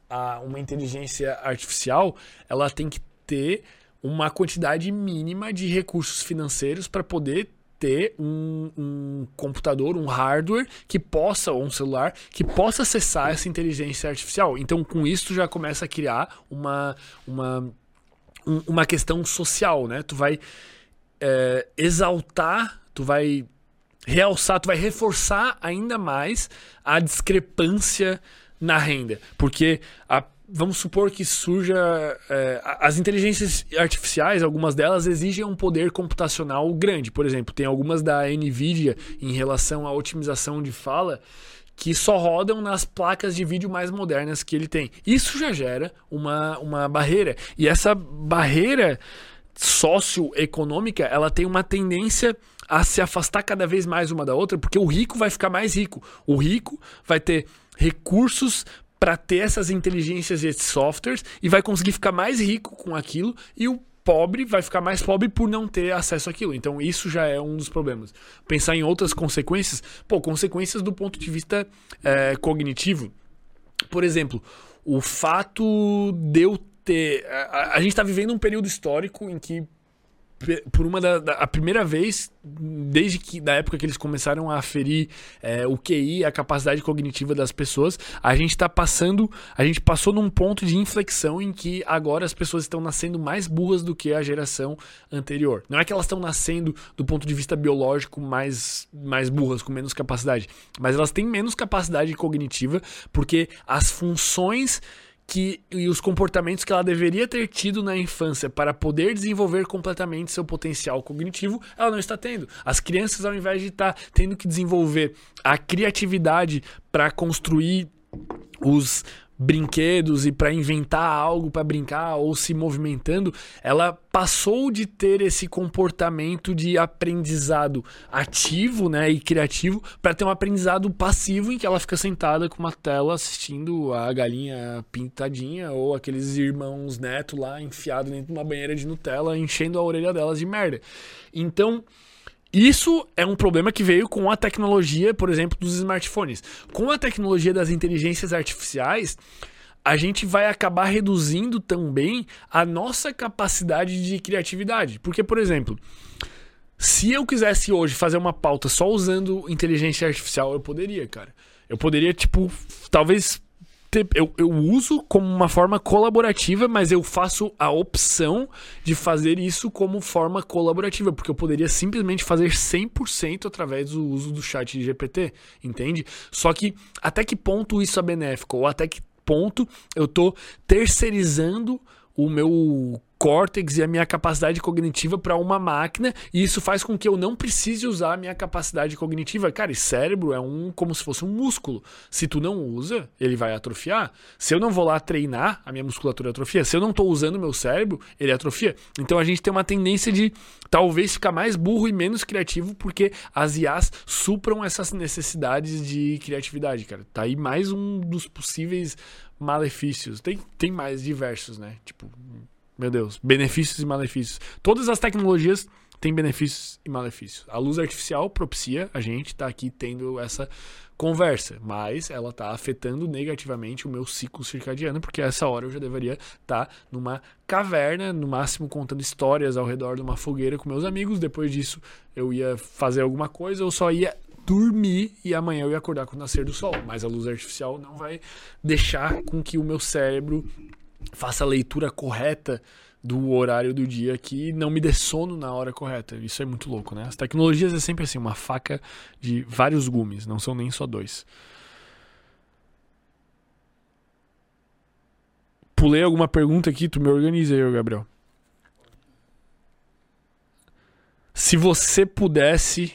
a uma inteligência artificial, ela tem que ter uma quantidade mínima de recursos financeiros para poder ter um, um, computador, um hardware que possa, ou um celular, que possa acessar essa inteligência artificial. Então, com isso, já começa a criar uma, uma, um, uma questão social, né? Tu vai é, exaltar, tu vai realçar, tu vai reforçar ainda mais a discrepância na renda. Porque a vamos supor que surja. É, as inteligências artificiais, algumas delas exigem um poder computacional grande. Por exemplo, tem algumas da Nvidia em relação à otimização de fala que só rodam nas placas de vídeo mais modernas que ele tem. Isso já gera uma, uma barreira. E essa barreira socioeconômica, ela tem uma tendência a se afastar cada vez mais uma da outra, porque o rico vai ficar mais rico. O rico vai ter recursos para ter essas inteligências e esses softwares e vai conseguir ficar mais rico com aquilo e o pobre vai ficar mais pobre por não ter acesso àquilo. Então isso já é um dos problemas. Pensar em outras consequências, pô, consequências do ponto de vista é, cognitivo. Por exemplo, o fato de eu ter. A, a gente está vivendo um período histórico em que por uma da, da, a primeira vez desde que da época que eles começaram a aferir é, o QI, a capacidade cognitiva das pessoas, a gente está passando, a gente passou num ponto de inflexão em que agora as pessoas estão nascendo mais burras do que a geração anterior. Não é que elas estão nascendo do ponto de vista biológico mais mais burras, com menos capacidade, mas elas têm menos capacidade cognitiva porque as funções que e os comportamentos que ela deveria ter tido na infância para poder desenvolver completamente seu potencial cognitivo, ela não está tendo. As crianças, ao invés de estar tendo que desenvolver a criatividade para construir os brinquedos e para inventar algo para brincar ou se movimentando, ela passou de ter esse comportamento de aprendizado ativo, né, e criativo, para ter um aprendizado passivo em que ela fica sentada com uma tela assistindo a galinha pintadinha ou aqueles irmãos neto lá enfiado dentro de uma banheira de Nutella, enchendo a orelha delas de merda. Então, isso é um problema que veio com a tecnologia, por exemplo, dos smartphones. Com a tecnologia das inteligências artificiais, a gente vai acabar reduzindo também a nossa capacidade de criatividade. Porque, por exemplo, se eu quisesse hoje fazer uma pauta só usando inteligência artificial, eu poderia, cara. Eu poderia, tipo, talvez. Eu, eu uso como uma forma colaborativa, mas eu faço a opção de fazer isso como forma colaborativa, porque eu poderia simplesmente fazer 100% através do uso do chat de GPT, entende? Só que até que ponto isso é benéfico, ou até que ponto eu tô terceirizando o meu córtex e a minha capacidade cognitiva para uma máquina, e isso faz com que eu não precise usar a minha capacidade cognitiva. Cara, e cérebro é um como se fosse um músculo. Se tu não usa, ele vai atrofiar. Se eu não vou lá treinar, a minha musculatura atrofia. Se eu não estou usando meu cérebro, ele atrofia. Então a gente tem uma tendência de talvez ficar mais burro e menos criativo porque as IAs supram essas necessidades de criatividade, cara. Tá aí mais um dos possíveis malefícios. Tem, tem mais diversos, né? Tipo, meu Deus, benefícios e malefícios. Todas as tecnologias têm benefícios e malefícios. A luz artificial propicia a gente estar tá aqui tendo essa conversa, mas ela está afetando negativamente o meu ciclo circadiano, porque essa hora eu já deveria estar tá numa caverna, no máximo contando histórias ao redor de uma fogueira com meus amigos. Depois disso, eu ia fazer alguma coisa, eu só ia dormir e amanhã eu ia acordar com o nascer do sol. Mas a luz artificial não vai deixar com que o meu cérebro faça a leitura correta do horário do dia que não me dê sono na hora correta. Isso é muito louco, né? As tecnologias é sempre assim, uma faca de vários gumes, não são nem só dois. Pulei alguma pergunta aqui, tu me organiza aí, Gabriel. Se você pudesse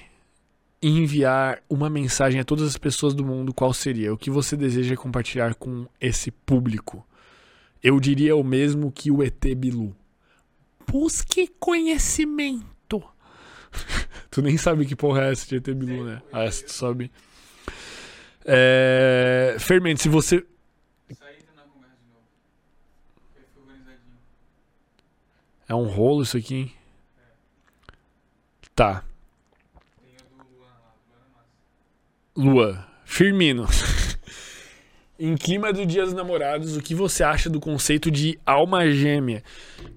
enviar uma mensagem a todas as pessoas do mundo, qual seria? O que você deseja compartilhar com esse público? Eu diria o mesmo que o ET Bilu. Busque conhecimento. tu nem sabe que porra é essa de ET Bilu, né? Ah, essa tu sabe. É... Fermento, se você. É um rolo isso aqui, hein? Tá. Lua. Firmino. Em clima do Dia dos Namorados, o que você acha do conceito de alma gêmea?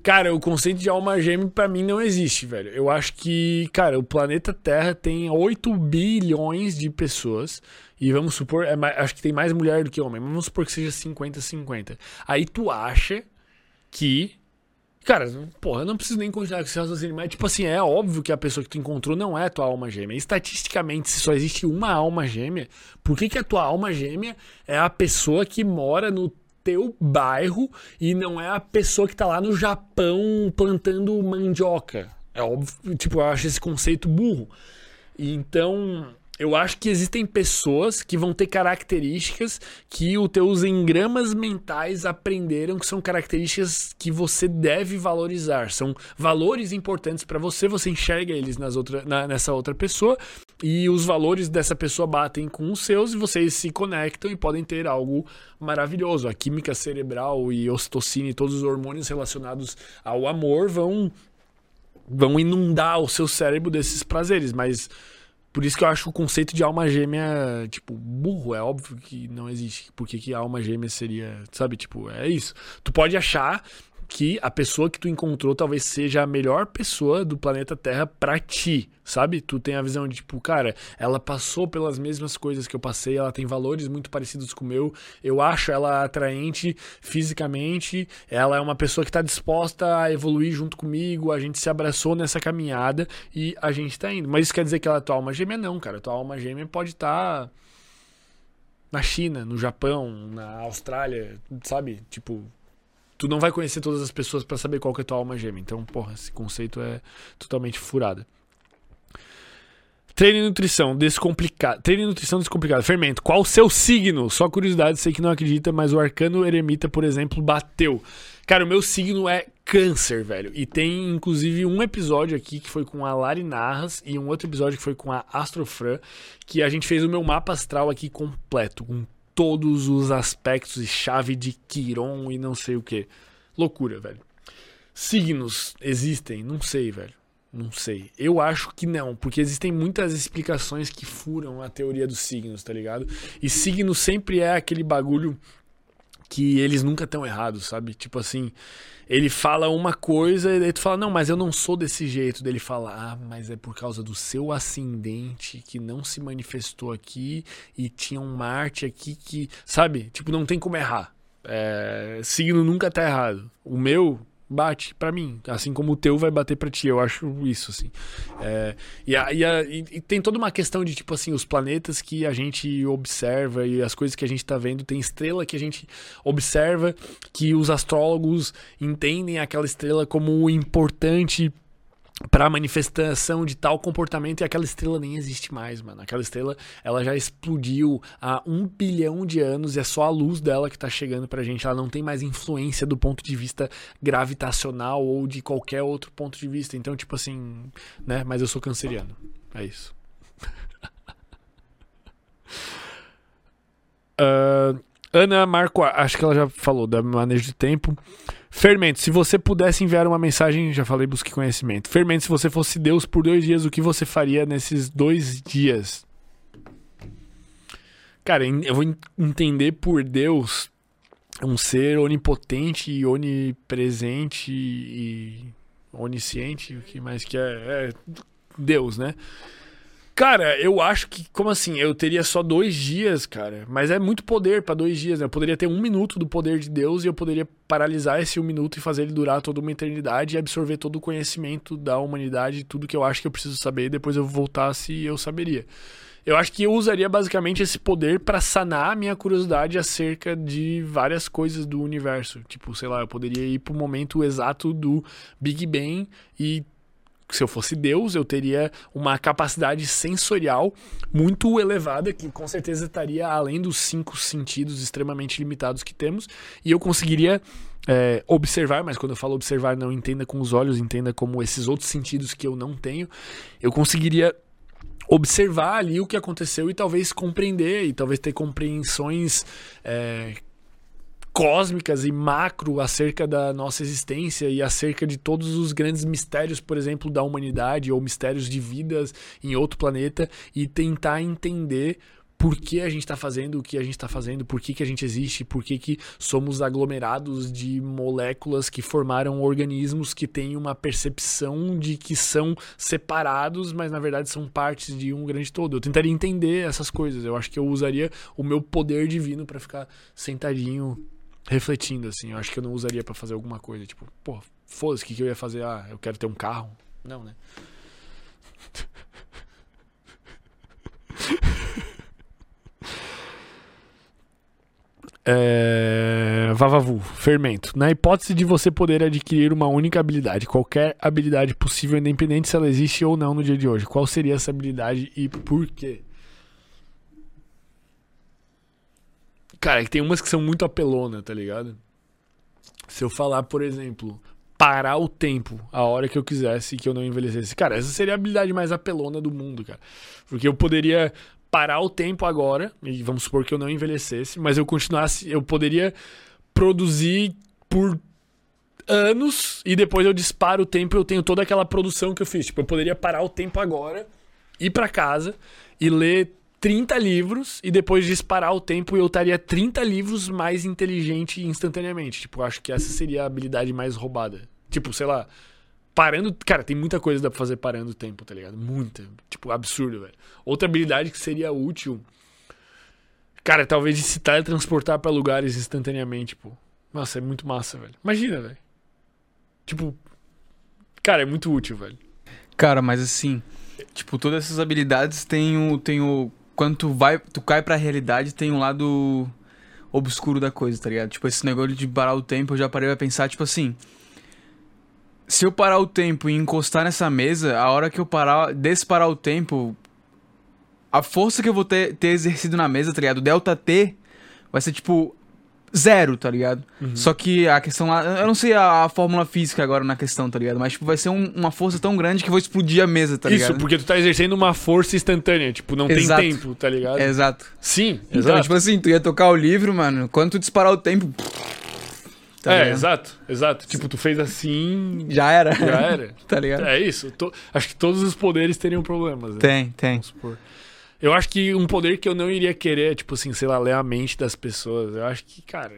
Cara, o conceito de alma gêmea para mim não existe, velho. Eu acho que, cara, o planeta Terra tem 8 bilhões de pessoas. E vamos supor, é, acho que tem mais mulher do que homem, vamos supor que seja 50-50. Aí tu acha que Cara, porra, eu não preciso nem continuar com esse raciocínio, mas, tipo assim, é óbvio que a pessoa que tu encontrou não é tua alma gêmea. Estatisticamente, se só existe uma alma gêmea, por que, que a tua alma gêmea é a pessoa que mora no teu bairro e não é a pessoa que tá lá no Japão plantando mandioca? É óbvio, tipo, eu acho esse conceito burro. Então, eu acho que existem pessoas que vão ter características que os teus engramas mentais aprenderam que são características que você deve valorizar. São valores importantes para você, você enxerga eles nas outra, na, nessa outra pessoa e os valores dessa pessoa batem com os seus e vocês se conectam e podem ter algo maravilhoso. A química cerebral e ocitocina e todos os hormônios relacionados ao amor vão vão inundar o seu cérebro desses prazeres, mas por isso que eu acho o conceito de alma gêmea, tipo, burro. É óbvio que não existe. Porque que alma gêmea seria, sabe? Tipo, é isso. Tu pode achar que a pessoa que tu encontrou talvez seja a melhor pessoa do planeta Terra para ti, sabe? Tu tem a visão de tipo, cara, ela passou pelas mesmas coisas que eu passei, ela tem valores muito parecidos com o meu, eu acho ela atraente fisicamente, ela é uma pessoa que tá disposta a evoluir junto comigo, a gente se abraçou nessa caminhada e a gente tá indo. Mas isso quer dizer que ela é tua alma gêmea? Não, cara, tua alma gêmea pode estar tá na China, no Japão, na Austrália, sabe? Tipo, tu não vai conhecer todas as pessoas para saber qual que é tua alma gêmea. Então, porra, esse conceito é totalmente furado. Treino e nutrição descomplicado. Treino e nutrição descomplicado. Fermento. Qual o seu signo? Só curiosidade, sei que não acredita, mas o arcano eremita, por exemplo, bateu. Cara, o meu signo é câncer, velho. E tem inclusive um episódio aqui que foi com a Lari Narras e um outro episódio que foi com a Astrofran, que a gente fez o meu mapa astral aqui completo, com todos os aspectos e chave de Quiron e não sei o que. Loucura, velho. Signos existem? Não sei, velho. Não sei. Eu acho que não, porque existem muitas explicações que furam a teoria dos signos, tá ligado? E signo sempre é aquele bagulho que eles nunca estão errados, sabe? Tipo assim, ele fala uma coisa e daí tu fala, não, mas eu não sou desse jeito. Daí ele fala, ah, mas é por causa do seu ascendente que não se manifestou aqui e tinha um Marte aqui que, sabe? Tipo, não tem como errar. É, signo nunca tá errado. O meu bate para mim, assim como o teu vai bater para ti. Eu acho isso, assim. É, e, a, e, a, e, tem toda uma questão de, tipo assim, os planetas que a gente observa e as coisas que a gente tá vendo. Tem estrela que a gente observa que os astrólogos entendem aquela estrela como importante para manifestação de tal comportamento e aquela estrela nem existe mais, mano. Aquela estrela, ela já explodiu há um bilhão de anos e é só a luz dela que tá chegando pra gente. Ela não tem mais influência do ponto de vista gravitacional ou de qualquer outro ponto de vista. Então, tipo assim, né? Mas eu sou canceriano. É isso. uh, Ana Marco, acho que ela já falou da manejo de tempo. Fermento, se você pudesse enviar uma mensagem, já falei, busque conhecimento. Fermento, se você fosse Deus por dois dias, o que você faria nesses dois dias? Cara, eu vou entender por Deus um ser onipotente e onipresente e onisciente, o que mais que é? É Deus, né? Cara, eu acho que, como assim? Eu teria só dois dias, cara. Mas é muito poder para dois dias, né? Eu poderia ter um minuto do poder de Deus e eu poderia paralisar esse um minuto e fazer ele durar toda uma eternidade e absorver todo o conhecimento da humanidade, tudo que eu acho que eu preciso saber, e depois eu voltasse e eu saberia. Eu acho que eu usaria basicamente esse poder para sanar a minha curiosidade acerca de várias coisas do universo. Tipo, sei lá, eu poderia ir pro momento exato do Big Bang e se eu fosse Deus, eu teria uma capacidade sensorial muito elevada, que com certeza estaria além dos cinco sentidos extremamente limitados que temos, e eu conseguiria é, observar, mas quando eu falo observar, não entenda com os olhos, entenda como esses outros sentidos que eu não tenho, eu conseguiria observar ali o que aconteceu e talvez compreender, e talvez ter compreensões. É, cósmicas e macro acerca da nossa existência e acerca de todos os grandes mistérios, por exemplo, da humanidade ou mistérios de vidas em outro planeta e tentar entender por que a gente está fazendo o que a gente está fazendo, por que, que a gente existe, por que, que somos aglomerados de moléculas que formaram organismos que têm uma percepção de que são separados, mas na verdade são partes de um grande todo. Eu tentaria entender essas coisas. Eu acho que eu usaria o meu poder divino para ficar sentadinho refletindo, assim. Eu acho que eu não usaria para fazer alguma coisa. Tipo, pô, foda-se, o que, que eu ia fazer? Ah, eu quero ter um carro. Não, né? É... Vavavu, fermento. Na hipótese de você poder adquirir uma única habilidade, qualquer habilidade possível, independente se ela existe ou não no dia de hoje, qual seria essa habilidade e por quê? Cara, tem umas que são muito apelona, tá ligado? Se eu falar, por exemplo, parar o tempo a hora que eu quisesse que eu não envelhecesse. Cara, essa seria a habilidade mais apelona do mundo, cara. Porque eu poderia parar o tempo agora, e vamos supor que eu não envelhecesse, mas eu continuasse, eu poderia produzir por anos e depois eu disparo o tempo eu tenho toda aquela produção que eu fiz. Tipo, eu poderia parar o tempo agora, ir para casa e ler 30 livros e depois disparar o tempo eu estaria 30 livros mais inteligente instantaneamente. Tipo, acho que essa seria a habilidade mais roubada. Tipo, sei lá, parando. Cara, tem muita coisa que dá pra fazer parando o tempo, tá ligado? Muita. Tipo, absurdo, velho. Outra habilidade que seria útil. Cara, talvez de se teletransportar pra lugares instantaneamente, tipo. Nossa, é muito massa, velho. Imagina, velho. Tipo. Cara, é muito útil, velho. Cara, mas assim. Tipo, todas essas habilidades têm o, têm o quando tu vai, tu cai pra realidade, tem um lado obscuro da coisa, tá ligado? Tipo, esse negócio de parar o tempo, eu já parei pra pensar, tipo assim. Se eu parar o tempo e encostar nessa mesa, a hora que eu parar, desparar o tempo, a força que eu vou ter, ter exercido na mesa, tá ligado? Delta T vai ser tipo zero, tá ligado? Uhum. Só que a questão lá. Eu não sei a, a, fórmula física agora na questão, tá ligado? Mas, tipo, vai ser um, uma força tão grande que vai explodir a mesa, tá ligado? Isso, porque tu tá exercendo uma força instantânea, tipo, não exato. tem tempo, tá ligado? Exato. Sim, então, exato. tipo assim, tu ia tocar o livro, mano, quando tu disparar o tempo. Tá é, exato, exato. Tipo, tu fez assim. Já era. Já era. tá ligado? É isso. Acho que todos os poderes teriam problemas. Né? Tem, tem. Vamos supor. Eu acho que um poder que eu não iria querer é, tipo assim, sei lá, ler a mente das pessoas. Eu acho que, cara,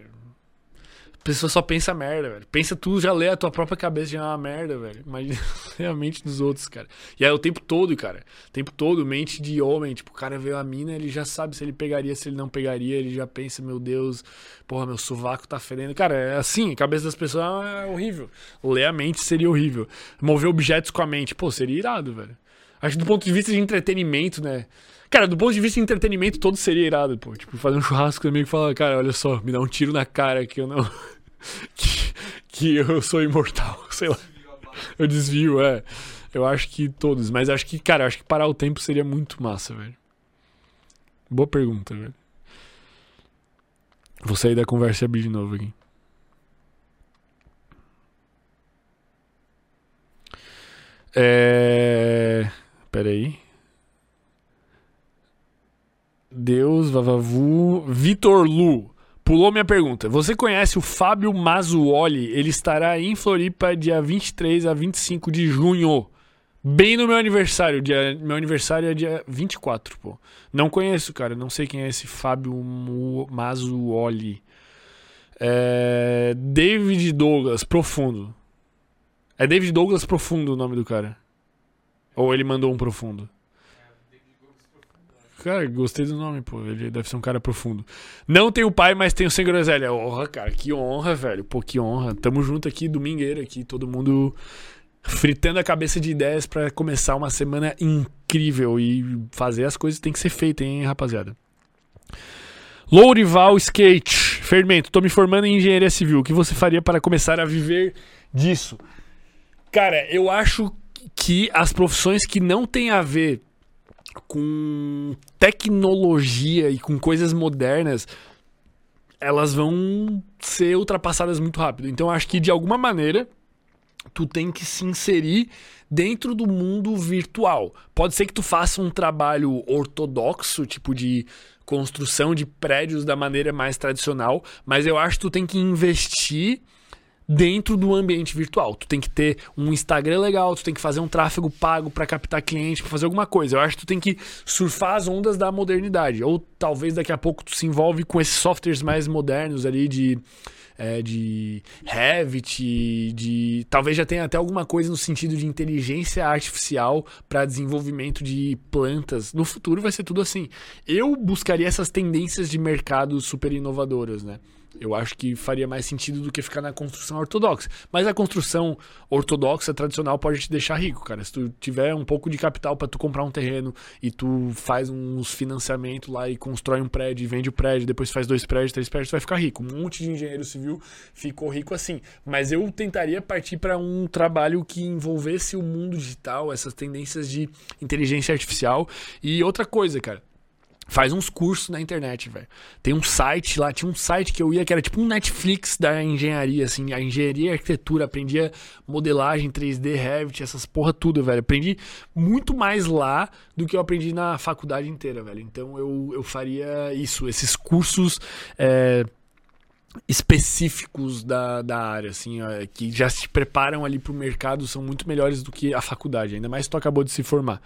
pessoa só pensa merda, velho. Pensa tu já lê a tua própria cabeça já é uma merda, velho. Imagina a mente dos outros, cara. E aí o tempo todo, cara. O tempo todo, mente de homem. Tipo, o cara vê a mina, ele já sabe se ele pegaria, se ele não pegaria. Ele já pensa, meu Deus, porra, meu sovaco tá fedendo. Cara, é assim, a cabeça das pessoas é horrível. Ler a mente seria horrível. Mover objetos com a mente, pô, seria irado, velho. Acho que do ponto de vista de entretenimento, né? Cara, do ponto de vista de entretenimento, todo seria irado, pô. Tipo, fazer um churrasco comigo e falar, cara, olha só, me dá um tiro na cara que eu não. que, que eu sou imortal, sei lá. Eu desvio, é. Eu acho que todos, mas acho que, cara, acho que parar o tempo seria muito massa, velho. Boa pergunta, velho. Vou sair da conversa e abrir de novo aqui. É. Pera aí. Deus, Vavavu. Vitor Lu. Pulou minha pergunta. Você conhece o Fábio Mazuoli? Ele estará em Floripa dia 23 a 25 de junho. Bem no meu aniversário. Dia, meu aniversário é dia 24, pô. Não conheço, cara. Não sei quem é esse Fábio Mazuoli. É, David Douglas, profundo. É David Douglas Profundo o nome do cara. Ou ele mandou um profundo? Cara, gostei do nome, pô. Ele deve ser um cara profundo. Não tenho pai, mas tenho sem groselha. Honra, cara. Que honra, velho. Pô, que honra. Tamo junto aqui, domingueira aqui. Todo mundo fritando a cabeça de ideias pra começar uma semana incrível. E fazer as coisas tem que ser feitas, hein, rapaziada. Lourival Skate. Fermento. Tô me formando em engenharia civil. O que você faria para começar a viver disso? Cara, eu acho que as profissões que não têm a ver com tecnologia e com coisas modernas, elas vão ser ultrapassadas muito rápido. Então acho que de alguma maneira tu tem que se inserir dentro do mundo virtual. Pode ser que tu faça um trabalho ortodoxo, tipo de construção de prédios da maneira mais tradicional, mas eu acho que tu tem que investir dentro do ambiente virtual. Tu tem que ter um Instagram legal, tu tem que fazer um tráfego pago para captar cliente, para fazer alguma coisa. Eu acho que tu tem que surfar as ondas da modernidade. Ou talvez daqui a pouco tu se envolve com esses softwares mais modernos ali de é, de Revit, de talvez já tenha até alguma coisa no sentido de inteligência artificial para desenvolvimento de plantas. No futuro vai ser tudo assim. Eu buscaria essas tendências de mercado super inovadoras, né? Eu acho que faria mais sentido do que ficar na construção ortodoxa. Mas a construção ortodoxa tradicional pode te deixar rico, cara. Se tu tiver um pouco de capital para tu comprar um terreno e tu faz uns financiamento lá e constrói um prédio e vende o prédio, depois faz dois prédios, três prédios, tu vai ficar rico. Um monte de engenheiro civil ficou rico assim. Mas eu tentaria partir para um trabalho que envolvesse o mundo digital, essas tendências de inteligência artificial e outra coisa, cara. Faz uns cursos na internet, velho. Tem um site lá, tinha um site que eu ia que era tipo um Netflix da engenharia, assim, a engenharia e arquitetura. Aprendia modelagem 3D, Revit, essas porra tudo, velho. Aprendi muito mais lá do que eu aprendi na faculdade inteira, velho. Então eu, eu faria isso, esses cursos. É, específicos da, da área, assim, ó, que já se preparam ali pro mercado, são muito melhores do que a faculdade, ainda mais se tu acabou de se formar.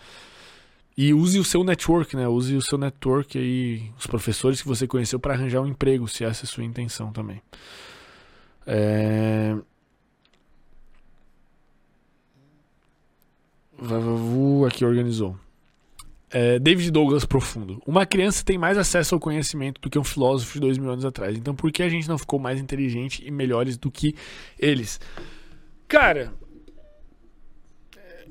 E use o seu network, né? Use o seu network aí, os professores que você conheceu para arranjar um emprego, se essa é a sua intenção também. É... Vavavu aqui organizou. É, David Douglas profundo. Uma criança tem mais acesso ao conhecimento do que um filósofo de dois mil anos atrás. Então por que a gente não ficou mais inteligente e melhores do que eles? Cara,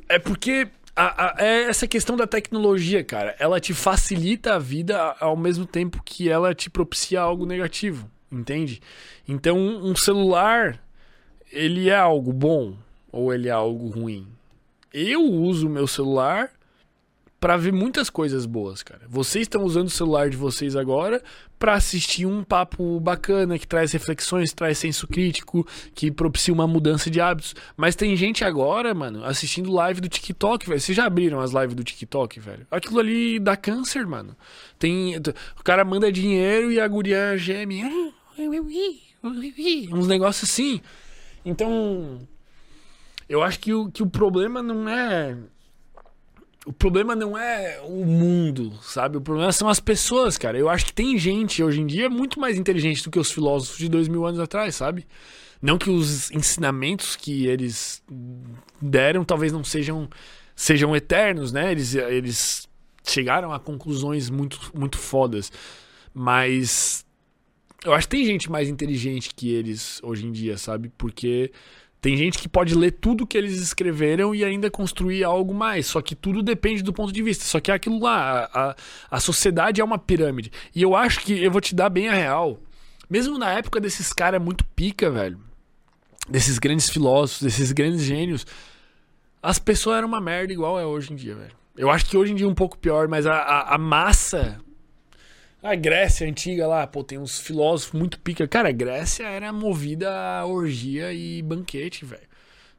é porque a, a, é essa questão da tecnologia, cara. Ela te facilita a vida ao mesmo tempo que ela te propicia algo negativo, entende? Então um celular, ele é algo bom ou ele é algo ruim? Eu uso o meu celular para ver muitas coisas boas, cara. Vocês estão usando o celular de vocês agora para assistir um papo bacana que traz reflexões, traz senso crítico, que propicia uma mudança de hábitos. Mas tem gente agora, mano, assistindo live do TikTok, velho. Vocês já abriram as lives do TikTok, velho? Aquilo ali dá câncer, mano. Tem o cara manda dinheiro e a guria geme. Uns negócios assim. Então, eu acho que o, que o problema não é o problema não é o mundo, sabe? O problema são as pessoas, cara. Eu acho que tem gente hoje em dia muito mais inteligente do que os filósofos de dois mil anos atrás, sabe? Não que os ensinamentos que eles deram talvez não sejam, sejam eternos, né? Eles, eles chegaram a conclusões muito, muito fodas. Mas eu acho que tem gente mais inteligente que eles hoje em dia, sabe? Porque tem gente que pode ler tudo que eles escreveram e ainda construir algo mais. Só que tudo depende do ponto de vista. Só que é aquilo lá. A, a sociedade é uma pirâmide. E eu acho que eu vou te dar bem a real. Mesmo na época desses caras muito pica, velho. Desses grandes filósofos, desses grandes gênios. As pessoas eram uma merda igual é hoje em dia, velho. Eu acho que hoje em dia é um pouco pior, mas a, a, a massa a Grécia antiga lá, pô, tem uns filósofos muito pica. Cara, a Grécia era movida a orgia e banquete, velho.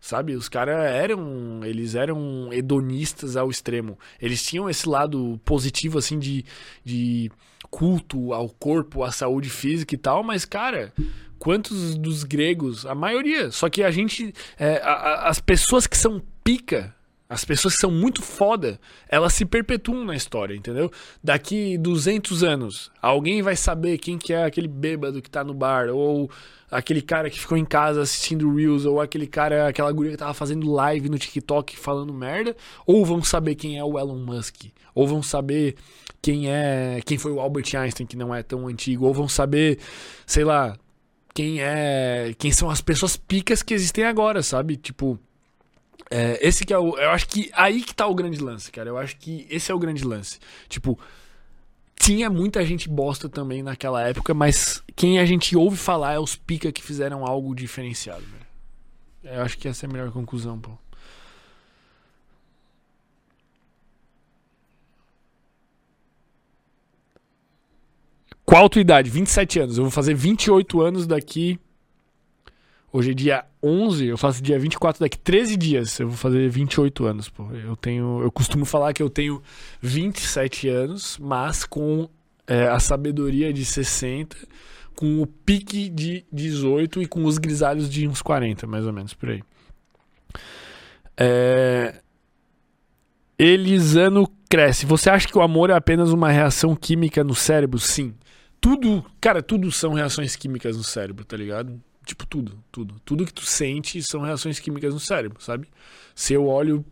Sabe? Os caras eram. Eles eram hedonistas ao extremo. Eles tinham esse lado positivo, assim, de, de culto ao corpo, à saúde física e tal, mas, cara. Quantos dos gregos? A maioria. Só que a gente. É, a, a, as pessoas que são pica as pessoas que são muito foda, elas se perpetuam na história, entendeu? Daqui 200 anos, alguém vai saber quem que é aquele bêbado que tá no bar, ou aquele cara que ficou em casa assistindo Reels, ou aquele cara, aquela guria que tava fazendo live no TikTok falando merda, ou vão saber quem é o Elon Musk, ou vão saber quem é, quem foi o Albert Einstein, que não é tão antigo, ou vão saber, sei lá, quem é, quem são as pessoas picas que existem agora, sabe? Tipo, é, esse que é o. Eu acho que aí que tá o grande lance, cara. Eu acho que esse é o grande lance. Tipo, tinha muita gente bosta também naquela época, mas quem a gente ouve falar é os pica que fizeram algo diferenciado, velho. Eu acho que essa é a melhor conclusão, pô. Qual a tua idade? 27 anos. Eu vou fazer 28 anos daqui Hoje é dia 11, eu faço dia 24, daqui 13 dias eu vou fazer 28 anos, pô. Eu tenho, eu costumo falar que eu tenho 27 anos, mas com é, a sabedoria de 60, com o pique de 18 e com os grisalhos de uns 40, mais ou menos, por aí. É... Elisano cresce. Você acha que o amor é apenas uma reação química no cérebro? Sim. Tudo, cara, tudo são reações químicas no cérebro, tá ligado? Tipo, tudo, tudo. Tudo que tu sente são reações químicas no cérebro, sabe? Se eu olho.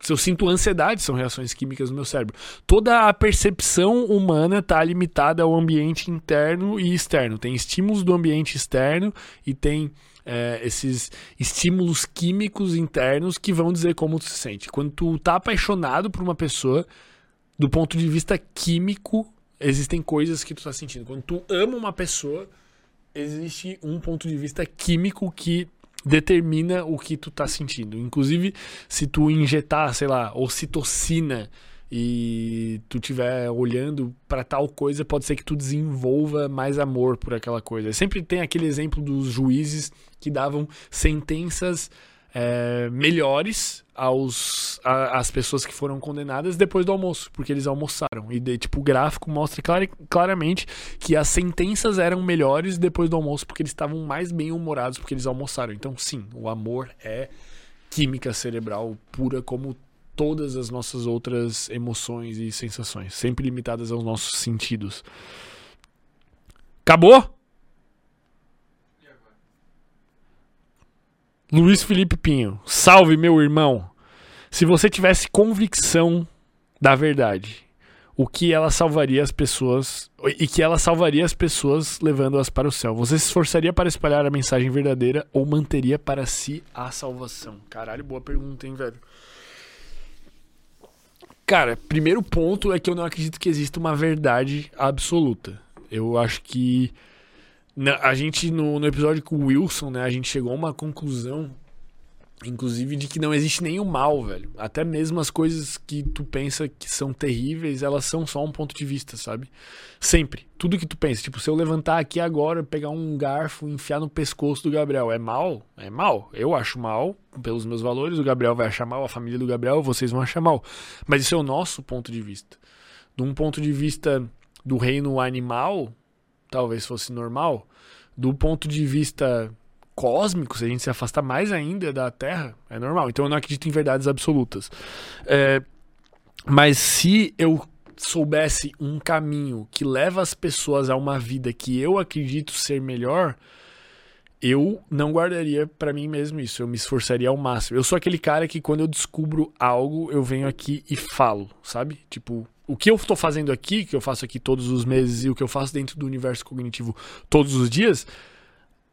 Se eu sinto ansiedade, são reações químicas no meu cérebro. Toda a percepção humana está limitada ao ambiente interno e externo. Tem estímulos do ambiente externo e tem é, esses estímulos químicos internos que vão dizer como tu se sente. Quando tu tá apaixonado por uma pessoa, do ponto de vista químico, existem coisas que tu tá sentindo. Quando tu ama uma pessoa existe um ponto de vista químico que determina o que tu tá sentindo. Inclusive, se tu injetar, sei lá, ocitocina e tu estiver olhando para tal coisa, pode ser que tu desenvolva mais amor por aquela coisa. Sempre tem aquele exemplo dos juízes que davam sentenças é, melhores aos a, as pessoas que foram condenadas depois do almoço, porque eles almoçaram. E de, tipo, o gráfico mostra clar, claramente que as sentenças eram melhores depois do almoço, porque eles estavam mais bem humorados porque eles almoçaram. Então, sim, o amor é química cerebral pura como todas as nossas outras emoções e sensações, sempre limitadas aos nossos sentidos. Acabou? Luiz Felipe Pinho, salve meu irmão. Se você tivesse convicção da verdade, o que ela salvaria as pessoas e que ela salvaria as pessoas levando-as para o céu. Você se esforçaria para espalhar a mensagem verdadeira ou manteria para si a salvação? Caralho, boa pergunta, hein, velho. Cara, primeiro ponto é que eu não acredito que exista uma verdade absoluta. Eu acho que a gente, no, no episódio com o Wilson, né, a gente chegou a uma conclusão, inclusive, de que não existe nenhum mal, velho. Até mesmo as coisas que tu pensa que são terríveis, elas são só um ponto de vista, sabe? Sempre. Tudo que tu pensa. Tipo, se eu levantar aqui agora, pegar um garfo e enfiar no pescoço do Gabriel, é mal? É mal. Eu acho mal, pelos meus valores. O Gabriel vai achar mal, a família do Gabriel, vocês vão achar mal. Mas isso é o nosso ponto de vista. De um ponto de vista do reino animal, talvez fosse normal, do ponto de vista cósmico, se a gente se afastar mais ainda da Terra, é normal. Então eu não acredito em verdades absolutas. É, Mas se eu soubesse um caminho que leva as pessoas a uma vida que eu acredito ser melhor, eu não guardaria pra mim mesmo isso. Eu me esforçaria ao máximo. Eu sou aquele cara que quando eu descubro algo, eu venho aqui e falo, sabe? Tipo, o que eu tô fazendo aqui, que eu faço aqui todos os meses e o que eu faço dentro do universo cognitivo todos os dias,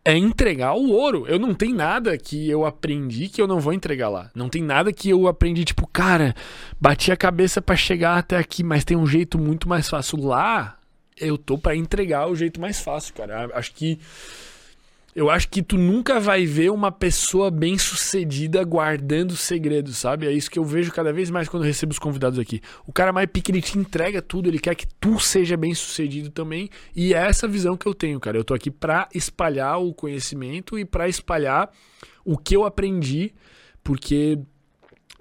é entregar o ouro. Eu não tenho nada que eu aprendi que eu não vou entregar lá. Não tem nada que eu aprendi, tipo, cara, bati a cabeça pra chegar até aqui, mas tem um jeito muito mais fácil. Lá, eu tô pra entregar o jeito mais fácil, cara. Acho que. Eu acho que tu nunca vai ver uma pessoa bem sucedida guardando segredos, sabe? É isso que eu vejo cada vez mais quando recebo os convidados aqui. O cara mais pique, ele te entrega tudo, ele quer que tu seja bem sucedido também. E é essa visão que eu tenho, cara. Eu tô aqui pra espalhar o conhecimento e pra espalhar o que eu aprendi, porque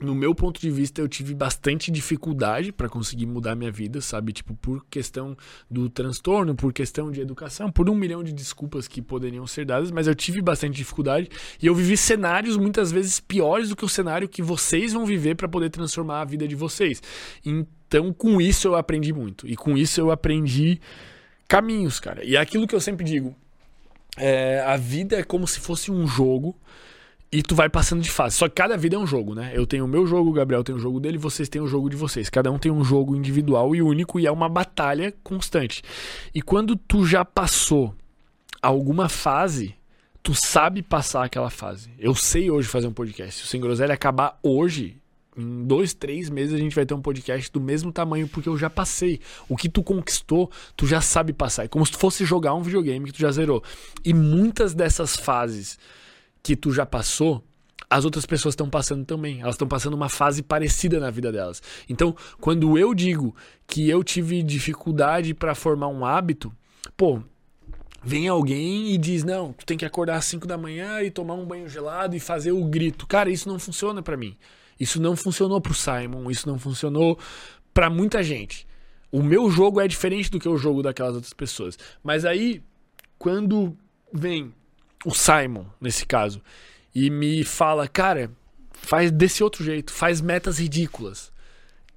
no meu ponto de vista, eu tive bastante dificuldade para conseguir mudar minha vida, sabe? Tipo, por questão do transtorno, por questão de educação, por um milhão de desculpas que poderiam ser dadas, mas eu tive bastante dificuldade e eu vivi cenários muitas vezes piores do que o cenário que vocês vão viver para poder transformar a vida de vocês. Então, com isso eu aprendi muito e com isso eu aprendi caminhos, cara. E é aquilo que eu sempre digo: é, a vida é como se fosse um jogo e tu vai passando de fase. Só que cada vida é um jogo, né? Eu tenho o meu jogo, o Gabriel tem o jogo dele, vocês têm o jogo de vocês. Cada um tem um jogo individual e único e é uma batalha constante. E quando tu já passou alguma fase, tu sabe passar aquela fase. Eu sei hoje fazer um podcast. Se o Sem Groselha acabar hoje, em dois, três meses a gente vai ter um podcast do mesmo tamanho, porque eu já passei. O que tu conquistou, tu já sabe passar. É como se tu fosse jogar um videogame que tu já zerou. E muitas dessas fases que tu já passou, as outras pessoas estão passando também. Elas estão passando uma fase parecida na vida delas. Então, quando eu digo que eu tive dificuldade para formar um hábito, pô, vem alguém e diz: "Não, tu tem que acordar às 5 da manhã e tomar um banho gelado e fazer o grito". Cara, isso não funciona para mim. Isso não funcionou pro Simon, isso não funcionou para muita gente. O meu jogo é diferente do que o jogo daquelas outras pessoas. Mas aí quando vem o Simon, nesse caso, e me fala, cara, faz desse outro jeito, faz metas ridículas.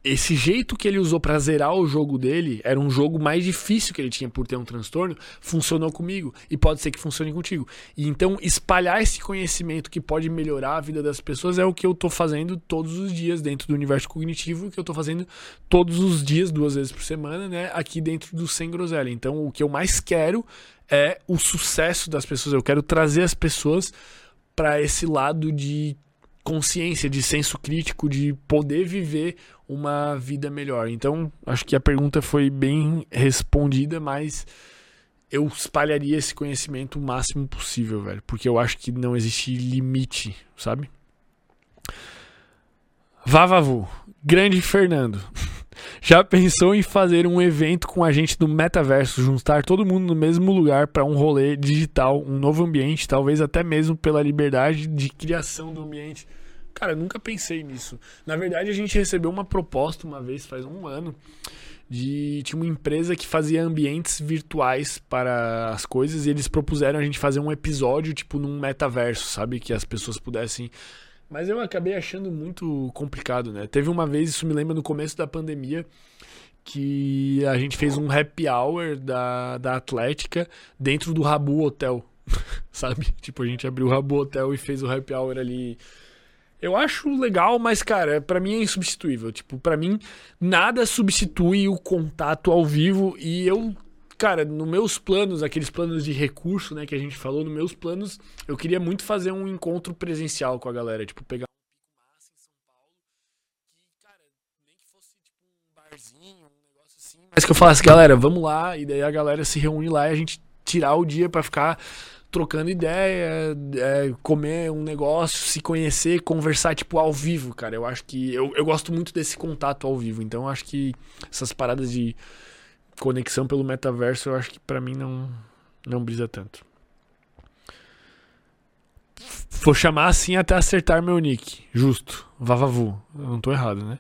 Esse jeito que ele usou para zerar o jogo dele era um jogo mais difícil que ele tinha por ter um transtorno, funcionou comigo e pode ser que funcione contigo. E então espalhar esse conhecimento que pode melhorar a vida das pessoas é o que eu tô fazendo todos os dias dentro do universo cognitivo, que eu tô fazendo todos os dias, duas vezes por semana, né, aqui dentro do Sem Groselha. Então o que eu mais quero é o sucesso das pessoas. Eu quero trazer as pessoas para esse lado de consciência, de senso crítico, de poder viver uma vida melhor. Então, acho que a pergunta foi bem respondida, mas eu espalharia esse conhecimento o máximo possível, velho, porque eu acho que não existe limite, sabe? Vavavu, grande Fernando. Já pensou em fazer um evento com a gente do metaverso, juntar todo mundo no mesmo lugar para um rolê digital, um novo ambiente, talvez até mesmo pela liberdade de criação do ambiente? Cara, eu nunca pensei nisso. Na verdade, a gente recebeu uma proposta uma vez, faz um ano, de tinha uma empresa que fazia ambientes virtuais para as coisas e eles propuseram a gente fazer um episódio tipo num metaverso, sabe, que as pessoas pudessem mas eu acabei achando muito complicado, né? Teve uma vez, isso me lembra no começo da pandemia, que a gente fez um happy hour da, da Atlética dentro do Rabu Hotel, sabe? Tipo, a gente abriu o Rabu Hotel e fez o happy hour ali. Eu acho legal, mas, cara, para mim é insubstituível. Tipo, para mim, nada substitui o contato ao vivo e eu cara, nos meus planos, aqueles planos de recurso, né, que a gente falou, nos meus planos, eu queria muito fazer um encontro presencial com a galera, tipo, pegar mas que eu falasse, galera, vamos lá, e daí a galera se reúne lá e a gente tirar o dia para ficar trocando ideia, é, comer um negócio, se conhecer, conversar, tipo, ao vivo, cara. Eu acho que. Eu, eu gosto muito desse contato ao vivo. Então, eu acho que essas paradas de conexão pelo metaverso, eu acho que para mim não, não brisa tanto. Vou chamar assim até acertar meu nick. Justo. Vavavu. Eu não tô errado, né?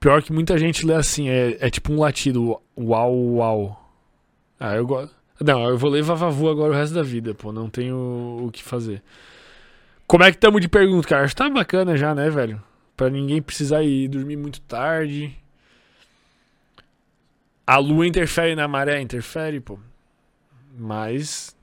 Pior que muita gente lê assim, é, é tipo um latido. Uau, uau. Ah, eu gosto. Não, eu vou ler Vavavu agora o resto da vida, pô. Não tenho o que fazer. Como é que tamo de pergunta, cara? Acho que tá bacana já, né, velho? Pra ninguém precisar ir dormir muito tarde. A lua interfere na maré? Interfere, pô. Mas.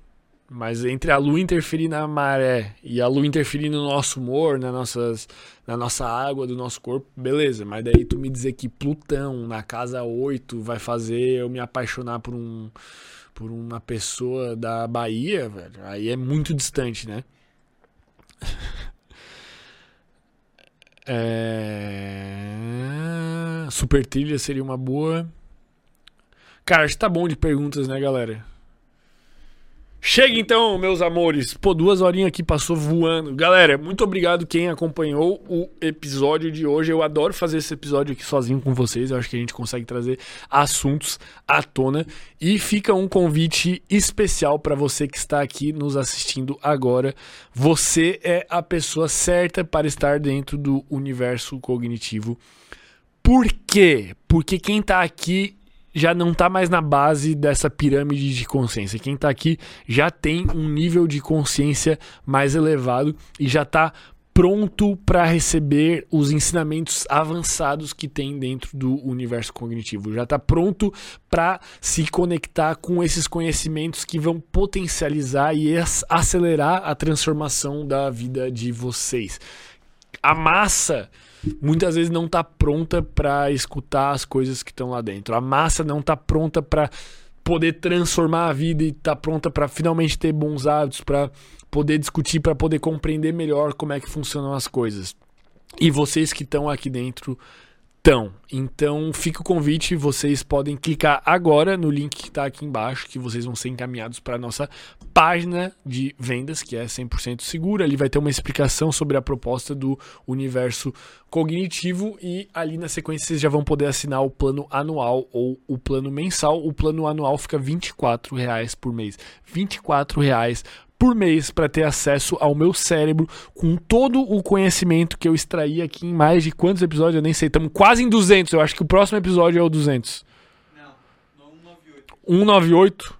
Mas entre a lua interferir na maré e a lua interferir no nosso humor, na, nossas, na nossa água do nosso corpo, beleza. Mas daí tu me dizer que Plutão, na casa 8, vai fazer eu me apaixonar por um por uma pessoa da Bahia, velho, aí é muito distante, né? É... Super trilha seria uma boa. Cara, que tá bom de perguntas, né, galera? Chega então, meus amores. Pô, duas horinhas aqui passou voando. Galera, muito obrigado quem acompanhou o episódio de hoje. Eu adoro fazer esse episódio aqui sozinho com vocês. Eu acho que a gente consegue trazer assuntos à tona. E fica um convite especial para você que está aqui nos assistindo agora. Você é a pessoa certa para estar dentro do universo cognitivo. Por quê? Porque quem tá aqui já não está mais na base dessa pirâmide de consciência. Quem está aqui já tem um nível de consciência mais elevado e já está pronto para receber os ensinamentos avançados que tem dentro do universo cognitivo. Já está pronto para se conectar com esses conhecimentos que vão potencializar e acelerar a transformação da vida de vocês. A massa muitas vezes não está pronta para escutar as coisas que estão lá dentro. A massa não está pronta para poder transformar a vida e está pronta para finalmente ter bons hábitos, para poder discutir, para poder compreender melhor como é que funcionam as coisas. E vocês que estão aqui dentro então, então fica o convite, vocês podem clicar agora no link que está aqui embaixo, que vocês vão ser encaminhados para a nossa página de vendas, que é 100% segura. Ali vai ter uma explicação sobre a proposta do universo cognitivo e ali na sequência vocês já vão poder assinar o plano anual ou o plano mensal. O plano anual fica 24 reais por mês. 24 reais por mês para ter acesso ao meu cérebro com todo o conhecimento que eu extraí aqui em mais de quantos episódios? Eu nem sei. Estamos quase em 200. Eu acho que o próximo episódio é o 200. Não, no 198. 198.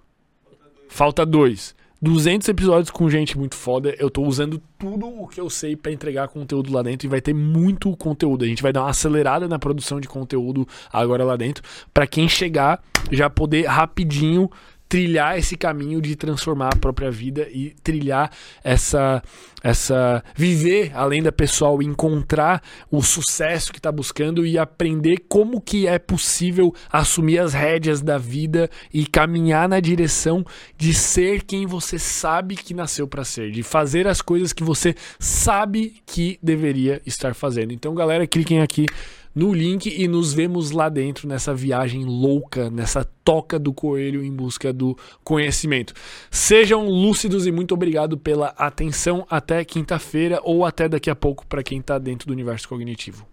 Falta dois. 200 episódios com gente muito foda. Eu tô usando tudo o que eu sei para entregar conteúdo lá dentro e vai ter muito conteúdo. A gente vai dar uma acelerada na produção de conteúdo agora lá dentro para quem chegar já poder rapidinho trilhar esse caminho de transformar a própria vida e trilhar essa essa viver além da pessoal, encontrar o sucesso que está buscando e aprender como que é possível assumir as rédeas da vida e caminhar na direção de ser quem você sabe que nasceu para ser, de fazer as coisas que você sabe que deveria estar fazendo. Então, galera, cliquem aqui no link e nos vemos lá dentro nessa viagem louca, nessa toca do coelho em busca do conhecimento. Sejam lúcidos e muito obrigado pela atenção. Até quinta-feira ou até daqui a pouco para quem está dentro do universo cognitivo.